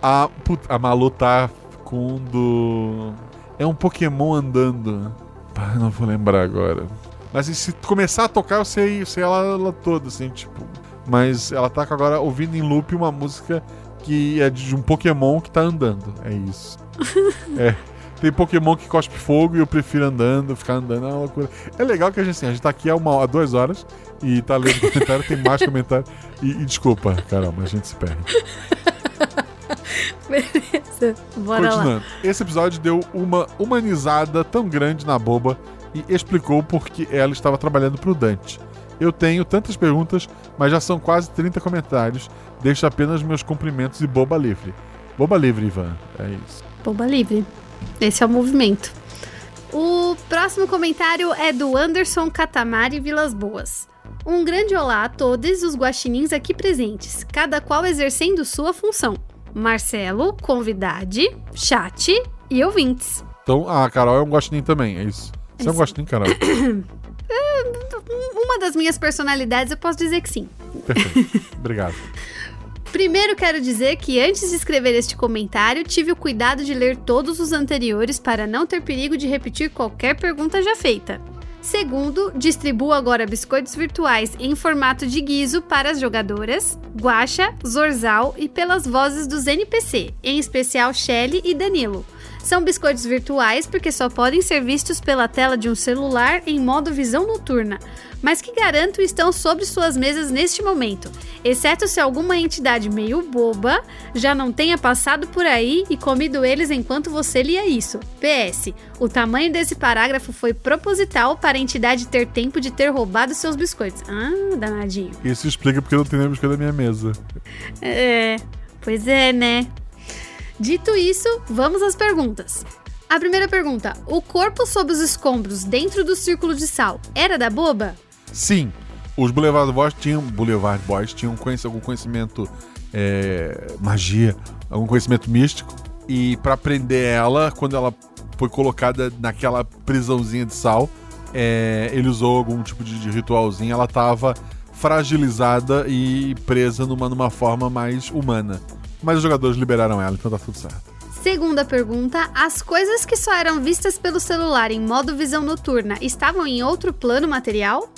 A, put- a Malu tá com um do. É um Pokémon andando. Pá, não vou lembrar agora. Mas se começar a tocar, eu sei, eu sei ela, ela toda, assim, tipo. Mas ela tá agora ouvindo em loop uma música que é de um Pokémon que tá andando. É isso. é. Tem Pokémon que cospe fogo e eu prefiro andando, ficar andando, é uma loucura. É legal que a gente, assim, a gente tá aqui há, uma, há duas horas e tá lendo comentário, tem mais comentário. E, e desculpa, Carol, mas a gente se perde. Beleza. Bora lá. Continuando. Esse episódio deu uma humanizada tão grande na boba e explicou por que ela estava trabalhando pro Dante. Eu tenho tantas perguntas, mas já são quase 30 comentários. Deixo apenas meus cumprimentos e boba livre. Boba livre, Ivan. É isso. Boba livre. Esse é o movimento. O próximo comentário é do Anderson Catamari Vilas Boas. Um grande olá a todos os guaxinins aqui presentes, cada qual exercendo sua função. Marcelo, convidade, chat e ouvintes. Então, a Carol é um guaxinim também, é isso. Você é um guaxinim, Carol? Uma das minhas personalidades eu posso dizer que sim. Perfeito. Obrigado. Primeiro quero dizer que antes de escrever este comentário, tive o cuidado de ler todos os anteriores para não ter perigo de repetir qualquer pergunta já feita. Segundo, distribuo agora biscoitos virtuais em formato de guiso para as jogadoras, Guaxa, Zorzal e pelas vozes dos NPC, em especial Shelly e Danilo. São biscoitos virtuais porque só podem ser vistos pela tela de um celular em modo visão noturna, mas que garanto estão sobre suas mesas neste momento, exceto se alguma entidade meio boba já não tenha passado por aí e comido eles enquanto você lia isso. PS, o tamanho desse parágrafo foi proposital para a entidade ter tempo de ter roubado seus biscoitos. Ah, danadinho. Isso explica porque eu não tenho nem biscoito da minha mesa. É, pois é, né? Dito isso, vamos às perguntas. A primeira pergunta: o corpo sob os escombros dentro do círculo de sal era da boba? Sim, os Boulevard Boys tinham, Boulevard Boys tinham conhec- algum conhecimento é, magia, algum conhecimento místico. E pra prender ela, quando ela foi colocada naquela prisãozinha de sal, é, ele usou algum tipo de, de ritualzinho. Ela tava fragilizada e presa numa, numa forma mais humana. Mas os jogadores liberaram ela, então tá tudo certo. Segunda pergunta: as coisas que só eram vistas pelo celular em modo visão noturna estavam em outro plano material?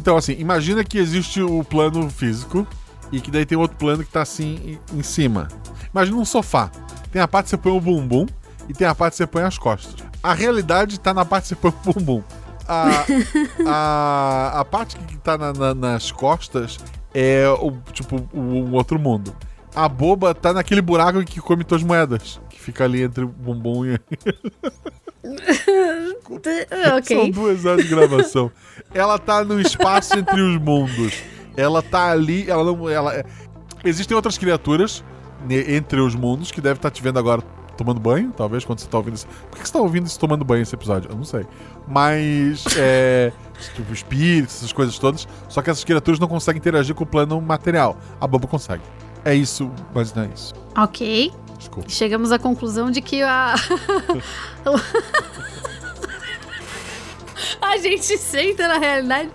Então, assim, imagina que existe o plano físico e que daí tem outro plano que tá assim em cima. Imagina um sofá. Tem a parte que você põe o bumbum e tem a parte que você põe as costas. A realidade tá na parte que você põe o bumbum. A, a, a parte que tá na- na- nas costas é o tipo o, um outro mundo. A boba tá naquele buraco que come tuas moedas. Que fica ali entre o bumbum e. São duas horas de gravação. ela tá no espaço entre os mundos. Ela tá ali, ela não. Ela, é- Existem outras criaturas entre os mundos que devem estar te vendo agora tomando banho, talvez, quando você tá ouvindo isso. Por que você tá ouvindo isso tomando banho esse episódio? Eu não sei. Mas. É. Tipo, espíritos, essas coisas todas. Só que essas criaturas não conseguem interagir com o plano material. A boba consegue é isso, mas não é isso. Ok. Desculpa. Chegamos à conclusão de que a. a gente senta na realidade.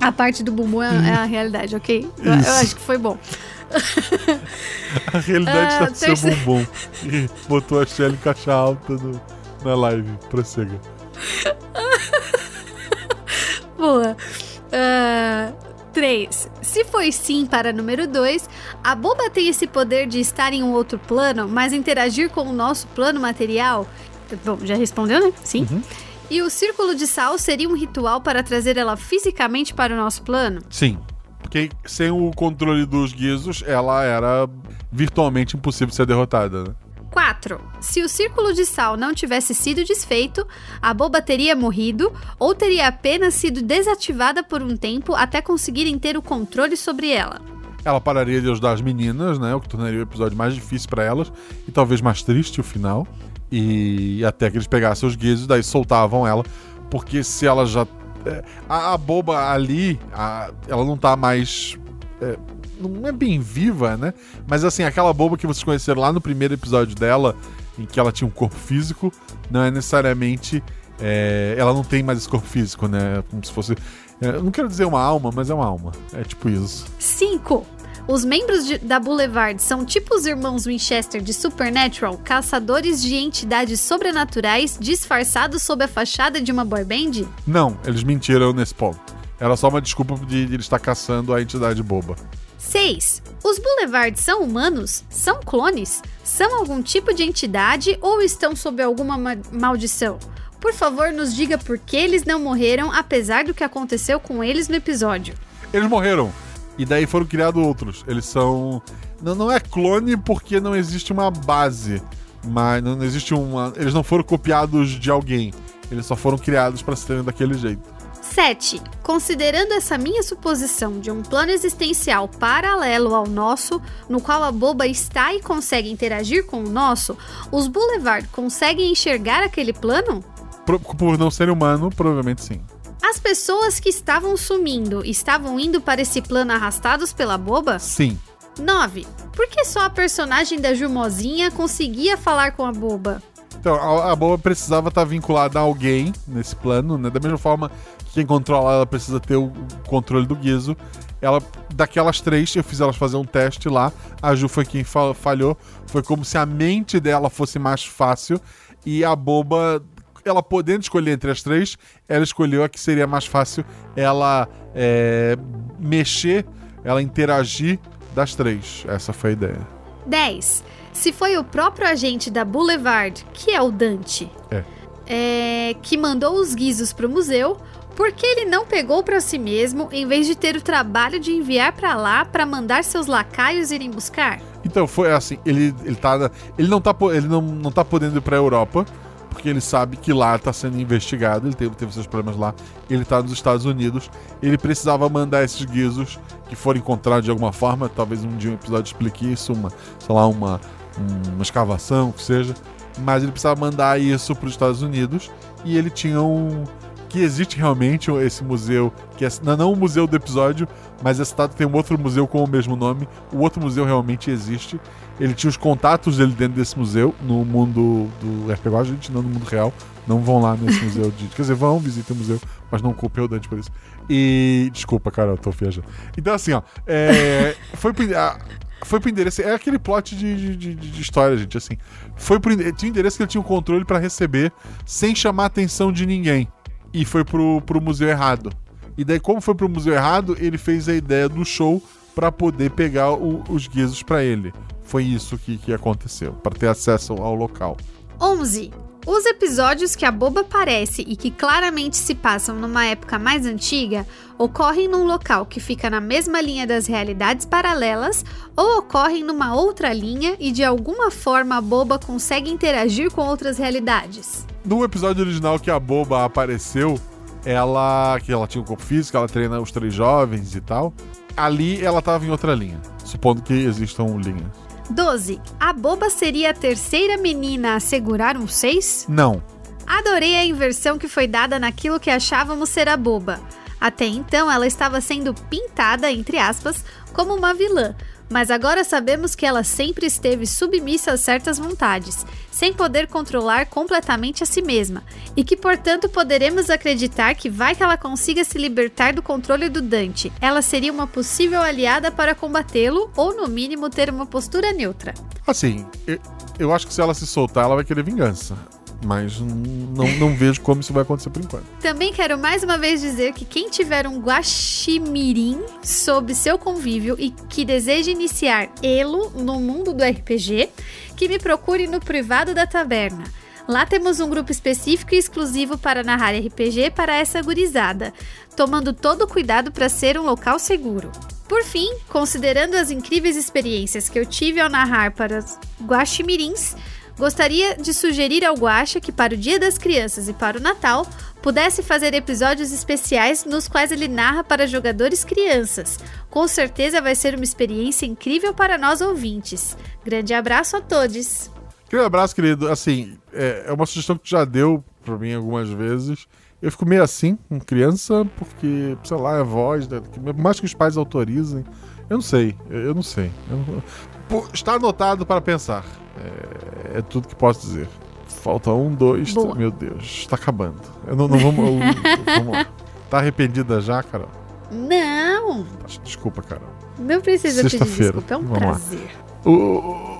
a parte do bumbum é, é a uhum. realidade, ok? Eu, eu acho que foi bom. a realidade está tá no seu bumbum. E botou a Shelly em caixa alta no, na live. Prossega. Boa. Uh, 3. Se foi sim para número 2, a bomba tem esse poder de estar em um outro plano, mas interagir com o nosso plano material? Bom, já respondeu, né? Sim. Uhum. E o círculo de sal seria um ritual para trazer ela fisicamente para o nosso plano? Sim. Porque sem o controle dos guizos, ela era virtualmente impossível de ser derrotada, né? 4. Se o círculo de sal não tivesse sido desfeito, a boba teria morrido ou teria apenas sido desativada por um tempo até conseguirem ter o controle sobre ela. Ela pararia de ajudar as meninas, né? O que tornaria o episódio mais difícil pra elas e talvez mais triste o final. E até que eles pegassem os guizos, daí soltavam ela. Porque se ela já. é, a, a boba ali, a- ela não tá mais. é, não é bem viva, né? Mas assim, aquela boba que vocês conheceram lá no primeiro episódio dela, em que ela tinha um corpo físico, não é necessariamente. é, ela não tem mais esse corpo físico, né? Como se fosse. é, eu não quero dizer uma alma, mas é uma alma. É tipo isso. 5. Os membros de- da Boulevard são tipo os irmãos Winchester de Supernatural, caçadores de entidades sobrenaturais disfarçados sob a fachada de uma boy band? Não, eles mentiram nesse ponto. Era só uma desculpa de, de ele estar caçando a entidade boba. 6. Os Boulevards são humanos? São clones? São algum tipo de entidade ou estão sob alguma ma maldição? Por favor, nos diga por que eles não morreram, apesar do que aconteceu com eles no episódio. Eles morreram. E daí foram criados outros. Eles são. Não, não é clone porque não existe uma base. Mas não existe uma. Eles não foram copiados de alguém. Eles só foram criados para serem daquele jeito. 7. Considerando essa minha suposição de um plano existencial paralelo ao nosso, no qual a boba está e consegue interagir com o nosso, os Boulevard conseguem enxergar aquele plano? Por, por não ser humano, provavelmente sim. As pessoas que estavam sumindo estavam indo para esse plano arrastados pela boba? Sim. 9. Por que só a personagem da Jumozinha conseguia falar com a boba? Então, a, a boba precisava estar vinculada a alguém nesse plano, né? Da mesma forma que quem controla ela precisa ter o controle do Guizo. Ela, daquelas três, eu fiz elas fazer um teste lá. A Ju foi quem fa falhou. Foi como se a mente dela fosse mais fácil e a boba ela podendo escolher entre as três, ela escolheu a que seria mais fácil ela é, mexer, ela interagir das três. Essa foi a ideia. 10. Se foi o próprio agente da Boulevard, que é o Dante, É. é, que mandou os guizos pro museu, por que ele não pegou para si mesmo em vez de ter o trabalho de enviar para lá para mandar seus lacaios irem buscar? Então, foi assim, ele, ele, tá, ele, não, tá, ele não, não tá podendo ir pra Europa, porque ele sabe que lá tá sendo investigado, ele teve, teve seus problemas lá, ele tá nos Estados Unidos, ele precisava mandar esses guizos que foram encontrados de alguma forma, talvez um dia um episódio explique isso, uma, sei lá, uma, uma escavação, que seja, mas ele precisava mandar isso para os Estados Unidos e ele tinha um que existe realmente esse museu, que é não, não o museu do episódio, mas é citado tem um outro museu com o mesmo nome. O outro museu realmente existe. Ele tinha os contatos dele dentro desse museu, no mundo do RPG, a gente não no mundo real. Não vão lá nesse museu de. Quer dizer, vão, visitem o museu, mas não culpem o Dante por isso. E. Desculpa, cara, eu tô viajando. Então, assim, ó. É, foi foi pro endereço. É aquele plot de, de, de- de história, gente. Assim. Foi pro, tinha um endereço que ele tinha um controle pra receber sem chamar a atenção de ninguém. E foi pro, pro museu errado. E daí, como foi pro museu errado, ele fez a ideia do show pra poder pegar o- os guizos pra ele. Foi isso que, que aconteceu, pra ter acesso ao local. 11. Os episódios que a boba aparece e que claramente se passam numa época mais antiga ocorrem num local que fica na mesma linha das realidades paralelas ou ocorrem numa outra linha e de alguma forma a boba consegue interagir com outras realidades. No episódio original que a boba apareceu, ela. que ela tinha um corpo físico, ela treina os três jovens e tal. Ali ela tava em outra linha. Supondo que existam linhas. 12. A boba seria a terceira menina a segurar um 6? Não. Adorei a inversão que foi dada naquilo que achávamos ser a boba. Até então ela estava sendo pintada, entre aspas, como uma vilã, mas agora sabemos que ela sempre esteve submissa a certas vontades, sem poder controlar completamente a si mesma, e que portanto poderemos acreditar que vai que ela consiga se libertar do controle do Dante. Ela seria uma possível aliada para combatê-lo, ou no mínimo ter uma postura neutra. Assim, eu, acho que se ela se soltar, ela vai querer vingança. Mas não, não vejo como isso vai acontecer por enquanto. Também quero mais uma vez dizer que quem tiver um guaximirim sob seu convívio e que deseja iniciar Elo no mundo do RPG, que me procure no privado da taberna. Lá temos um grupo específico e exclusivo para narrar RPG para essa gurizada, tomando todo o cuidado para ser um local seguro. Por fim, considerando as incríveis experiências que eu tive ao narrar para os guaximirins, Gostaria de sugerir ao Guaxa que para o Dia das Crianças e para o Natal pudesse fazer episódios especiais nos quais ele narra para jogadores crianças. Com certeza vai ser uma experiência incrível para nós ouvintes. Grande abraço a todos. Aquele abraço, querido. Assim, é, é uma sugestão que já deu pra mim algumas vezes. Eu fico meio assim com criança, porque, sei lá, é voz, né? mais que os pais autorizem. Eu não sei, eu, não sei. Eu não- está anotado para pensar. É, é tudo que posso dizer. Falta um, dois, três. Meu Deus, está acabando. Eu não, não vamos, eu- vamos lá. Tá arrependida já, Carol? Não, Desculpa, Carol. não precisa pedir desculpa, é um Vamos lá. prazer. O- o-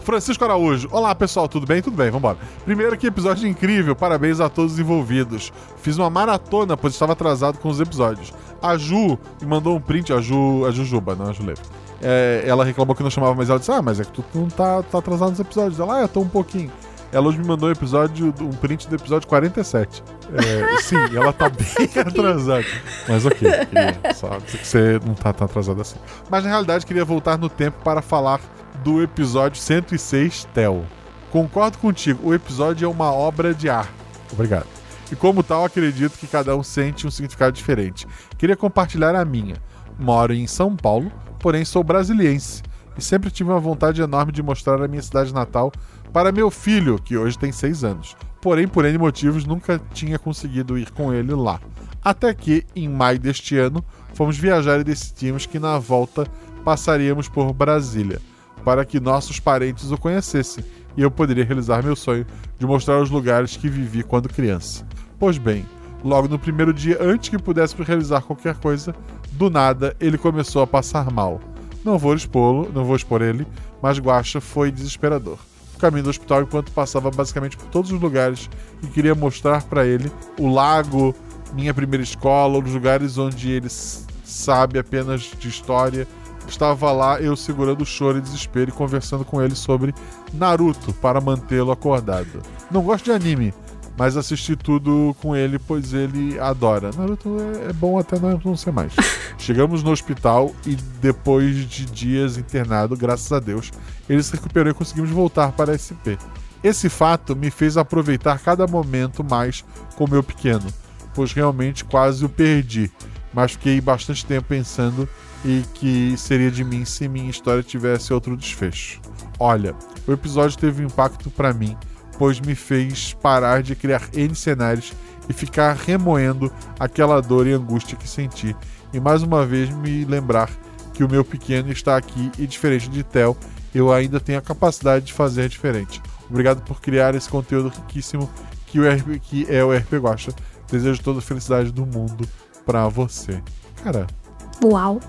Francisco Araújo. Olá, pessoal, tudo bem? Tudo bem, vambora. Primeiro, que episódio incrível. Parabéns a todos os envolvidos. Fiz uma maratona, pois estava atrasado com os episódios. A Ju me mandou um print, a Ju, a Jujuba, não a Julepa. É, ela reclamou que não chamava mais ela disse: Ah, mas é que tu não tá, tá atrasado nos episódios. Ela, ah, eu tô um pouquinho. Ela hoje me mandou um episódio, um print do episódio 47. É, sim, ela tá bem atrasada. Mas ok, queria só dizer que você não tá tão atrasado assim. Mas na realidade, queria voltar no tempo para falar do episódio 106, Tel. Concordo contigo, o episódio é uma obra de arte. Obrigado. E como tal, acredito que cada um sente um significado diferente. Queria compartilhar a minha. Moro em São Paulo, porém sou brasiliense e sempre tive uma vontade enorme de mostrar a minha cidade natal para meu filho, que hoje tem 6 anos. Porém, por N motivos, nunca tinha conseguido ir com ele lá. Até que, em maio deste ano, fomos viajar e decidimos que na volta passaríamos por Brasília, para que nossos parentes o conhecessem e eu poderia realizar meu sonho de mostrar os lugares que vivi quando criança. Pois bem, logo no primeiro dia, antes que pudéssemos realizar qualquer coisa, do nada ele começou a passar mal. Não vou expô-lo, não vou expor ele, mas Guacha foi desesperador. O caminho do hospital enquanto passava basicamente por todos os lugares e queria mostrar para ele o lago, minha primeira escola, os lugares onde ele sabe apenas de história. Estava lá eu segurando o choro e desespero e conversando com ele sobre Naruto para mantê-lo acordado. Não gosto de anime, mas assisti tudo com ele, pois ele adora. Naruto é, é bom até não, ser mais. Chegamos no hospital e depois de dias internado, graças a Deus, ele se recuperou e conseguimos voltar para a SP. Esse fato me fez aproveitar cada momento mais com meu pequeno, pois realmente quase o perdi, mas fiquei bastante tempo pensando e que seria de mim se minha história tivesse outro desfecho. Olha, o episódio teve um impacto para mim pois me fez parar de criar N cenários e ficar remoendo aquela dor e angústia que senti. E mais uma vez me lembrar que o meu pequeno está aqui e diferente de Tel, eu ainda tenho a capacidade de fazer diferente. Obrigado por criar esse conteúdo riquíssimo que, o RP, que é o RP Guacha. Desejo toda a felicidade do mundo para você. Cara. Uau!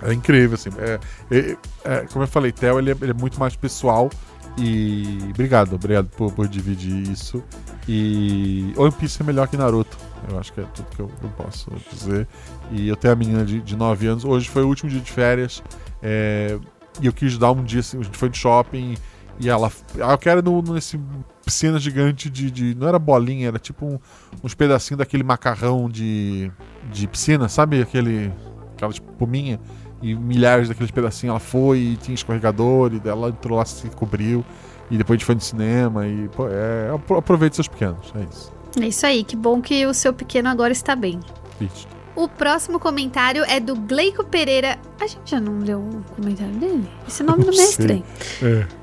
É incrível, assim. É, é, é, como eu falei, Theo ele é, ele é muito mais pessoal e obrigado, obrigado por, por, dividir isso. E One Piece é melhor que Naruto. Eu acho que é tudo que eu, eu posso dizer. E eu tenho a menina de, de 9 anos. Hoje foi o último dia de férias. É, e eu quis dar um dia assim. A gente foi de shopping. E ela. Eu quero no, nesse piscina gigante de, de, Não era bolinha, era tipo um, uns pedacinhos daquele macarrão de, de piscina, sabe? Aquele. Aquela tipo puminha e milhares daqueles pedacinhos ela foi e tinha escorregador e ela entrou lá, se cobriu e depois a gente foi no cinema e pô, é, aproveite seus pequenos, é isso. É isso aí, que bom que o seu pequeno agora está bem. Isso. O próximo comentário é do Gleico Pereira. A gente já não leu o comentário dele? Esse nome não, não é estranho.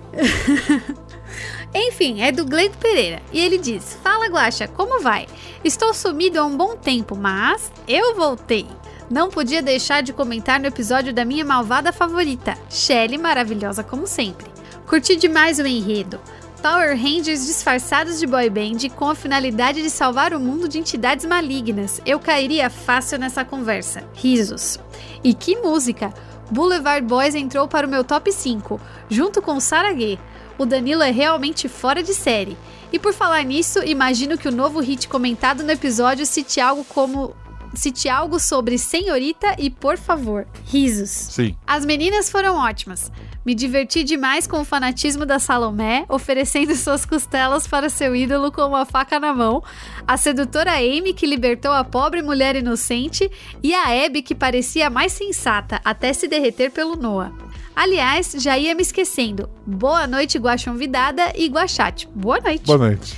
É. Enfim, é do Gleico Pereira. E ele diz: Fala, Guaxa, como vai? Estou sumido há um bom tempo, mas eu voltei. Não podia deixar de comentar no episódio da minha malvada favorita, Shelley, maravilhosa como sempre. Curti demais o enredo. Power Rangers disfarçados de boy band com a finalidade de salvar o mundo de entidades malignas. Eu cairia fácil nessa conversa. Risos. E que música! Boulevard Boys entrou para o meu top 5, junto com Saragê. O Danilo é realmente fora de série. E por falar nisso, imagino que o novo hit comentado no episódio cite algo como cite algo sobre senhorita e por favor. Risos. Sim. As meninas foram ótimas. Me diverti demais com o fanatismo da Salomé, oferecendo suas costelas para seu ídolo com uma faca na mão, a sedutora Amy que libertou a pobre mulher inocente e a Abby que parecia mais sensata até se derreter pelo Noah. Aliás, já ia me esquecendo. Boa noite, Guaxon Vidada e Guaxate. Boa noite. Boa noite.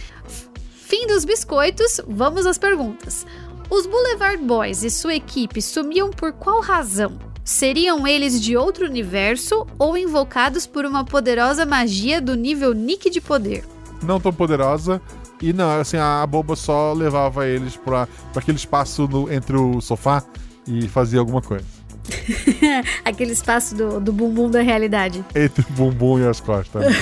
Fim dos biscoitos, vamos às perguntas. Os Boulevard Boys e sua equipe sumiam por qual razão? Seriam eles de outro universo ou invocados por uma poderosa magia do nível Nick de poder? Não tão poderosa. E não, assim, a boba só levava eles para aquele espaço no, entre o sofá e fazia alguma coisa. Aquele espaço do, do bumbum da realidade. Entre o bumbum e as costas.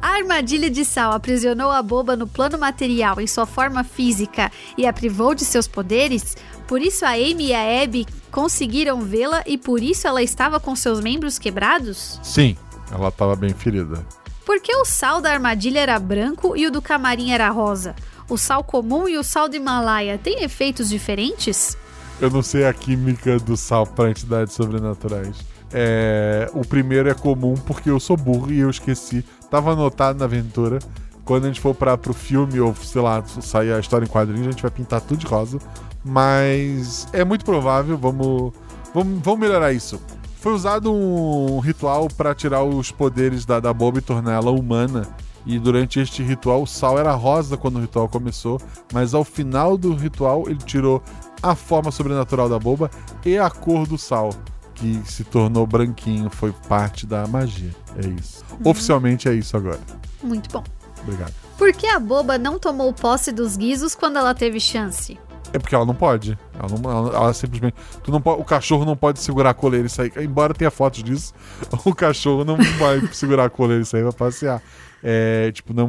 A armadilha de Sal aprisionou a boba no plano material em sua forma física e a privou de seus poderes? Por isso a Amy e a Abby conseguiram vê-la e por isso ela estava com seus membros quebrados? Sim, ela estava bem ferida. Por que o sal da armadilha era branco e o do camarim era rosa? O sal comum e o sal do Himalaia têm efeitos diferentes? Eu não sei a química do sal para entidades sobrenaturais. É, o primeiro é comum porque eu sou burro e eu esqueci. Tava anotado na aventura. Quando a gente for para pro filme ou sei lá, sair a história em quadrinhos, a gente vai pintar tudo de rosa. Mas é muito provável, vamos, vamos, vamos melhorar isso. Foi usado um ritual para tirar os poderes da, da Boba e torná-la humana. E durante este ritual, o sal era rosa quando o ritual começou, mas ao final do ritual ele tirou a forma sobrenatural da boba e a cor do sal, que se tornou branquinho, foi parte da magia. É isso. Oficialmente é isso agora. Muito bom. Obrigado. Por que a boba não tomou posse dos guizos quando ela teve chance? É porque ela não pode. Ela, não, ela, ela simplesmente. Tu não pode, o cachorro não pode segurar a coleira e sair. Embora tenha fotos disso, o cachorro não vai segurar a coleira e sair pra passear. É, tipo, não.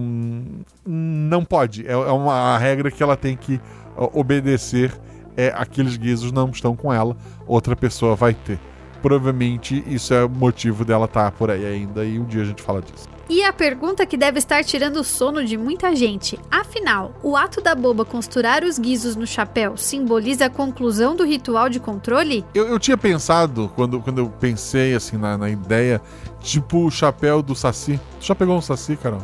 Não pode. É, é uma regra que ela tem que obedecer. É, aqueles guizos não estão com ela, outra pessoa vai ter. Provavelmente isso é o motivo dela estar por aí ainda e um dia a gente fala disso. E a pergunta que deve estar tirando o sono de muita gente. Afinal, o ato da boba costurar os guizos no chapéu simboliza a conclusão do ritual de controle? Eu, eu tinha pensado, quando, quando eu pensei assim na, na ideia, tipo o chapéu do Saci. Tu já pegou um Saci, Carol?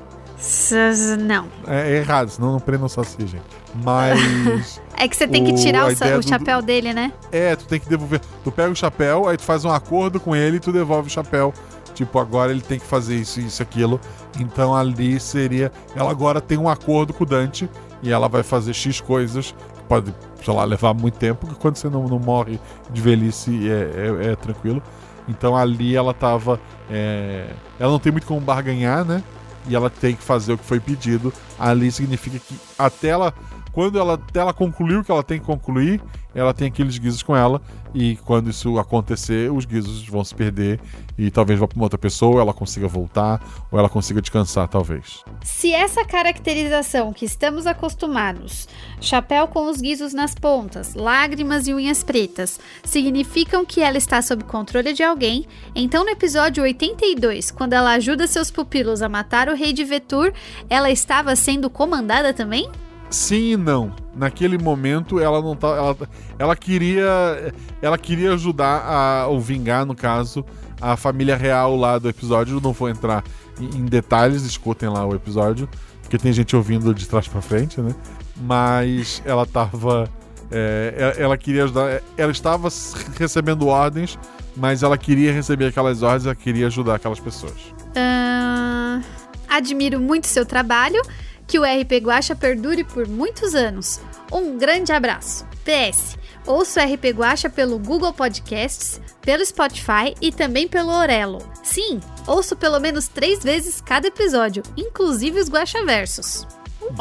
Não. É, é errado, senão não prenda um Saci, gente. Mas. É que você tem que tirar o, o do- chapéu dele, né? É, tu tem que devolver. Tu pega o chapéu, aí tu faz um acordo com ele e tu devolve o chapéu. Tipo, agora ele tem que fazer isso, isso, aquilo. Então ali seria. Ela agora tem um acordo com o Dante e ela vai fazer X coisas. Pode, sei lá, levar muito tempo, porque quando você não, não morre de velhice é, é- é tranquilo. Então ali ela tava. é, ela não tem muito como barganhar, né? E ela tem que fazer o que foi pedido. Ali significa que até ela. Quando ela, ela concluir o que ela tem que concluir, ela tem aqueles guizos com ela. E quando isso acontecer, os guizos vão se perder. E talvez vá pra uma outra pessoa, ela consiga voltar, ou ela consiga descansar, talvez. Se essa caracterização que estamos acostumados, chapéu com os guizos nas pontas, lágrimas e unhas pretas, significam que ela está sob controle de alguém, então no episódio 82, quando ela ajuda seus pupilos a matar o rei de Vetur, ela estava sendo comandada também? Sim e não. Naquele momento ela não tá. Ela, ela queria. Ela queria ajudar a. ou vingar, no caso, a família real lá do episódio. Não vou entrar em, em detalhes, escutem lá o episódio. Porque tem gente ouvindo de trás pra frente, né? Mas ela tava. é, ela, queria ajudar. Ela estava recebendo ordens, mas ela queria receber aquelas ordens, ela queria ajudar aquelas pessoas. Ahn, admiro muito seu trabalho, que o RP Guacha perdure por muitos anos. Um grande abraço. PS. Ouço o RP Guacha pelo Google Podcasts, pelo Spotify e também pelo Orelo. Sim, ouço pelo menos três vezes cada episódio, inclusive os Guacha Versos.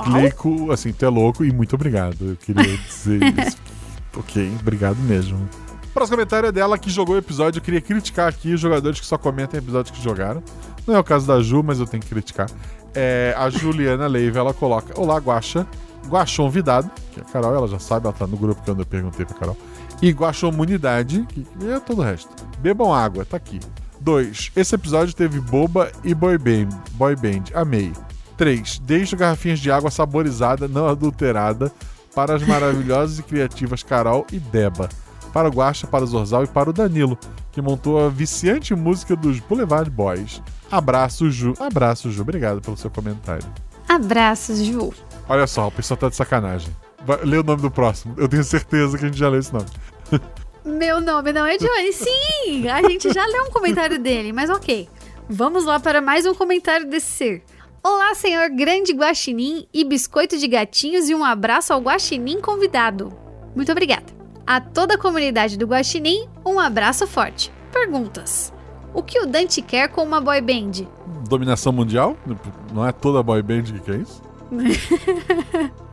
Glico, assim, tu é louco e muito obrigado. Eu queria dizer isso. ok, obrigado mesmo. O próximo comentário é dela que jogou o episódio. Eu queria criticar aqui os jogadores que só comentam episódios que jogaram. Não é o caso da Ju, mas eu tenho que criticar. É, a Juliana Leiva, ela coloca: Olá, Guaxa. Guaxon Vidado, que a Carol ela já sabe, ela tá no grupo quando eu perguntei pra Carol. E Guaxon Munidade, que que é todo o resto. Bebam água, tá aqui. 2. Esse episódio teve boba e boy band. Boy band. Amei. 3. Deixo garrafinhas de água saborizada, não adulterada, para as maravilhosas e criativas Carol e Deba. Para o Guaxa, para o Zorzal e para o Danilo, que montou a viciante música dos Boulevard Boys. Abraço, Ju. Abraço, Ju. Obrigado pelo seu comentário. Abraços, Ju. Olha só, o pessoal tá de sacanagem. Vai, lê o nome do próximo. Eu tenho certeza que a gente já leu esse nome. Meu nome não é Johnny. Sim, a gente já leu um comentário dele, mas ok. Vamos lá para mais um comentário desse ser. Olá, senhor grande guaxinim e biscoito de gatinhos e um abraço ao guaxinim convidado. Muito obrigada. A toda a comunidade do guaxinim, um abraço forte. Perguntas. O que o Dante quer com uma boy band? Dominação mundial? Não é toda boy band que quer isso?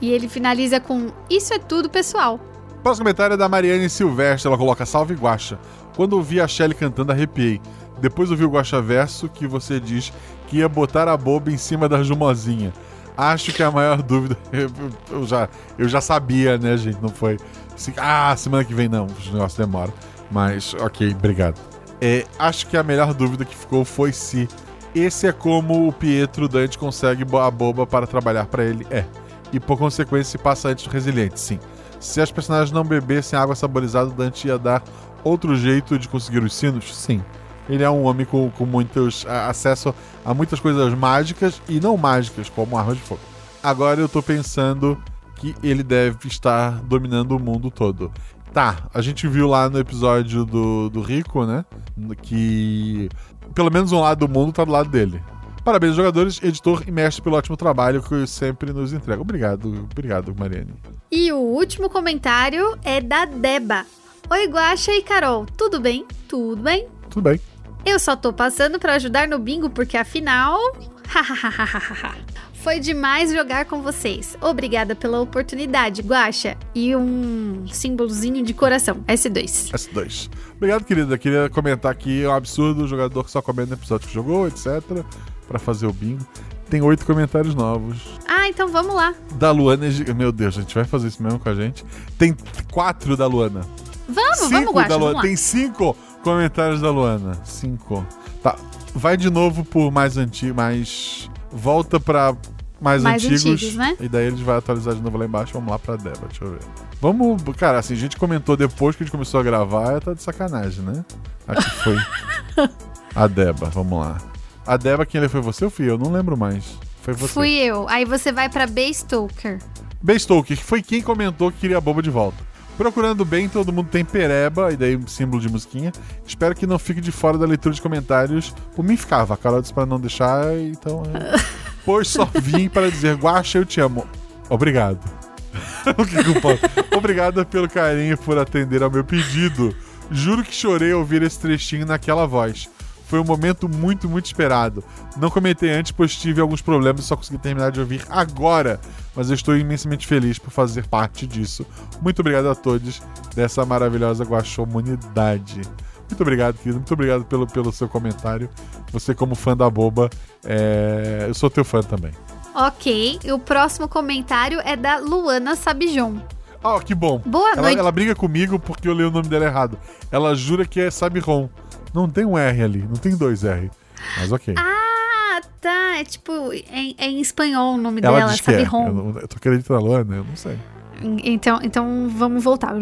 E ele finaliza com: Isso é tudo, pessoal. Próximo comentário é da Mariane Silvestre. Ela coloca salve Guaxa. Quando ouvi a Shelly cantando, arrepiei. Depois ouvi o Guaxa Verso que você diz que ia botar a boba em cima da Jumozinha. Acho que a maior dúvida. Eu já, eu já sabia, né, gente? Não foi. Assim, ah, semana que vem não. Os negócios demoram. Mas, ok, obrigado. É, acho que a melhor dúvida que ficou foi se esse é como o Pietro Dante consegue a boba para trabalhar para ele. É. e por consequência se passa antes do resiliente, sim. Se as personagens não bebessem água saborizada, Dante ia dar outro jeito de conseguir os sinos? Sim. Ele é um homem com, com muitos a- acesso a muitas coisas mágicas e não mágicas, como arma de fogo. Agora eu tô pensando que ele deve estar dominando o mundo todo. Tá, a gente viu lá no episódio do, do Rico, né? Que pelo menos um lado do mundo tá do lado dele. Parabéns, jogadores, editor e mestre pelo ótimo trabalho que sempre nos entrega. Obrigado, obrigado, Mariane. E o último comentário é da Deba. Oi, Guaxa e Carol, tudo bem? Tudo bem? Tudo bem. Eu só tô passando pra ajudar no bingo porque afinal. Foi demais jogar com vocês. Obrigada pela oportunidade, Guaxa. E um símbolozinho de coração, S2. S2. Obrigado, querida. Queria comentar aqui, é um absurdo o jogador que só comenta no episódio que jogou, etc. Pra fazer o bingo. Tem oito comentários novos. Ah, então vamos lá. Da Luana. é Meu Deus, a gente vai fazer isso mesmo com a gente. Tem quatro da Luana. Vamos, cinco vamos, Guaxa, da Luana. vamos. Tem cinco comentários da Luana. Cinco. Tá. Vai de novo por mais antigo, mais. Volta pra mais, Mais antigos. antigos, né? E daí eles vão atualizar de novo lá embaixo. Vamos lá pra Deba, deixa eu ver. Vamos. Cara, assim, a gente comentou depois que a gente começou a gravar, tá de sacanagem, né? Aqui foi. a Deba, vamos lá. A Deba, quem ele foi você ou fui eu? Não lembro mais. Foi você. Fui eu. Aí você vai pra B Stoker. Beystoker, que foi quem comentou que queria a boba de volta. Procurando bem, todo mundo tem pereba, e daí um símbolo de musiquinha. Espero que não fique de fora da leitura de comentários. Por mim ficava, a Carol disse pra não deixar, então. é. Pois só vim para dizer, Guaxa, eu te amo. Obrigado. o que, que eu posso? Obrigada pelo carinho por atender ao meu pedido. Juro que chorei ao ouvir esse trechinho naquela voz. Foi um momento muito, muito esperado. Não comentei antes, pois tive alguns problemas e só consegui terminar de ouvir agora. Mas eu estou imensamente feliz por fazer parte disso. Muito obrigado a todos dessa maravilhosa guaxomunidade. Muito obrigado, querido. Muito obrigado pelo, pelo seu comentário. Você, como fã da boba, é... eu sou teu fã também. Ok, e o próximo comentário é da Luana Sabijon. Ah, que bom. Boa ela, noite. ela briga comigo porque eu leio o nome dela errado. Ela jura que é Sabiron. Não tem um R ali, não tem dois R. Mas ok. Ah, tá. É tipo, é, é em espanhol o nome ela dela, diz que é. Eu, eu tô acreditando na Luana, eu não sei. Então, então vamos voltar.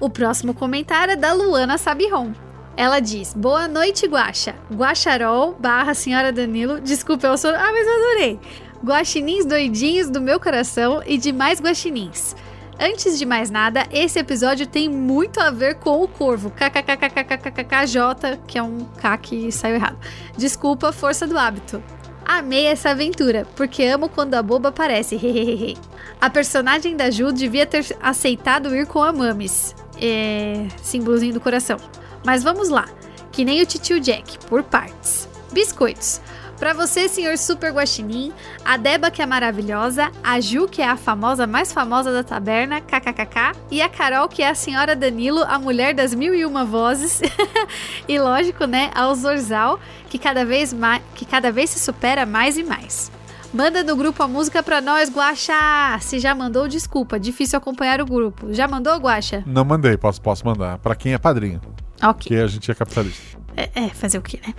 O próximo comentário é da Luana Sabiron. Ela diz: Boa noite, Guaxa. Guaxarol barra Senhora Danilo. Desculpa, eu sou. Ah, mas eu adorei. Guaxinins doidinhos do meu coração e demais guaxinins. Antes de mais nada, esse episódio tem muito a ver com o corvo. KKKKKKKJ, que é um K que saiu errado. Desculpa, força do hábito. Amei essa aventura, porque amo quando a boba aparece. Hehehe. A personagem da Ju devia ter aceitado ir com a Mamis. É. símbolozinho do coração. Mas vamos lá. Que nem o titio Jack, por partes. Biscoitos. Pra você, senhor Super Guaxinim, a Deba que é maravilhosa, a Ju que é a famosa mais famosa da taberna, kkkk, e a Carol que é a senhora Danilo, a mulher das mil e uma vozes, e lógico, né, ao Zorzal, que cada vez mais, que cada vez se supera mais e mais. Manda no grupo a música pra nós, Guaxa! Se já mandou, desculpa, difícil acompanhar o grupo. Já mandou, Guaxa? Não mandei, posso, posso mandar. Pra quem é padrinho, Ok. porque a gente é capitalista. É, é, fazer o quê, né?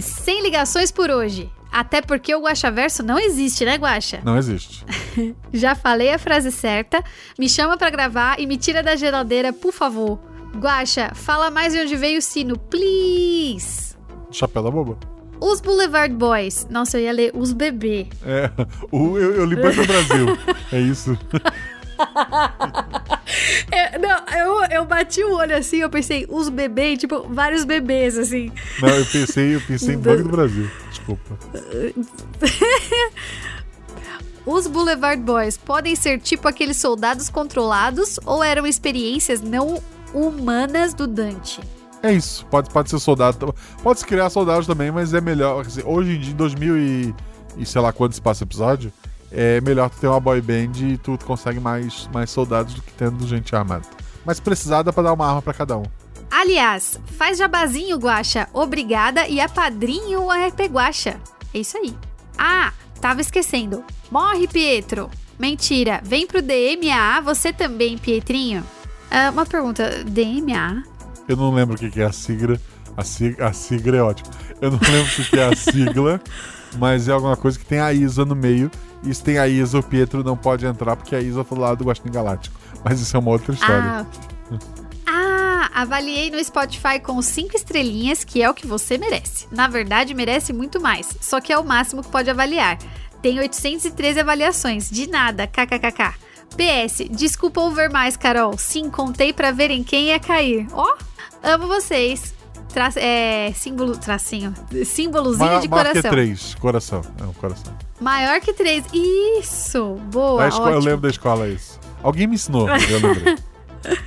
Sem ligações por hoje. Até porque o Guaxaverso não existe, né, Guaxa? Não existe. Já falei a frase certa. Me chama pra gravar e me tira da geladeira, por favor. Guaxa, fala mais de onde veio o sino, please. Chapéu da boba. Os Boulevard Boys. Nossa, eu ia ler os bebê. É, o, eu, eu li Banco Brasil. É isso. É, não, eu, eu bati o olho assim, eu pensei, os bebê, tipo, vários bebês, assim. Não, eu pensei, eu pensei em Banco do Brasil. Desculpa. Os Boulevard Boys podem ser tipo aqueles soldados controlados ou eram experiências não humanas do Dante? É isso. Pode, pode ser soldado. Pode se criar soldados também, mas é melhor. hoje em dia, em 2000 e, e sei lá quando se passa o episódio, é melhor tu ter uma boy band e tu consegue mais, mais soldados do que tendo gente armada. Mas precisar dá pra dar uma arma pra cada um. Aliás, faz jabazinho, Guaxa. Obrigada e apadrinho o RP Guaxa. É isso aí. Ah, tava esquecendo. Morre, Pietro. Mentira. Vem pro DMA você também, Pietrinho. Ah, uma pergunta. DMA? Eu não lembro o que é a sigla. A sigla, a sigla é ótima. Eu não lembro o que é a sigla, mas é alguma coisa que tem a Isa no meio. Se tem a Isa, o Pietro não pode entrar porque a Isa tá do lado do Guaxinim Galáctico. Mas isso é uma outra história. Ah. ah, avaliei no Spotify com 5 estrelinhas, que é o que você merece. Na verdade, merece muito mais, só que é o máximo que pode avaliar. Tem 813 avaliações, de nada, kkkk. PS, desculpa ouvir mais, Carol. Sim, contei pra ver em quem ia cair. Ó, oh, amo vocês. Tra é, símbolo, tracinho, símbolozinho maior, de maior coração. que três, coração. É um coração. Maior que três. Isso! Boa, escola- eu ótimo. lembro da escola isso. Alguém me ensinou, eu lembrei.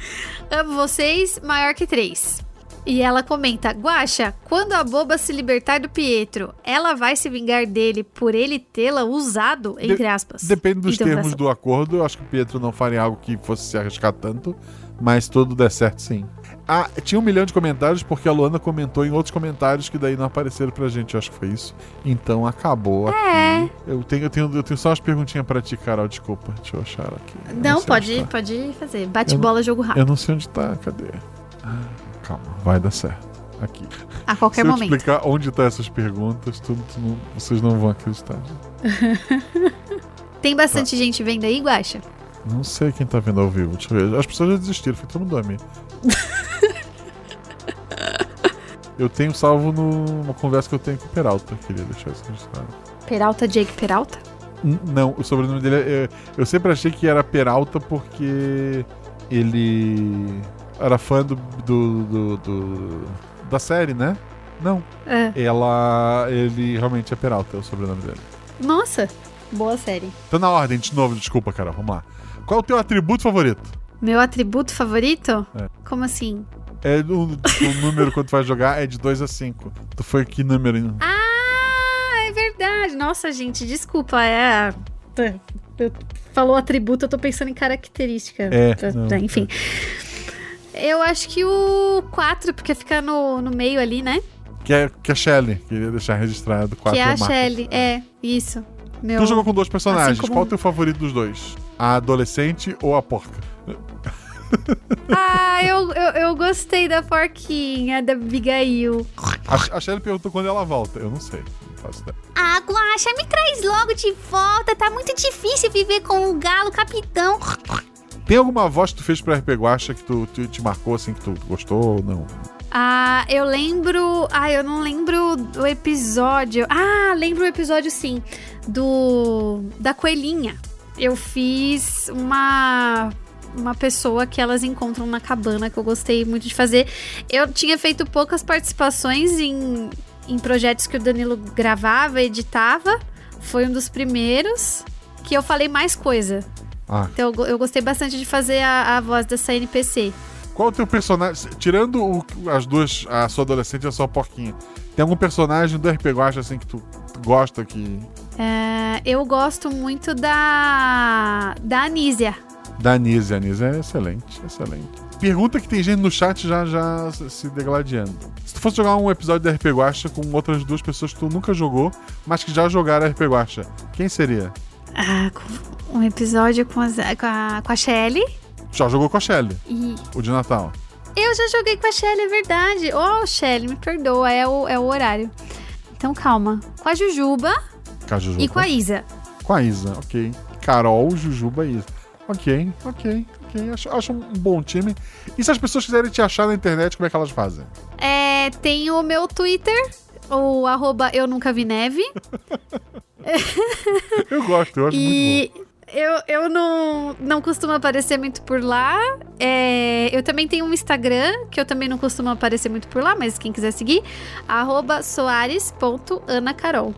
Amo vocês, maior que três. E ela comenta: Guaxa, quando a boba se libertar do Pietro, ela vai se vingar dele por ele tê-la usado, entre aspas. Depende dos Interrogação. termos do acordo. Eu acho que o Pietro não faria algo que fosse se arriscar tanto. Mas tudo der certo, sim. Ah, tinha um milhão de comentários porque a Luana comentou em outros comentários que daí não apareceram pra gente. Eu acho que foi isso. Então acabou É. aqui. Eu tenho, eu, tenho, eu tenho só umas perguntinhas pra ti, Carol. Desculpa. Deixa eu achar aqui. Eu Não, onde pode, tá. pode fazer. Bate bola, jogo rápido. Eu não sei onde tá. Cadê? Ah, calma, vai dar certo. Aqui. A qualquer Se eu momento. explicar onde tá essas perguntas, tu, tu não- vocês não vão acreditar. Tem Tá. bastante gente vendo aí, Guaxa? Não sei quem tá vendo ao vivo. Deixa eu ver. As pessoas já desistiram, foi todo mundo dormir. eu tenho salvo numa conversa que eu tenho com o Peralta. Queria deixar isso registrado. Peralta, Jake Peralta? N- Não, o sobrenome dele é. Eu sempre achei que era Peralta porque ele era fã do, do, do- do- da série, né? Não. É. Ela. Ele realmente é Peralta, é o sobrenome dele. Nossa, boa série. Tá na ordem, de novo, desculpa, Carol. Vamos lá. Qual é o teu atributo favorito? Meu atributo favorito? É. Como assim? É o, o número quando tu vai jogar é de 2 a 5. Tu foi que número? hein? Ah, é verdade. Nossa, gente, desculpa. É. eu- Falou atributo, eu tô pensando em característica. É, Tá- não, tá, Enfim. Eu acho que o 4, porque fica no, no meio ali, né? Que é, que é Shelly. Queria deixar registrado. Quatro que é a marca. Shelly. É, isso. Meu... Tu jogou com dois personagens. Assim como- Qual é o teu favorito dos dois? A adolescente ou a porca? Ah, eu, eu, eu gostei da porquinha, da Abigail. A, a Shelly perguntou quando ela volta. Eu não sei. Ah, Guaxa, me traz logo de volta. Tá muito difícil viver com o galo capitão. Tem alguma voz que tu fez pra RP Guacha que tu, tu- te marcou assim, que tu gostou ou não? Ah, eu lembro. Ah, eu não lembro do episódio. Ah, lembro o episódio sim. Do. Da coelhinha. Eu fiz uma. Uma pessoa que elas encontram na cabana que eu gostei muito de fazer. Eu tinha feito poucas participações em, em projetos que o Danilo gravava, editava. Foi um dos primeiros que eu falei mais coisa. Ah. Então eu, eu gostei bastante de fazer a, a voz dessa NPC. Qual o teu personagem? Tirando o- as duas, a sua adolescente e a sua porquinha, tem algum personagem do RP Guacha assim que tu, tu gosta que. É, eu gosto muito da. da Anísia. Da Anísia. A Anísia é excelente, excelente. Pergunta que tem gente no chat já, já se degladiando. Se tu fosse jogar um episódio da RP Guacha com outras duas pessoas que tu nunca jogou, mas que já jogaram RP Guacha, quem seria? Ah, um episódio com, as- com a, com a Shelly. Já jogou com a Shelly, E o de Natal. eu já joguei com a Shelly, é verdade. Ô, Shelly, me perdoa, é o, é o horário. Então calma. Com a Jujuba Com a Jujuba. e com a Isa. Com a Isa, ok. Carol, Jujuba e Isa. Ok, ok, ok. Acho, acho um bom time. E se as pessoas quiserem te achar na internet, como é que elas fazem? É, tem o meu Twitter, o arroba eu nunca vi neve. Eu gosto, eu acho muito E eu, eu não, não costumo aparecer muito por lá. É, eu também tenho um Instagram, que eu também não costumo aparecer muito por lá, mas quem quiser seguir, arroba soares.anacarol.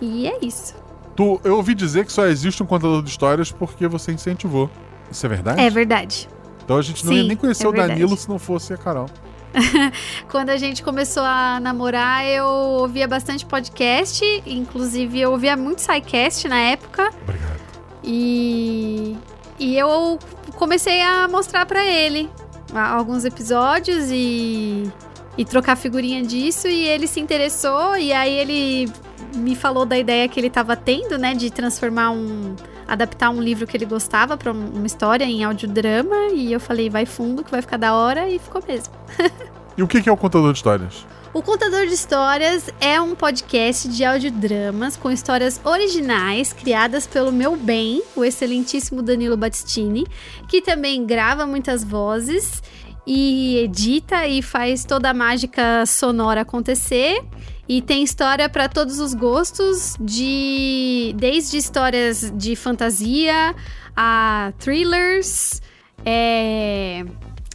E é isso. Tu, eu ouvi dizer que só existe um contador de histórias porque você incentivou. Isso é verdade? É verdade. Então a gente não ia Sim, nem conhecer é o Danilo verdade. se não fosse a Carol. Quando a gente começou a namorar, eu ouvia bastante podcast, inclusive eu ouvia muito SciCast na época. Obrigado. E, e eu comecei a mostrar pra ele alguns episódios e, e trocar figurinha disso. E ele se interessou. E aí ele me falou da ideia que ele tava tendo, né? De transformar um. Adaptar um livro que ele gostava um- uma história em audiodrama. E eu falei, vai fundo, que vai ficar da hora. E ficou mesmo. E o que que é o contador de histórias? O Contador de Histórias é um podcast de audiodramas com histórias originais criadas pelo meu bem, o excelentíssimo Danilo Battistini, que também grava muitas vozes e edita e faz toda a mágica sonora acontecer. E tem história para todos os gostos, de desde histórias de fantasia a thrillers, é,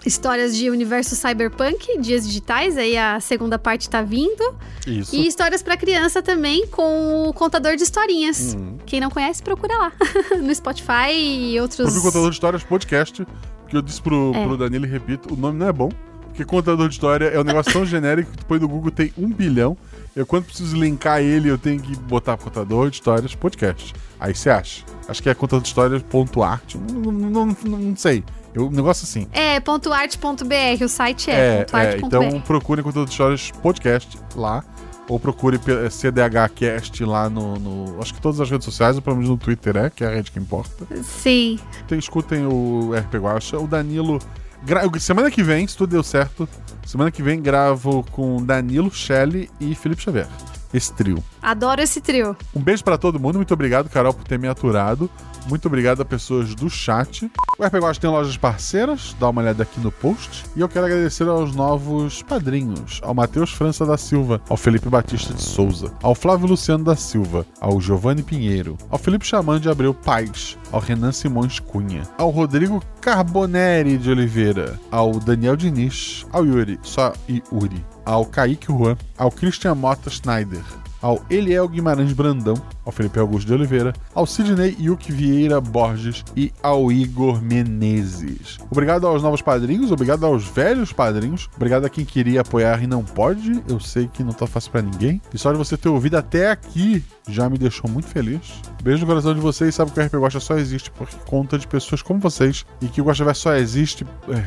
histórias de universo cyberpunk, dias digitais, aí a segunda parte tá vindo. Isso. E histórias para criança também com o contador de historinhas. Uhum. Quem não conhece, procura lá no Spotify e outros. Procure Contador de Histórias Podcast, que eu disse pro, É. pro Danilo e repito, o nome não é bom. Porque contador de história é um negócio tão genérico que põe no Google tem um bilhão. Eu, quando preciso linkar ele, eu tenho que botar contador de histórias podcast. Aí você acha. Acho que é contador de histórias.art. Não, não, não, não sei. Eu, um negócio assim. É, ponto .art.br, o site é, É, ponto é, então procure Contador de Histórias Podcast lá. Ou procure pe- CDHcast lá no, no- Acho que todas as redes sociais, ou pelo menos no Twitter é, que é a rede que importa. Sim. Tem- escutem o RP Guacha. O Danilo. Gra- Semana que vem, se tudo deu certo, semana que vem gravo com Danilo, Shelley e Felipe Xavier. Esse trio. Adoro esse trio. Um beijo pra todo mundo. Muito obrigado, Carol, por ter me aturado. Muito obrigado a pessoas do chat. O RP Guacha tem lojas parceiras. Dá uma olhada aqui no post. E eu quero agradecer aos novos padrinhos. Ao Matheus França da Silva. Ao Felipe Batista de Souza. Ao Flávio Luciano da Silva. Ao Giovanni Pinheiro. Ao Felipe Chaman de Abreu Paz. Ao Renan Simões Cunha. Ao Rodrigo Carboneri de Oliveira. Ao Daniel Diniz. Ao Yuri. Só Yuri. Ao Kaique Juan. Ao Christian Mota Schneider ao Eliel Guimarães Brandão, ao Felipe Augusto de Oliveira, ao Sidney Yuki Vieira Borges e ao Igor Menezes. Obrigado aos novos padrinhos, obrigado aos velhos padrinhos, obrigado a quem queria apoiar e não pode. Eu sei que não tá fácil pra ninguém. E só de você ter ouvido até aqui já me deixou muito feliz. Beijo no coração de vocês. Sabe que o RP Guacha só existe por conta de pessoas como vocês e que o Guacha só existe. é,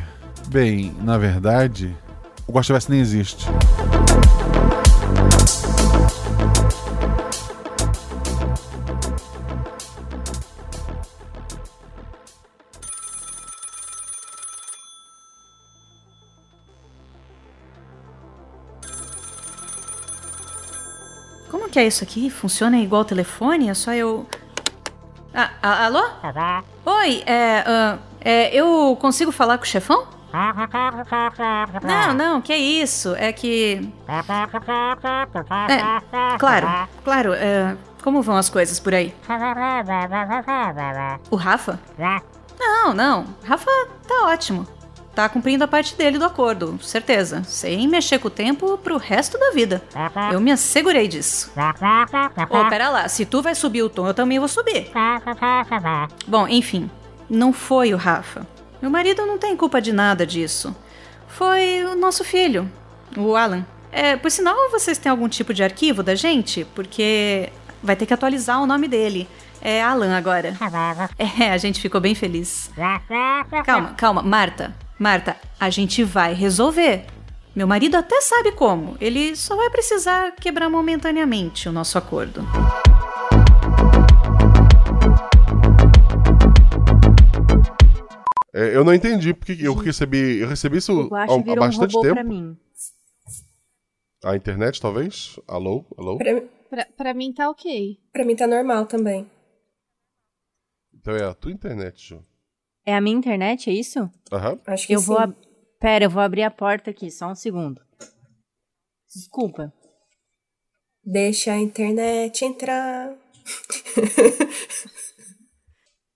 Bem, na verdade, o Guacha nem existe. Que é isso aqui? Funciona igual telefone? É só eu. Ah, a- alô? Oi, é, ah, é, Eu consigo falar com o chefão? Não, não, que isso? É que. É, claro, claro. é, como vão as coisas por aí? O Rafa? Não, não. Rafa tá ótimo. Tá cumprindo a parte dele do acordo, certeza. Sem mexer com o tempo pro resto da vida. Eu me assegurei disso. Ô, pera lá. Se tu vai subir o tom, eu também vou subir. Bom, enfim. Não foi o Rafa. Meu marido não tem culpa de nada disso. Foi o nosso filho, o Alan. É, por sinal, vocês têm algum tipo de arquivo da gente? Porque vai ter que atualizar o nome dele. É Alan agora. É, a gente ficou bem feliz. Calma, calma, Marta. Marta, a gente vai resolver. Meu marido até sabe como. Ele só vai precisar quebrar momentaneamente o nosso acordo. É, eu não entendi porque eu recebi, eu recebi isso há, há virou um bastante robô tempo. pra mim. A internet, talvez? Alô? Alô? Pra, Pra, pra mim tá ok. pra mim tá normal também. Então é a tua internet, Ju. É a minha internet, é isso? Aham. Acho que Eu sim. vou. ab- Pera, eu vou abrir a porta aqui, só um segundo. Desculpa. Deixa a internet entrar.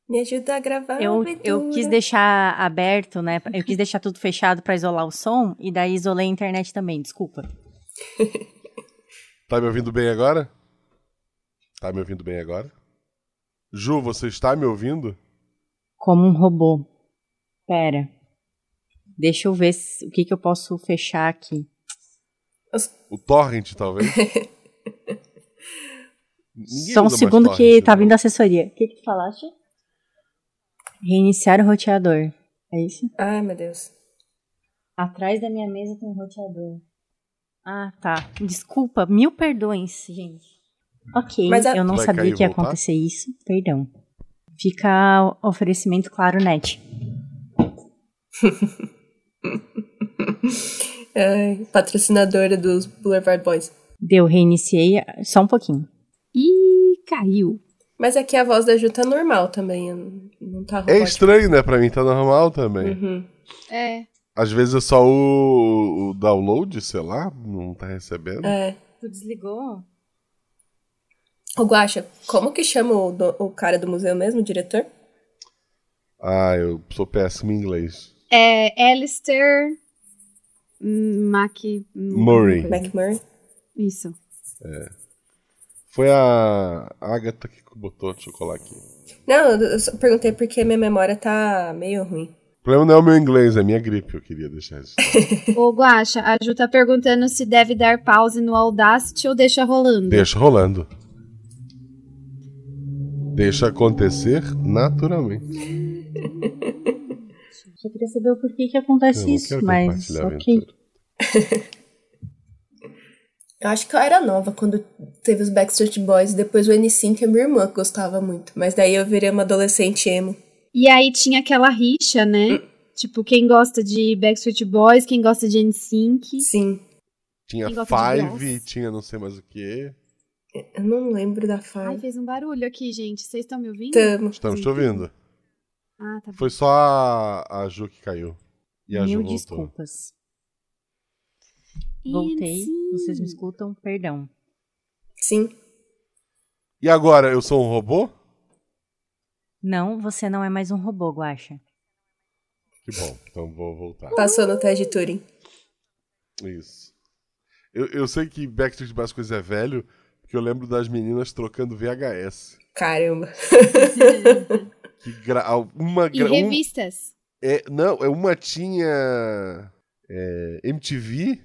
Me ajuda a gravar. Eu, a eu quis deixar aberto, né? Eu quis deixar tudo fechado pra isolar o som e daí isolei a internet também, desculpa. Tá me ouvindo bem agora? Tá me ouvindo bem agora? Ju, você está me ouvindo? Como um robô. Pera. Deixa eu ver se- o que, que eu posso fechar aqui. O Torrent, talvez? Só um segundo Torrent, que tá né? vindo a assessoria. O que, que tu falaste? Reiniciar o roteador. É isso? Ai, meu Deus. Atrás da minha mesa tem um roteador. Ah, tá. Desculpa, mil perdões, gente. Ok, Mas a- eu não Vai sabia que ia voltar? acontecer isso. Perdão. Fica o oferecimento claro net. Ai, patrocinadora dos Boulevard Boys. Deu, reiniciei só um pouquinho. Ih, caiu. Mas aqui a voz da Ju tá normal também. Não tá É robótica. estranho, né? Pra mim tá normal também. Uhum. É. Às vezes é só o, o download, sei lá, não tá recebendo. É. Tu desligou? Ô, Guaxa, como que chama o, do- o cara do museu mesmo, o diretor? Ah, eu sou péssimo em inglês. É Alistair Mac... Murray. McMurray? Isso. Foi a Agatha que botou, deixa eu colar aqui. Não, eu só perguntei porque minha memória tá meio ruim. O problema não é o meu inglês, é a minha gripe, eu queria deixar isso. Ô, Guaxa, a Ju tá perguntando se deve dar pause no Audacity ou deixa rolando. Deixa rolando. Deixa acontecer naturalmente. Só queria saber o porquê que acontece isso, mas ok. Eu acho que eu era nova quando teve os Backstreet Boys. Depois o N5 a minha irmã gostava muito. Mas daí eu virei uma adolescente emo. E aí tinha aquela rixa, né? Tipo, quem gosta de Backstreet Boys, quem gosta de NSYNC. Sim. Tinha Five, tinha não sei mais o que. Eu não lembro da Ai, fala. fez um barulho aqui, gente. Vocês estão me ouvindo? Tamo. Estamos te ouvindo. Ah, tá bom. Foi só a, a Ju que caiu. E a Ju Mil voltou. desculpas. Voltei. NSYNC. Vocês me escutam? Perdão. Sim. E agora, eu sou um robô? Não, você não é mais um robô, Guaxa. Que bom, então vou voltar. Passou no teste de Turing. Isso. Eu, eu sei que Backstreet Boys coisa é velho, porque eu lembro das meninas trocando VHS. Caramba. Que gra... uma E gra... um- revistas. é, não, é uma tinha é, MTV,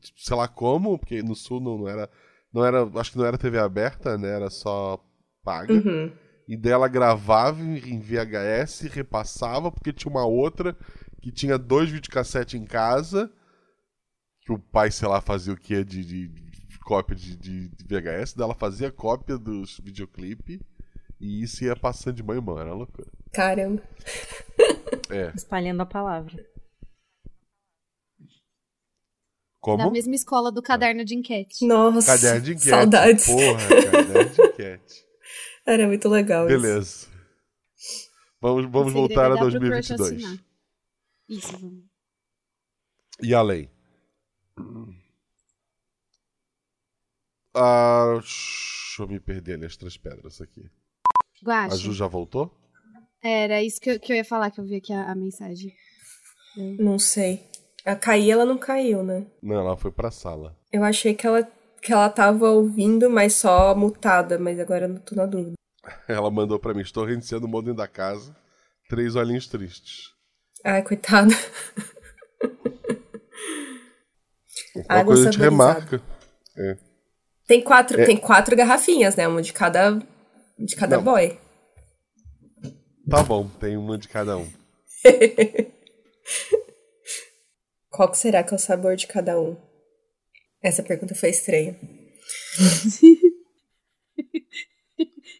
tipo, sei lá como, porque no sul não, não era, não era, acho que não era TV aberta, né? Era só paga. Uhum. E dela gravava em VHS, repassava, porque tinha uma outra que tinha dois videocassete em casa, que o pai, sei lá, fazia o que de, de- de cópia de, de- de VHS, dela fazia cópia dos videoclipe e isso ia passando de mãe em mão, era loucura. Caramba. É. Espalhando a palavra. Como? Da mesma escola do caderno de enquete. Nossa. Caderno de enquete. Saudades. Porra, caderno de enquete. Era muito legal isso. Beleza. Vamos, vamos voltar é a dar pro crush 2022. assinar. Isso, vamos. E além? Ah, deixa eu me perder nas três pedras aqui. Guaxa. A Ju já voltou? Era isso que eu, que eu ia falar, que eu vi aqui a, a mensagem. Não sei. A cair, ela não caiu, né? Não, ela foi pra sala. Eu achei que ela, que ela tava ouvindo, mas só mutada. Mas agora eu não tô na dúvida. Ela mandou pra mim: Estou reiniciando o modem da casa. Três olhinhos tristes. Ai, coitada. Uma Água coisa de saborizada. remarca. É. Tem quatro, É. tem quatro garrafinhas, né? Uma de cada, de cada Não. boy. Tá bom, tem uma de cada um. Qual que será que é o sabor de cada um? Essa pergunta foi estranha.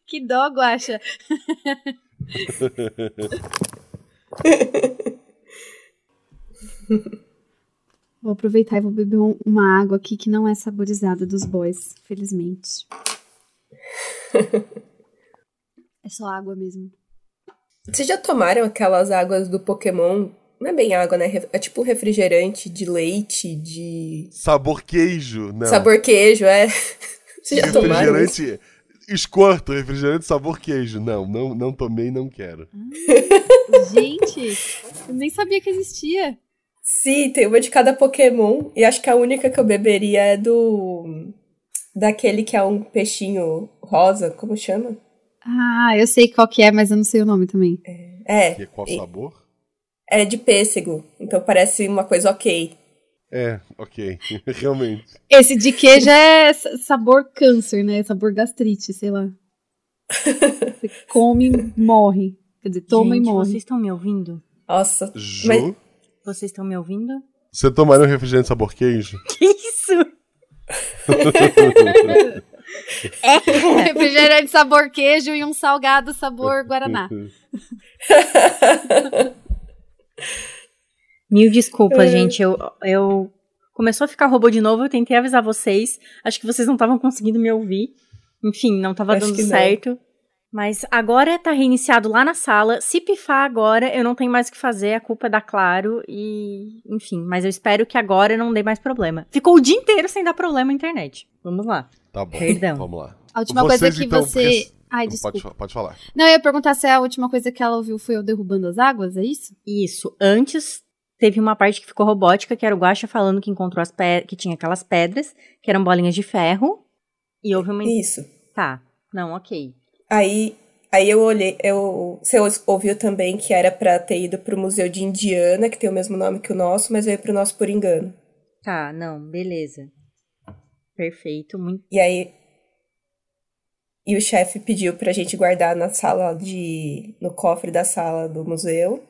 Que dó, Guaxa. Vou aproveitar e vou beber um- uma água aqui que não é saborizada dos boys, felizmente. é só água mesmo. Vocês já tomaram aquelas águas do Pokémon? Não é bem água, né? É tipo refrigerante de leite, de Sabor queijo. Não. sabor queijo, é. Vocês já tomaram isso? refrigerante. Escorto, refrigerante sabor queijo. Não, não, não tomei não quero. Gente, eu nem sabia que existia. Sim, tem uma de cada Pokémon. E acho que a única que eu beberia é do. Daquele que é um peixinho rosa, como chama? Ah, eu sei qual que é, mas eu não sei o nome também. É. E qual sabor? É de pêssego. Então parece uma coisa ok. É, ok. Realmente. Esse de queijo é sa- sabor câncer, né? Sabor gastrite, sei lá. Você come e morre. Quer dizer, toma Gente, e morre. vocês estão me ouvindo? Nossa. Ju, Mas- Vocês estão me ouvindo? você tomaria um refrigerante sabor queijo? Que isso? Refrigerante sabor queijo e um salgado sabor guaraná. Mil desculpas, gente. Eu, eu Começou a ficar robô de novo, eu tentei avisar vocês. Acho que vocês não estavam conseguindo me ouvir. Enfim, não tava Acho dando que não. Mas agora tá reiniciado lá na sala. Se pifar agora, eu não tenho mais o que fazer, a culpa é da Claro e. Enfim, mas eu espero que agora não dê mais problema. Ficou o dia inteiro sem dar problema na internet. Vamos lá. Tá bom. Perdão. Vamos lá. A última Vocês, coisa que então, você. porque- Ai, Pode, desculpa. fa- pode falar. Não, eu ia perguntar se a última coisa que ela ouviu foi eu derrubando as águas, é isso? Isso. Antes teve uma parte que ficou robótica, que era o Guaxa falando que encontrou as pe... que tinha aquelas pedras, que eram bolinhas de ferro. E houve uma. Isso. Tá. Não, ok. Aí, aí eu olhei, eu, você ouviu também que era pra ter ido pro Museu de Indiana, que tem o mesmo nome que o nosso, mas veio pro nosso por engano. Tá, não, beleza. Perfeito, muito. E aí. E o chefe pediu pra gente guardar na sala de. no cofre da sala do museu,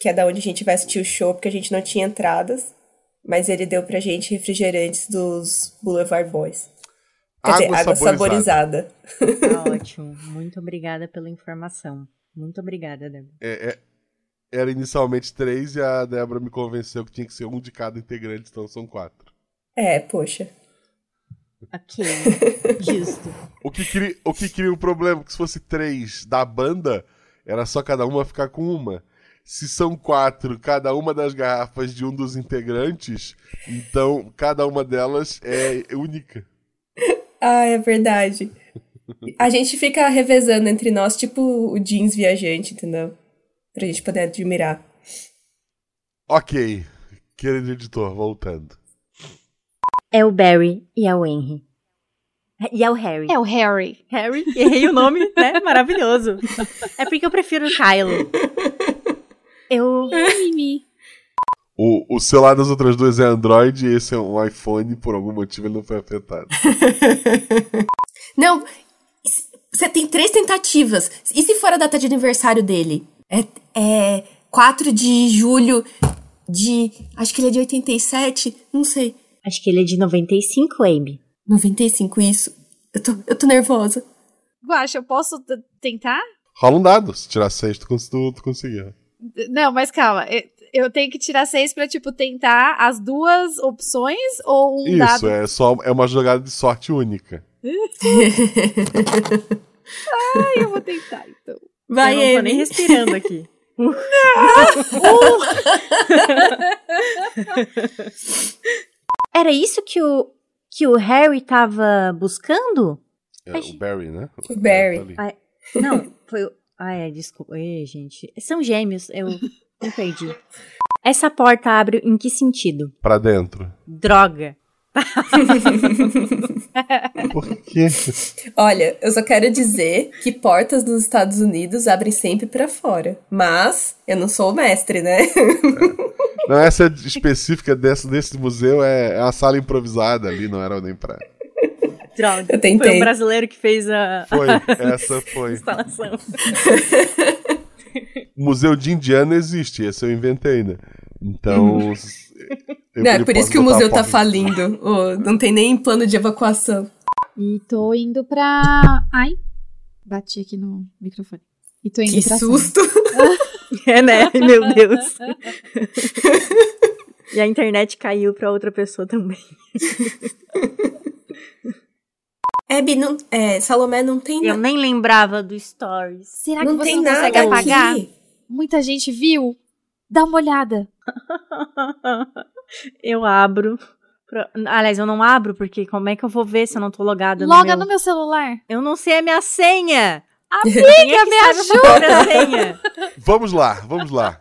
que é da onde a gente vai assistir o show, porque a gente não tinha entradas. Mas ele deu pra gente refrigerantes dos Boulevard Boys. Quer dizer, Água água saborizada. saborizada. Tá ótimo. Muito obrigada pela informação. Muito obrigada, Débora. É, é- era inicialmente três e a Débora me convenceu que tinha que ser um de cada integrante, então são quatro. É, poxa. Ok. Justo. O que, cria, o que cria o problema? Que se fosse três da banda, era só cada uma ficar com uma. Se são quatro, cada uma das garrafas de um dos integrantes, então cada uma delas é única. Ah, é verdade. A gente fica revezando entre nós, tipo o jeans viajante, entendeu? Pra gente poder admirar. Ok, querido editor, voltando. É o Barry e é o Henry. E é o Harry. É o Harry. Harry, errei o nome, né? Maravilhoso. É porque eu prefiro o Kylo. Eu. Mimi. O, o celular das outras duas é Android e esse é um iPhone, por algum motivo ele não foi afetado. Não, você tem três tentativas. E se for a data de aniversário dele? É, é 4 de julho de. Acho que ele é de 87, não sei. Acho que ele é de 95, Abe. 95, isso. Eu tô, eu tô nervosa. Guaxa, eu posso tentar? Rola um dado, se tirar seis tu, cons- tu, tu conseguir. Não, mas calma. Eu- tenho que tirar seis pra, tipo, tentar as duas opções ou um Isso, dado? é só é uma jogada de sorte única. Ai, eu vou tentar, então. Vai, eu não tô nem respirando aqui. Era isso que o, que o Harry tava buscando? É, o Barry, né? O Barry. Tá ali. Ai, não, foi o. Ai, é, desculpa. Ei, gente. São gêmeos, eu perdi. Essa porta abre em que sentido? Pra dentro. Droga. Por quê? Olha, eu só quero dizer que portas nos Estados Unidos abrem sempre pra fora. Mas eu não sou o mestre, né? Não, essa específica dessa, desse museu é, é uma sala improvisada ali, não era nem pra. Droga. Eu tentei. Foi o brasileiro que fez a Foi, essa foi. instalação. O Museu de Indiana existe, esse eu inventei, né? Então. eu- não, é por isso que o museu a tá falindo. Ô, não tem nem plano de evacuação. E tô indo pra. Ai, bati aqui no microfone. E tô indo Que pra susto! É, né? Ai, Meu Deus. e a internet caiu pra outra pessoa também. Abby, não, é, Salomé não tem Eu nada. nem lembrava do Stories. Será que Não você tem não nada consegue apagar? aqui. Muita gente viu? Dá uma olhada. eu abro. pra- Aliás, eu não abro, porque como é que eu vou ver se eu não tô logada Loga no meu... no meu celular. Eu não sei a minha senha! Amiga, é que me sabe a minha própria senha? Vamos lá, vamos lá.